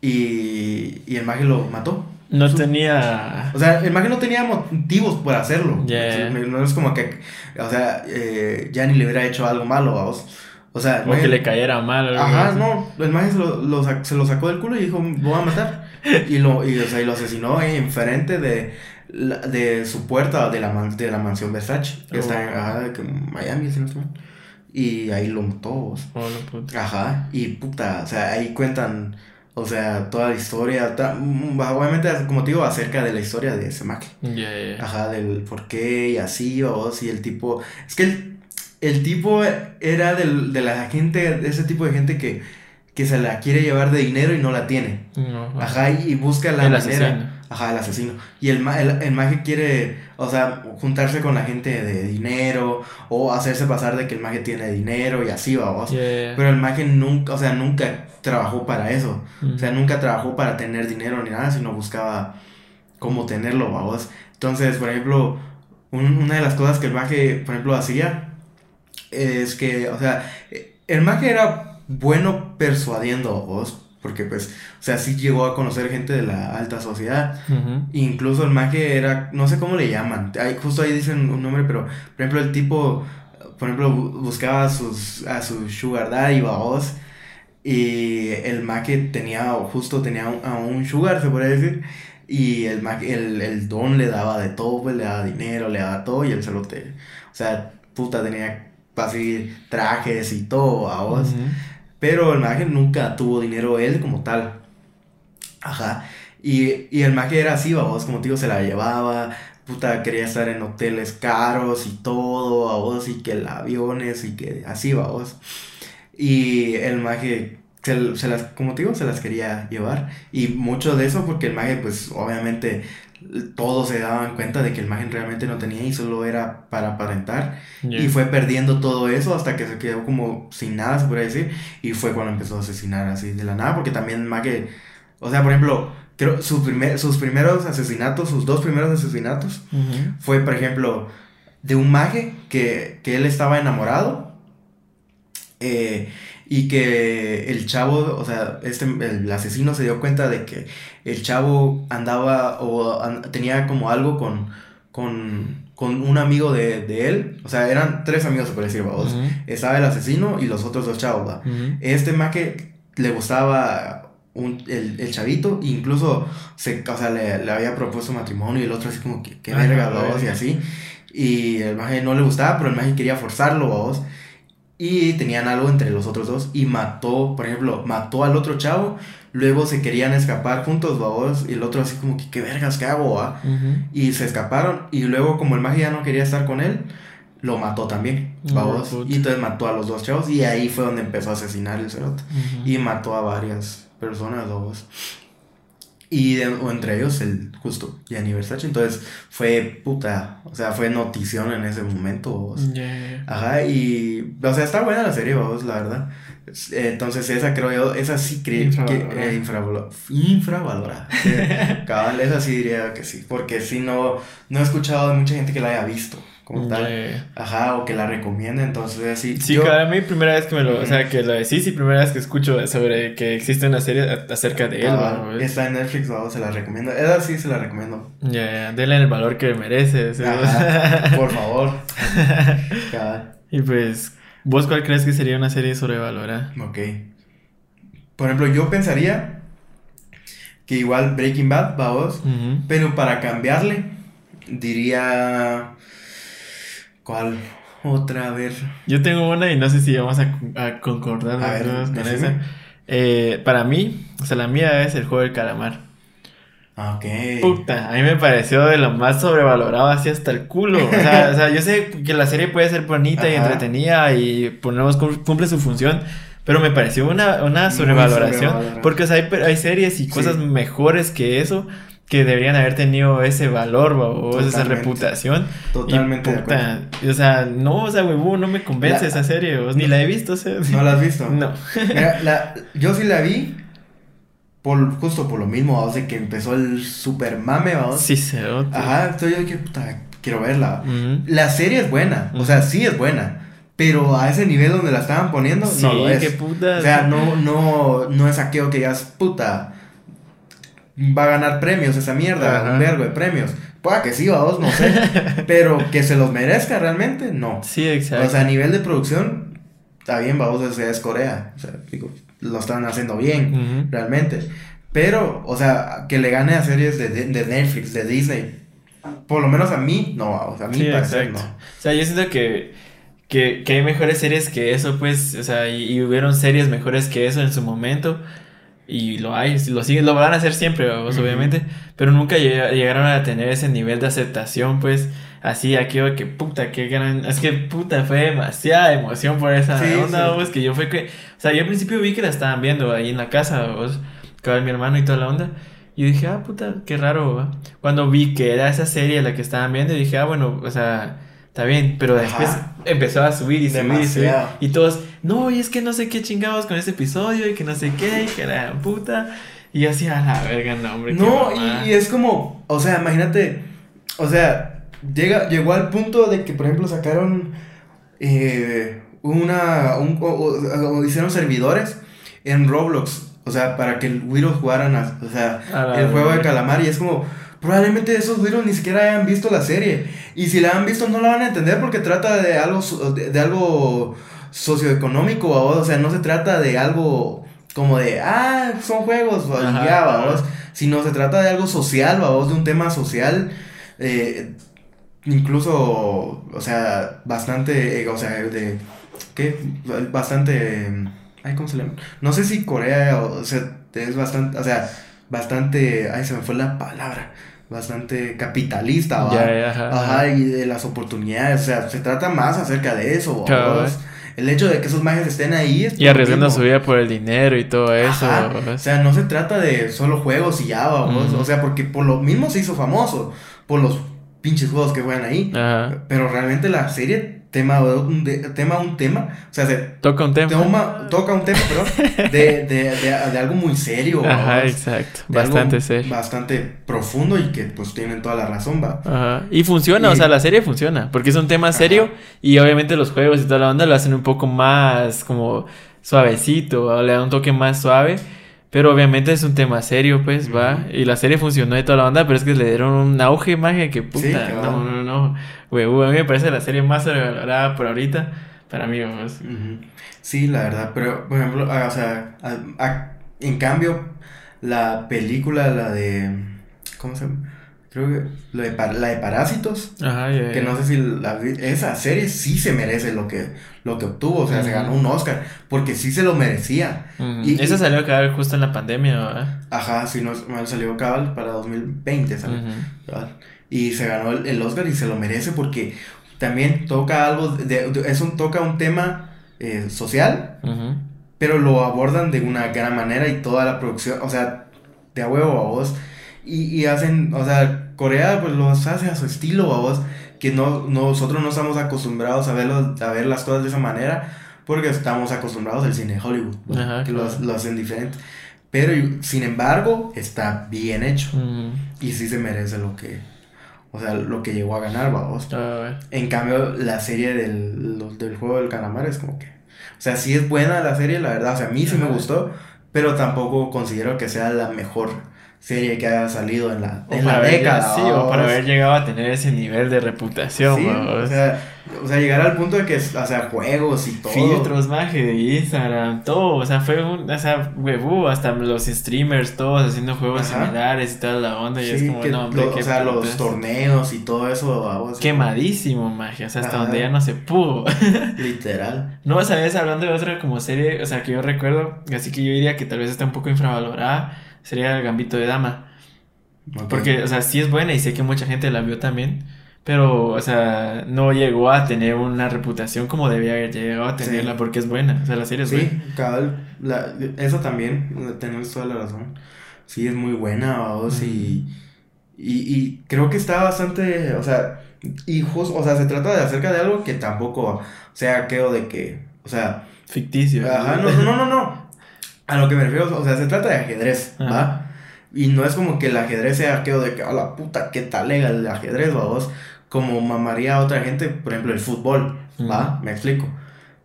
y, y el mago lo mató. No tenía... O sea, el mago no tenía motivos para hacerlo. No es como que, o sea, eh, ya ni le hubiera hecho algo malo a vos. O sea, o que le cayera mal. Ajá, no, el mago se lo, se lo sacó del culo y dijo, voy a matar. y lo, y, o sea, y lo asesinó enfrente de, de su puerta de la, de la mansión Versace, que está en, en Miami, si no estoy mal. Y ahí lo mató. Ajá. Y puta, o sea, ahí cuentan, o sea, toda la historia. Mm, obviamente, como te digo, acerca de la historia de ese Mac. Ajá, del por qué y así, o si el tipo. Es que el, el tipo era del, de la gente, de ese tipo de gente que, que se la quiere llevar de dinero y no la tiene. Ajá, y, busca la manera. Ajá, el asesino. Y el, el, el mago quiere, o sea, juntarse con la gente de dinero o hacerse pasar de que el mago tiene dinero y así, vamos. Pero el mago nunca, o sea, nunca trabajó para eso. O sea, nunca trabajó para tener dinero ni nada, sino buscaba cómo tenerlo, vamos. Entonces, por ejemplo, una de las cosas que el mago, por ejemplo, hacía es que, o sea, el mago era bueno persuadiendo, vos porque pues, o sea, sí llegó a conocer gente de la alta sociedad. Incluso el maje era, no sé cómo le llaman, justo ahí dicen un nombre, pero por ejemplo el tipo, por ejemplo, buscaba a, sus, a su sugar daddy, vos, y el maje tenía, justo tenía a un sugar, se podría decir, y el, el, el don le daba de todo, pues le daba dinero, le daba todo, y él se lo te, o sea, puta, tenía así trajes y todo, a vos. Pero el mago nunca tuvo dinero él como tal. Ajá. Y, y el mago era así, vamos, como te digo, se la llevaba. Puta, quería estar en hoteles caros y todo, a vos, y que el aviones y que así, vamos. Y el mago se, las, como te digo, se las quería llevar. Y mucho de eso porque el mago, pues, obviamente todos se daban cuenta de que el magen realmente no tenía y solo era para aparentar. Y fue perdiendo todo eso hasta que se quedó como sin nada, se podría decir. Y fue cuando empezó a asesinar así de la nada, porque también Mage, o sea, por ejemplo, creo sus, primer, sus primeros asesinatos, sus dos primeros asesinatos, fue, por ejemplo, de un Mage que, que él estaba enamorado. Eh, y que el chavo, o sea, este, el asesino se dio cuenta de que el chavo andaba o tenía como algo con, con, con un amigo de, de, él, o sea, eran tres amigos, se puede decir, vamos. Estaba el asesino y los otros dos chavos, ¿va? Este maque le gustaba un, el, el, chavito, incluso se, o sea, le, le, había propuesto matrimonio y el otro así como que, verga, dos, y así. Y el maje no le gustaba, pero el maje quería forzarlo, vos. Y tenían algo entre los otros dos y mató, por ejemplo, mató al otro chavo. Luego se querían escapar juntos, babos. Y el otro así como que, ¿qué vergas, qué hago, Y se escaparon. Y luego como el magia ya no quería estar con él, lo mató también, babos. y entonces mató a los dos chavos. Y ahí fue donde empezó a asesinar el cerote. Y mató a varias personas, babos. Y de- o entre ellos el justo Gianni Versace. Entonces fue puta, o sea, fue notición en ese momento. vos. Ya. Ajá, y, o sea, está buena la serie, vamos, la verdad. Es- Entonces, esa creo yo, esa sí creo que Infravalorada. eh, infravalo- infravalorada. Eh, Cabal, esa sí diría que sí, porque sí no, no he escuchado de mucha gente que la haya visto, como tal. Ajá, o que la recomiende, entonces sí. Sí, yo- cada mí primera vez que me lo, o sea, que lo decís y primera vez que escucho sobre que existe una serie a- acerca de él, ¿no? está en Netflix, vamos, se la recomiendo. Esa sí se la recomiendo. Ya, ya, denle el valor que merece. ¿sí? Ajá, por favor. Y pues, ¿vos cuál crees que sería una serie sobrevalorada? ok. Por ejemplo, yo pensaría que igual Breaking Bad, vamos, Ujú. Pero para cambiarle, diría. ¿Cuál? Otra, a ver. Yo tengo una y no sé si vamos a, a concordar A ver, todos con esa. Eh, para mí, o sea, la mía es el juego del calamar. Ah, Ok. Puta, a mí me pareció de lo más sobrevalorado así hasta el culo. O sea, o sea, yo sé que la serie puede ser bonita y entretenida y ponemos cumple su función, pero me pareció una, una sobrevaloración. Porque, o sea, hay, hay series y Sí. cosas mejores que eso que deberían haber tenido ese valor o esa reputación. Totalmente Y, de puta, o sea, no, o sea, huevón, no me convence La- esa serie, o, ni la he visto, o sea, ¿No la has visto? no. Mira, la- yo sí la vi. Por, justo por lo mismo, vamos, de que empezó el super mame, vamos. Sí, se Ajá, estoy yo que puta, quiero verla. La serie es buena, o sea, sí es buena. Pero a ese nivel donde la estaban poniendo, Sí, no lo es. qué puta. O sea, no, no, no es aquello que digas, puta, va a ganar premios esa mierda, Ajá. un vergo de premios. Pueda que sí, vamos, no sé. pero que se los merezca realmente, no. Sí, exacto. O sea, a nivel de producción, está bien, vamos, o sea, es Corea. O sea, digo, lo están haciendo bien, realmente. Pero, o sea, que le gane a series de, de- Netflix, de Disney. Por lo menos a mí, no, o sea, a mí Sí, exacto. no. O sea, yo siento que, que, que hay mejores series que eso, pues, o sea, y, y hubieron series mejores que eso en su momento. Y lo hay, lo siguen, lo van a hacer siempre, obviamente. Pero nunca llega- llegaron a tener ese nivel de aceptación, pues, así, aquello que puta, qué gran. Es que puta, fue demasiada emoción por esa Sí, onda, sí. pues, que yo fue que. O sea, yo al principio vi que la estaban viendo ahí en la casa, vos, con mi hermano y toda la onda. Y dije, ah, puta, qué raro, ¿va? Cuando vi que era esa serie la que estaban viendo, dije, ah, bueno, o sea, está bien. Pero después Ajá. empezó a subir y subir y subir. Demasiado. Y todos, no, y es que no sé qué chingados con este episodio y que no sé qué, y que la puta. Y yo así, a la verga, no, hombre. No, mamada". y, y es como, o sea, imagínate, o sea, llega, llegó al punto de que, por ejemplo, sacaron eh, una, un, o, o- o hicieron servidores en Roblox, o sea, para que el Widows jugaran, a- o sea, A el juego de calamar, y es como, probablemente esos Widows ni siquiera hayan visto la serie, y si la han visto no la van a entender porque trata de algo, de, de algo socioeconómico, o sea, no se trata de algo como de, ah, son juegos, Ajá, ya, sino se trata de algo social, vamos, de un tema social, eh, incluso, o sea, bastante, eh, o sea, de, ¿qué? Bastante, ay, ¿cómo se llama? No sé si Corea, o, sea, es bastante, o sea, bastante, ay, se me fue la palabra, bastante capitalista, ¿va? Ajá. Ajá, y de las oportunidades, o sea, se trata más acerca de eso, vamos. El hecho de que esos mages estén ahí es Y arriesgando mismo. su vida por el dinero y todo eso. O sea, no se trata de solo juegos y ya. Ujú. O sea, porque por lo mismo se hizo famoso. Por los pinches juegos que juegan ahí. Ajá. Pero realmente la serie tema un, de- tema un tema. O sea, se Toca un tema. toma, toca un tema, perdón, de, de, de, de algo muy serio. Ajá, exacto. de Bastante serio. Bastante profundo y que pues tienen toda la razón, va. Ajá. Y funciona, o sea, la serie funciona, porque es un tema Ajá. serio y obviamente los juegos y toda la onda lo hacen un poco más como suavecito, o le dan un toque más suave, pero obviamente es un tema serio, pues, va, y la serie funcionó y toda la onda, pero es que le dieron un auge, magia, que puta, Sí, no, no, no, a mí me parece la serie más sobrevalorada por ahorita, para mí, vamos. Sí, la verdad, pero por ejemplo, ah, o sea, a- a- en cambio, la película, la de, ¿cómo se llama? Creo que la de, Par- la de Parásitos, Ajá, ya, que no sé si la esa serie sí se merece lo que, lo que obtuvo, o sea, se ganó un Oscar, porque sí se lo merecía. Y- Esa salió a caer justo en la pandemia, ¿verdad? Ajá, si no me salió cabal para 2020, salió. Ujú. cabal. Y se ganó el, el Oscar y se lo merece porque también toca algo, de, de- es un, toca un tema eh, social, pero lo abordan de una gran manera y toda la producción, o sea, de a huevo, vos. Y, y hacen, o sea, Corea pues los hace a su estilo, vos. Que no, nosotros no estamos acostumbrados a, verlo, a ver las cosas de esa manera. Porque estamos acostumbrados al cine de Hollywood. Ajá, que claro. lo, hacen diferente. Pero, sin embargo, está bien hecho. Y sí se merece lo que. O sea, lo que llegó a ganar, vamos. En cambio, la serie del, del juego del calamar es como que. O sea, sí es buena la serie, la verdad. O sea, a mí sí me gustó. Pero tampoco considero que sea la mejor serie que haya salido en la, en la década. sí, o para haber llegado a tener ese nivel de reputación, Sí, o sea, o sea, llegar al punto de que, o sea, juegos y todo. Filtros, maje, de Instagram, todo, o sea, fue un, o sea, huevo, hasta los streamers, todos haciendo juegos Ajá. similares y toda la onda, y es como, que no, hombre, lo- qué o sea, los torneos y todo eso. vamos, Quemadísimo, maje, o sea, hasta Ajá. donde ya no se pudo. Literal. no, sabes, hablando de otra como serie, o sea, que yo recuerdo, así que yo diría que tal vez está un poco infravalorada, sería el Gambito de Dama. Porque, o sea, sí es buena y sé que mucha gente la vio también. Pero, o sea, no llegó a tener una reputación como debía haber llegado a tenerla Sí. porque es buena. O sea, la serie es Sí, buena. cabal, la, eso también, tenés toda la razón. Sí, es muy buena, vamos, y, y, y creo que está bastante, o sea, y justo, o sea, se trata de acerca de algo que tampoco sea aquello de que, o sea, Ficticio. ajá, no, no, no, no, a lo que me refiero, o sea, se trata de ajedrez, ¿va? Ajá. Y no es como que el ajedrez sea aquello de que, a la puta, qué tal el ajedrez, vamos, como mamaría a otra gente, por ejemplo, el fútbol, ¿va? Me explico.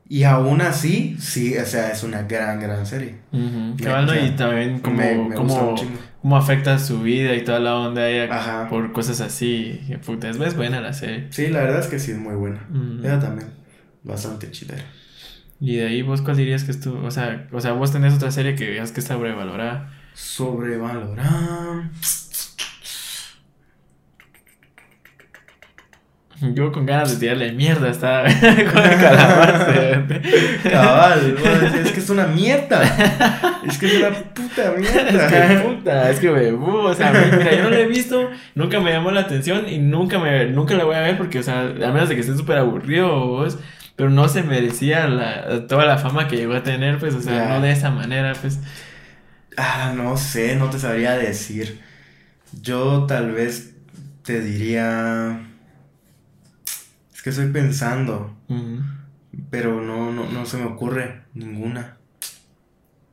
Y aún así, sí, o sea, es una gran, gran serie. Ujú. Me- Cabal, ¿no? o sea, y también como, me, me como, cómo afecta su vida y toda la onda Ajá. por cosas así. Puta, es, buena la serie. Sí, la verdad es que sí es muy buena. Ujú. Ella también. Bastante chidera. Y de ahí, ¿vos cuál dirías que es tu...? O sea, o sea, vos tenés otra serie que veas que está sobrevalorada. Sobrevalorada. Yo con ganas de tirarle mierda estaba con el calamar. Cabal, es que es una mierda. Es que es una puta Es que mierda. puta, es que me, uh, o sea, mira, yo no la he visto, nunca me llamó la atención y nunca me, nunca la voy a ver porque, o sea, a menos de que esté súper aburrido vos, pero no se merecía la, toda la fama que llegó a tener, pues, o sea, no de esa manera, pues. Ah, no sé, no te sabría decir. Yo tal vez te diría. Es que estoy pensando, pero no, no, no se me ocurre ninguna.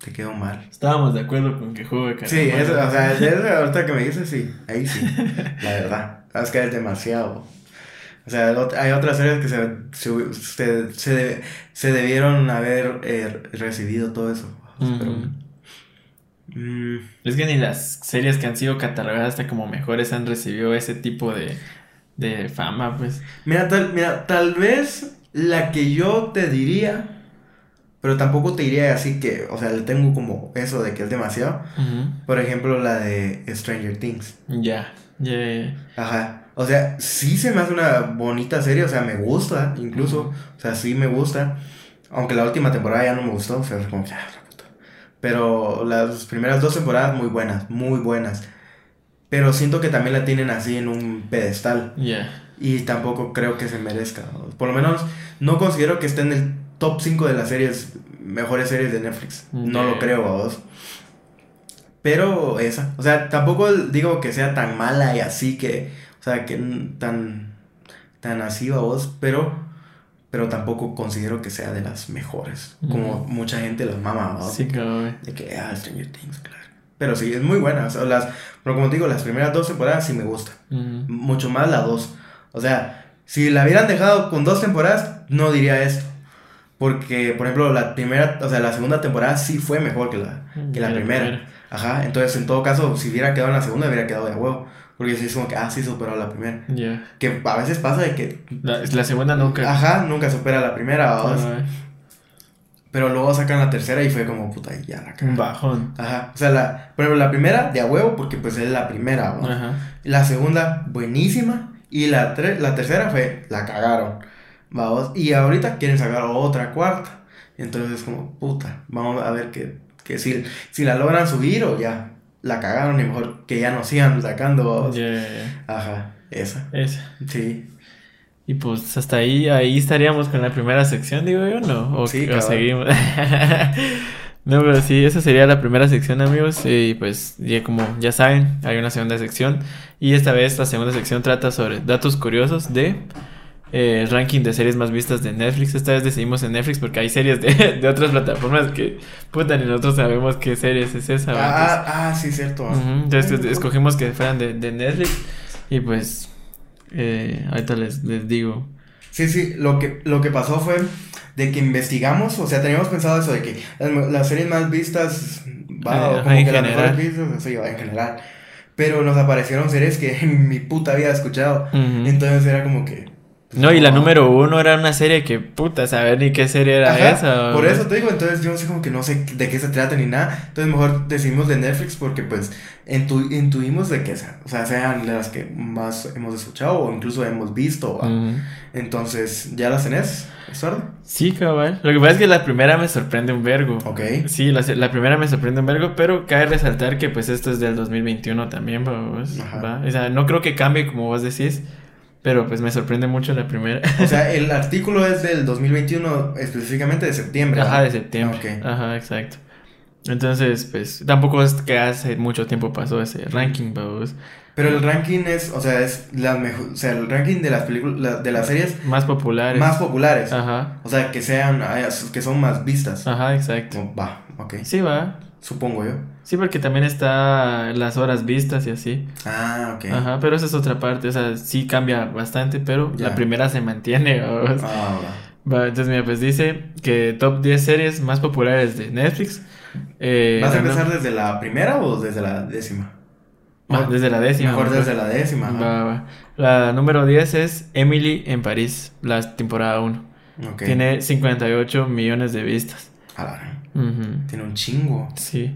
Te quedo mal. Estábamos de acuerdo con que juego de. Sí, eso, o sea, eso ahorita que me dices, sí, ahí sí, la verdad. Es que es demasiado. O sea, hay otras series que se, se, se, se de- se debieron haber eh, recibido todo eso. Pero, Ujú. mm, Es que ni las series que han sido catalogadas hasta como mejores han recibido ese tipo de, de fama, pues. mira, tal, mira, tal vez la que yo te diría, pero tampoco te diría así que, o sea, le tengo como eso de que es demasiado. Por ejemplo, la de Stranger Things. Ya, ya, ya. Ajá. O sea, sí se me hace una bonita serie, o sea, me gusta, incluso. O sea, sí me gusta. Aunque la última temporada ya no me gustó, o sea, es como que, ah, la puta. Pero las primeras dos temporadas muy buenas, muy buenas. Pero siento que también la tienen así en un pedestal. Ya. Y tampoco creo que se merezca. Por lo menos no considero que esté en el top 5 de las series, mejores series de Netflix. No lo creo a vos. Pero esa. O sea, tampoco digo que sea tan mala y así que. O sea, que tan. Tan así a vos. Pero. Pero tampoco considero que sea de las mejores. Como mucha gente las mama, ¿no? Sí, cabrón. De que, ah, Stranger Things, claro. Pero sí, es muy buena. O sea, las, pero como te digo, las primeras dos temporadas sí me gustan mucho más la 2. O sea, si la hubieran dejado con dos temporadas, no diría esto. Porque, por ejemplo, la primera, o sea, la segunda temporada sí fue mejor que la, que la Que la primera. primera. Ajá, entonces en todo caso, si hubiera quedado en la segunda, hubiera quedado de huevo. Porque sí es como que, ah, sí superó la primera. Ya. Que a veces pasa de que, La, la segunda nunca. ajá, nunca supera la primera, ¿vamos? Ah, Pero luego sacan la tercera y fue como, puta, ya la un cagaron. bajón. Ajá, o sea, la, ejemplo, la primera de a huevo, porque pues es la primera, ¿no? Ajá. La segunda, buenísima. Y la, tre- la tercera fue, la cagaron. Vamos. Y ahorita quieren sacar otra cuarta. Entonces es como, puta, vamos a ver que, que si, si la logran subir o ya la cagaron y mejor que ya no sigan sacando. ya. Ajá, esa. Esa. Sí. Y pues hasta ahí, ahí estaríamos con la primera sección, digo yo, ¿no? O, Sí, o seguimos. No, pero sí, esa sería la primera sección, amigos. Y pues, ya como ya saben, hay una segunda sección. Y esta vez la segunda sección trata sobre datos curiosos de eh, ranking de series más vistas de Netflix. Esta vez decidimos en Netflix porque hay series de, de otras plataformas que, puta, ni nosotros sabemos qué series es esa. ¿va? Ah, ah, sí, cierto. Entonces, entonces escogimos que fueran de, de Netflix. Y pues, eh, ahorita les, les digo. Sí, sí, lo que, lo que pasó fue de que investigamos, o sea, teníamos pensado eso de que las, las series más vistas, va, Eh, o ajá, como en que las general. mejores vistas, sí, en general. Pero nos aparecieron series que en mi puta había escuchado. Entonces era como que. No, y la número uno era una serie que, puta, saber ni qué serie era Ajá, esa. Por eso te digo, entonces yo no sé como que no sé de qué se trata ni nada. Entonces mejor decidimos de Netflix porque pues intu- intuimos de que sea, o sea, sean las que más hemos escuchado o incluso hemos visto. ¿va? Ujú. Entonces, ¿ya las tenés, Estuardo? Sí, cabal. Lo que pasa es que la primera me sorprende un vergo. Ok. Sí, la, la primera me sorprende un vergo, pero cabe resaltar que pues esto es del 2021 también, vamos, Ajá. ¿va? O sea, no creo que cambie como vos decís, pero pues me sorprende mucho la primera. O sea, el artículo es del 2021, específicamente de septiembre. Ajá, de septiembre. Ok. Ajá, exacto. Entonces, pues tampoco es que hace mucho tiempo pasó ese ranking, vamos. Pero el ranking es, o sea, es la mejor, o sea, el ranking de las películas, de las series Más populares. más populares. Ajá, O sea, que sean, ah, que son más vistas. ajá, exacto. Va, ok. Sí, va. Supongo yo. Sí, porque también está las horas vistas y así. Ah, ok. Ajá, pero esa es otra parte, o sea, sí cambia bastante, pero Ya. la primera se mantiene. vamos. Ah, va. Va, entonces, mira, pues dice que top 10 series más populares de Netflix. Eh, ¿Vas a empezar desde la primera o desde la décima? Va, desde la décima. Mejor mejor. desde la décima. Va, va. La número 10 es Emily en París, la temporada 1. Ok. Tiene 58 millones de vistas. A la. Ujú, Tiene un chingo. Sí.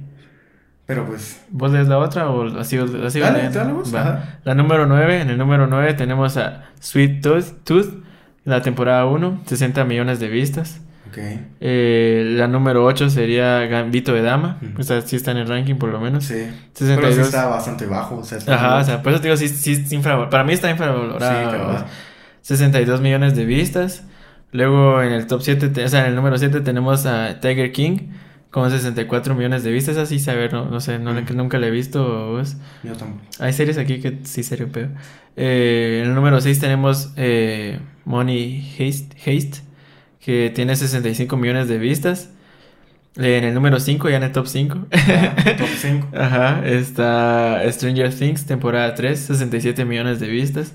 Pero pues. ¿Vos lees la otra o sigo, la sigo Dale, dale vos. La número 9, en el número 9 tenemos a Sweet Tooth, Tooth la temporada 1, 60 millones de vistas. Ok. Eh, la número 8 sería Gambito de Dama, Ujú. o sea, sí está en el ranking por lo menos. Sí. 62. Pero sí está bastante bajo. O sea, está Ajá, o sea, por eso te digo, sí, sí, infravalorado. Para mí está infravalorado. Sí, cabal. 62 millones de vistas. Luego en el top 7, te- o sea, en el número 7 tenemos a Tiger King con 64 millones de vistas. Así saber, no, no sé, no, le- Ujú. nunca le he visto. vos. Yo tampoco. Hay series aquí que sí serio peor. Eh, en el número 6 tenemos eh, Money Haste, Haste, que tiene 65 millones de vistas. Eh, en el número 5, ya en el top 5. Ah, top 5. Ajá, está Stranger Things, temporada 3, 67 millones de vistas.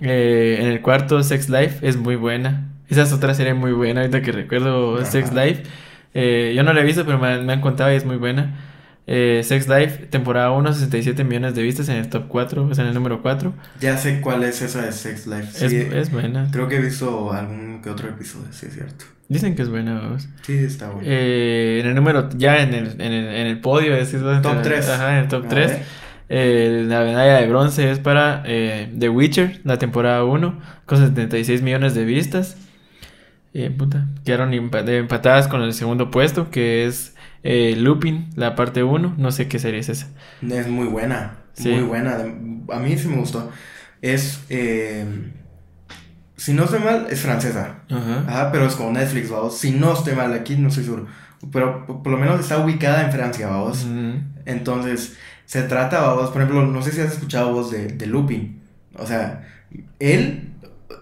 Eh, en el cuarto, Sex Life es muy buena. Esa es otra serie muy buena, ahorita que recuerdo Ajá. Sex Life. Eh, yo no la he visto, pero me, han- me han contado y es muy buena. Eh, Sex Life, temporada 1, 67 millones de vistas en el top 4, o sea, en el número 4. Ya sé cuál es esa de Sex Life. Sí, es, es buena. Creo que he visto algún que otro episodio, sí es cierto. Dicen que es buena, vamos. Sí, está bueno. Eh, en el número, ya en el, en el, en el podio, decís vos, Top entre- tres. Ajá, en el top A 3. ver. Eh, la medalla de bronce es para eh, The Witcher, la temporada 1, con 76 millones de vistas. Eh, puta, quedaron empatadas con el segundo puesto, que es eh, Lupin, la parte 1. No sé qué serie es esa. Es muy buena, Sí. muy buena. A mí sí me gustó. Es, eh, si no estoy mal, es francesa. Ajá. Ajá, pero es con Netflix, vamos. Si no estoy mal, aquí no estoy seguro. Pero por por lo menos está ubicada en Francia, vamos. Entonces, se trata, vamos, por ejemplo, no sé si has escuchado vos de, de Lupin. O sea, él,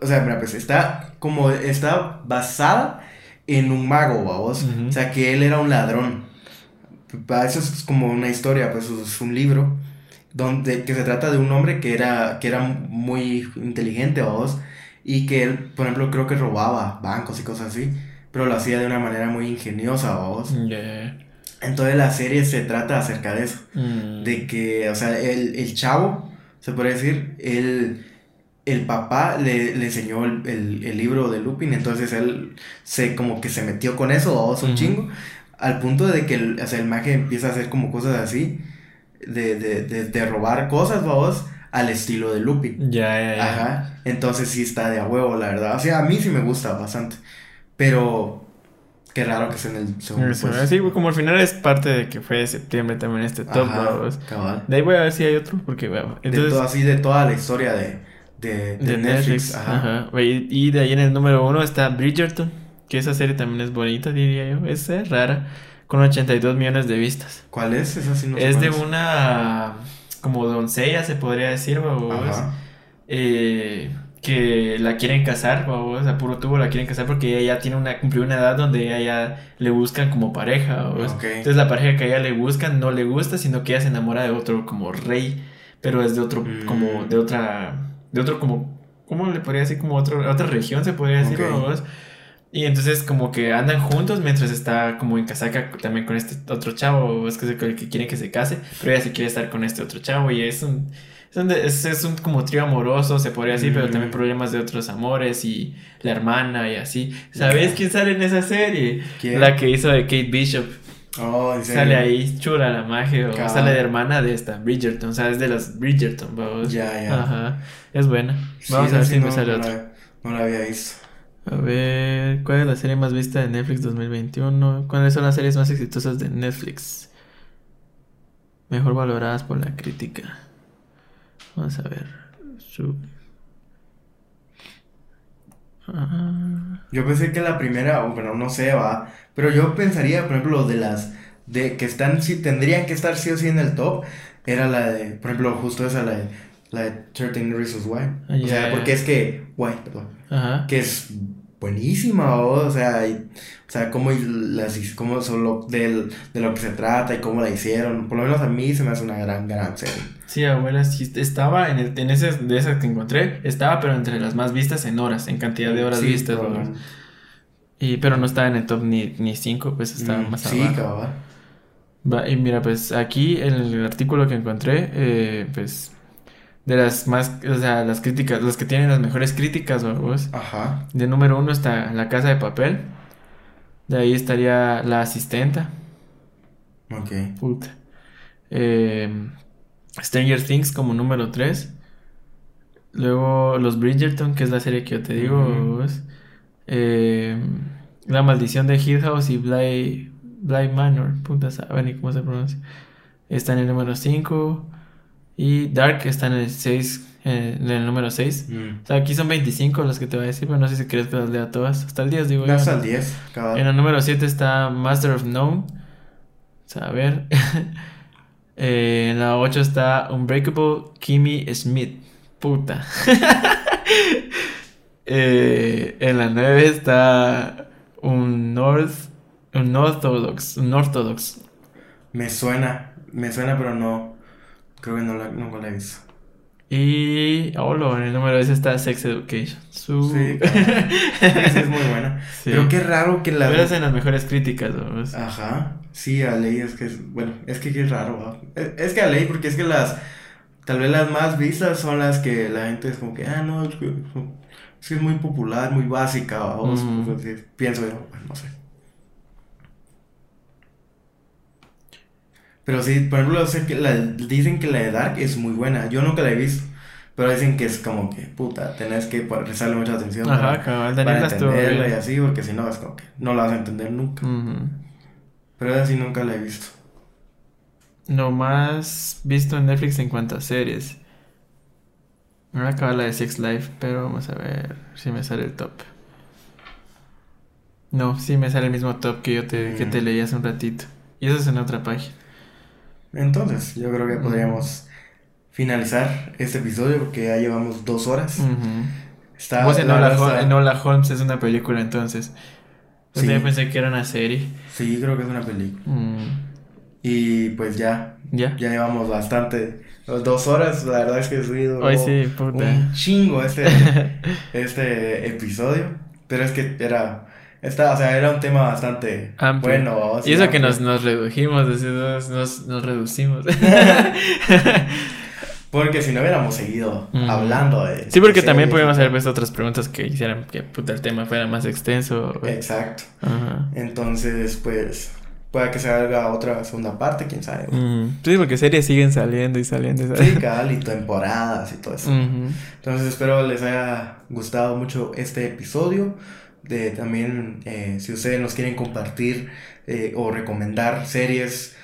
o sea, mira, pues está como, está basada en un mago, vamos. Ujú. O sea, que él era un ladrón. Eso es como una historia, pues es un libro donde que se trata de un hombre que era, que era muy inteligente, vamos. Y que él, por ejemplo, creo que robaba bancos y cosas así. Pero lo hacía de una manera muy ingeniosa, vamos. Yeah. Entonces la serie se trata acerca de eso. Mm. De que, o sea, el, el chavo, se puede decir, él, el papá le, le enseñó el, el- el libro de Lupin, entonces él se como que se metió con eso, vamos, un chingo, al punto de que el, o sea, el mago empieza a hacer como cosas así, de, de, de, de robar cosas, vamos, al estilo de Lupin. Ya, ya, ya. Ajá, entonces sí está de a huevo, la verdad. O sea, a mí sí me gusta bastante, pero qué raro que sea en el segundo puesto. Sí, como al final es parte de que fue de septiembre también este top, Ajá, cabal. De ahí voy a ver si hay otro, porque bueno, de entonces... todo, así de toda la historia de, de, de De Netflix. Netflix, Ajá. ajá. Y, de ahí en el número uno está Bridgerton, que esa serie también es bonita, diría yo. Es rara, con 82 millones de vistas. ¿Cuál es? Esa sí no es de una como doncella, se podría decir, babos. Eh, que la quieren casar, babos, a puro tubo la quieren casar porque ella ya tiene una, cumplió una edad donde ella ya le buscan como pareja. Entonces la pareja que a ella le buscan no le gusta, sino que ella se enamora de otro como rey, pero es de otro, Mm. como, de otra, de otro como, ¿cómo le podría decir? Como otro, otra región se podría decir, Ok. babos. Y entonces como que andan juntos mientras está como en casaca también con este otro chavo, es que es el que quiere que se case, pero ella se quiere estar con este otro chavo y es un, es un, es, es un como trío amoroso, se podría decir, pero Mm. también problemas de otros amores y la hermana y así. ¿Sabes quién sale en esa serie? ¿Quién? La que hizo de Kate Bishop. Oh, ¿en serio? Sale ahí chula la magia, o sale de hermana de esta, Bridgerton, ¿sabes? De las Bridgerton, vamos. Ya, ya. Ajá, es buena. Sí, Vamos a ver si no, me sale no otra. la- no la había visto. A ver, ¿cuál es la serie más vista de Netflix 2021? ¿Cuáles son las series más exitosas de Netflix? Mejor valoradas por la crítica. Vamos a ver. Su- Ah, Yo pensé que la primera, o bueno, no sé, va. Pero yo pensaría, por ejemplo, de las de que están, sí, tendrían que estar sí o sí en el top. Era la de, por ejemplo, justo esa, la de, la de 13 Reasons Why. Ah, O sea, porque es que, Why, perdón. Ajá. Que es buenísima, ¿o? sea, y- o sea, cómo las, cómo solo del, de lo que se trata y cómo la hicieron. Por lo menos a mí se me hace una gran, gran serie. Sí, abuela, sí, estaba en, el, en ese, de esas que encontré, estaba pero entre las más vistas en horas, en cantidad de horas Sí, vistas. Y, pero no estaba en el top ni, ni 5, pues estaba Mm, más Sí, abajo. Va, y mira, pues aquí en el artículo que encontré, eh, pues de las más, o sea, las críticas, los que tienen las mejores críticas, vamos. Ajá. De número uno está La Casa de Papel. De ahí estaría La Asistenta. Ok. Puta. Eh, Stranger Things como número 3. Luego Los Bridgerton, que es la serie que yo te digo. Vos. Eh, la Maldición de Hill House y Bly, Bly Manor. Puta, saben ni cómo se pronuncia. Está en el número 5. Y Dark está en el 6. en el número 6. Mm. O sea, aquí son 25 los que te voy a decir, pero no sé si quieres que las lea todas. Hasta el 10, digo yo. Hasta el 10, cabal. En el número 7 está Master of None. O sea, a ver. Eh, en la 8 está Unbreakable Kimmy Smith. Puta. Eh, en la 9 está un North. Un Orthodox. Un Orthodox. Me suena, me suena, pero no. Creo que no la, nunca la he visto. Y. Olo, en el número 10 está Sex Education. Su... Sí, claro. Esa es muy buena. Sí. Pero qué raro que la. Pero en las mejores críticas. Ajá. Sí, a ley es que es. Bueno, es que qué raro. es que a ley, porque es que las. Tal vez las más vistas son las que la gente es como que, ah, no, es que es, muy popular, muy básica. Vamos, Mm. pues, pienso yo, bueno, no sé. Pero sí, por ejemplo, sé que la, dicen que la de Dark es muy buena. Yo nunca la he visto. Pero dicen que es como que, puta, tenés que prestarle mucha atención Ajá, para, cabal, para entenderla y así, porque si no es como que no la vas a entender nunca. Ujú. Pero esa sí nunca la he visto. Lo más visto en Netflix en cuanto a series. Me voy a acabar la de Sex Life, pero vamos a ver si me sale el top. No, sí me sale el mismo top que yo te, que te Mm. leí hace un ratito. Y eso es en otra página. Entonces, yo creo que Mm. podríamos finalizar este episodio porque ya llevamos dos horas. Está, Vos en la Hola, verdad Hol- está- Enola Holmes es una película entonces. Pues Sí. yo pensé que era una serie. Sí, creo que es una película. Mm, Y pues ya, Ya. ya llevamos bastante. Dos horas, la verdad es que he subido Hoy sí, puta. un chingo este, este episodio. Pero es que era, está, o sea, era un tema bastante Amplio. bueno. Y eso que nos, nos redujimos, decir, nos, nos, reducimos. Porque si no hubiéramos seguido Ujú. hablando de... Sí, porque de también podemos haber puesto otras preguntas que hicieran que puta, el tema fuera más extenso. Exacto. Ajá. Entonces, pues, pueda que se haga otra segunda parte, quién sabe. Sí, porque series siguen saliendo y saliendo y Sí, saliendo. cabal, y temporadas y todo eso. Ujú. Entonces, espero les haya gustado mucho este episodio. De también, eh, si ustedes nos quieren compartir eh, o recomendar series,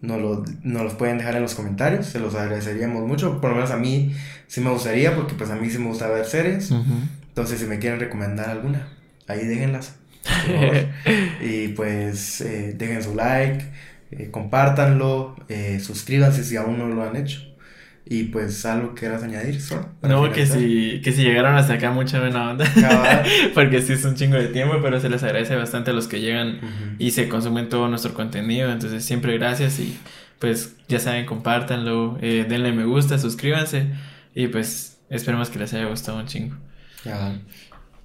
nos, lo- nos los pueden dejar en los comentarios. Se los agradeceríamos mucho. Por lo menos a mí sí me gustaría, porque pues a mí sí me gusta ver series. Ujú. Entonces, si me quieren recomendar alguna, ahí déjenlas. y pues eh, dejen su like, eh, compártanlo, eh, suscríbanse si aún no lo han hecho. Y pues algo que quieras añadir, Sol. para No, que si, que si llegaron hasta acá, mucha buena onda. Porque sí es un chingo de tiempo, pero se les agradece bastante a los que llegan y se consumen todo nuestro contenido. Entonces, siempre gracias y pues ya saben, compártanlo, eh, denle me gusta, suscríbanse y pues esperemos que les haya gustado un chingo.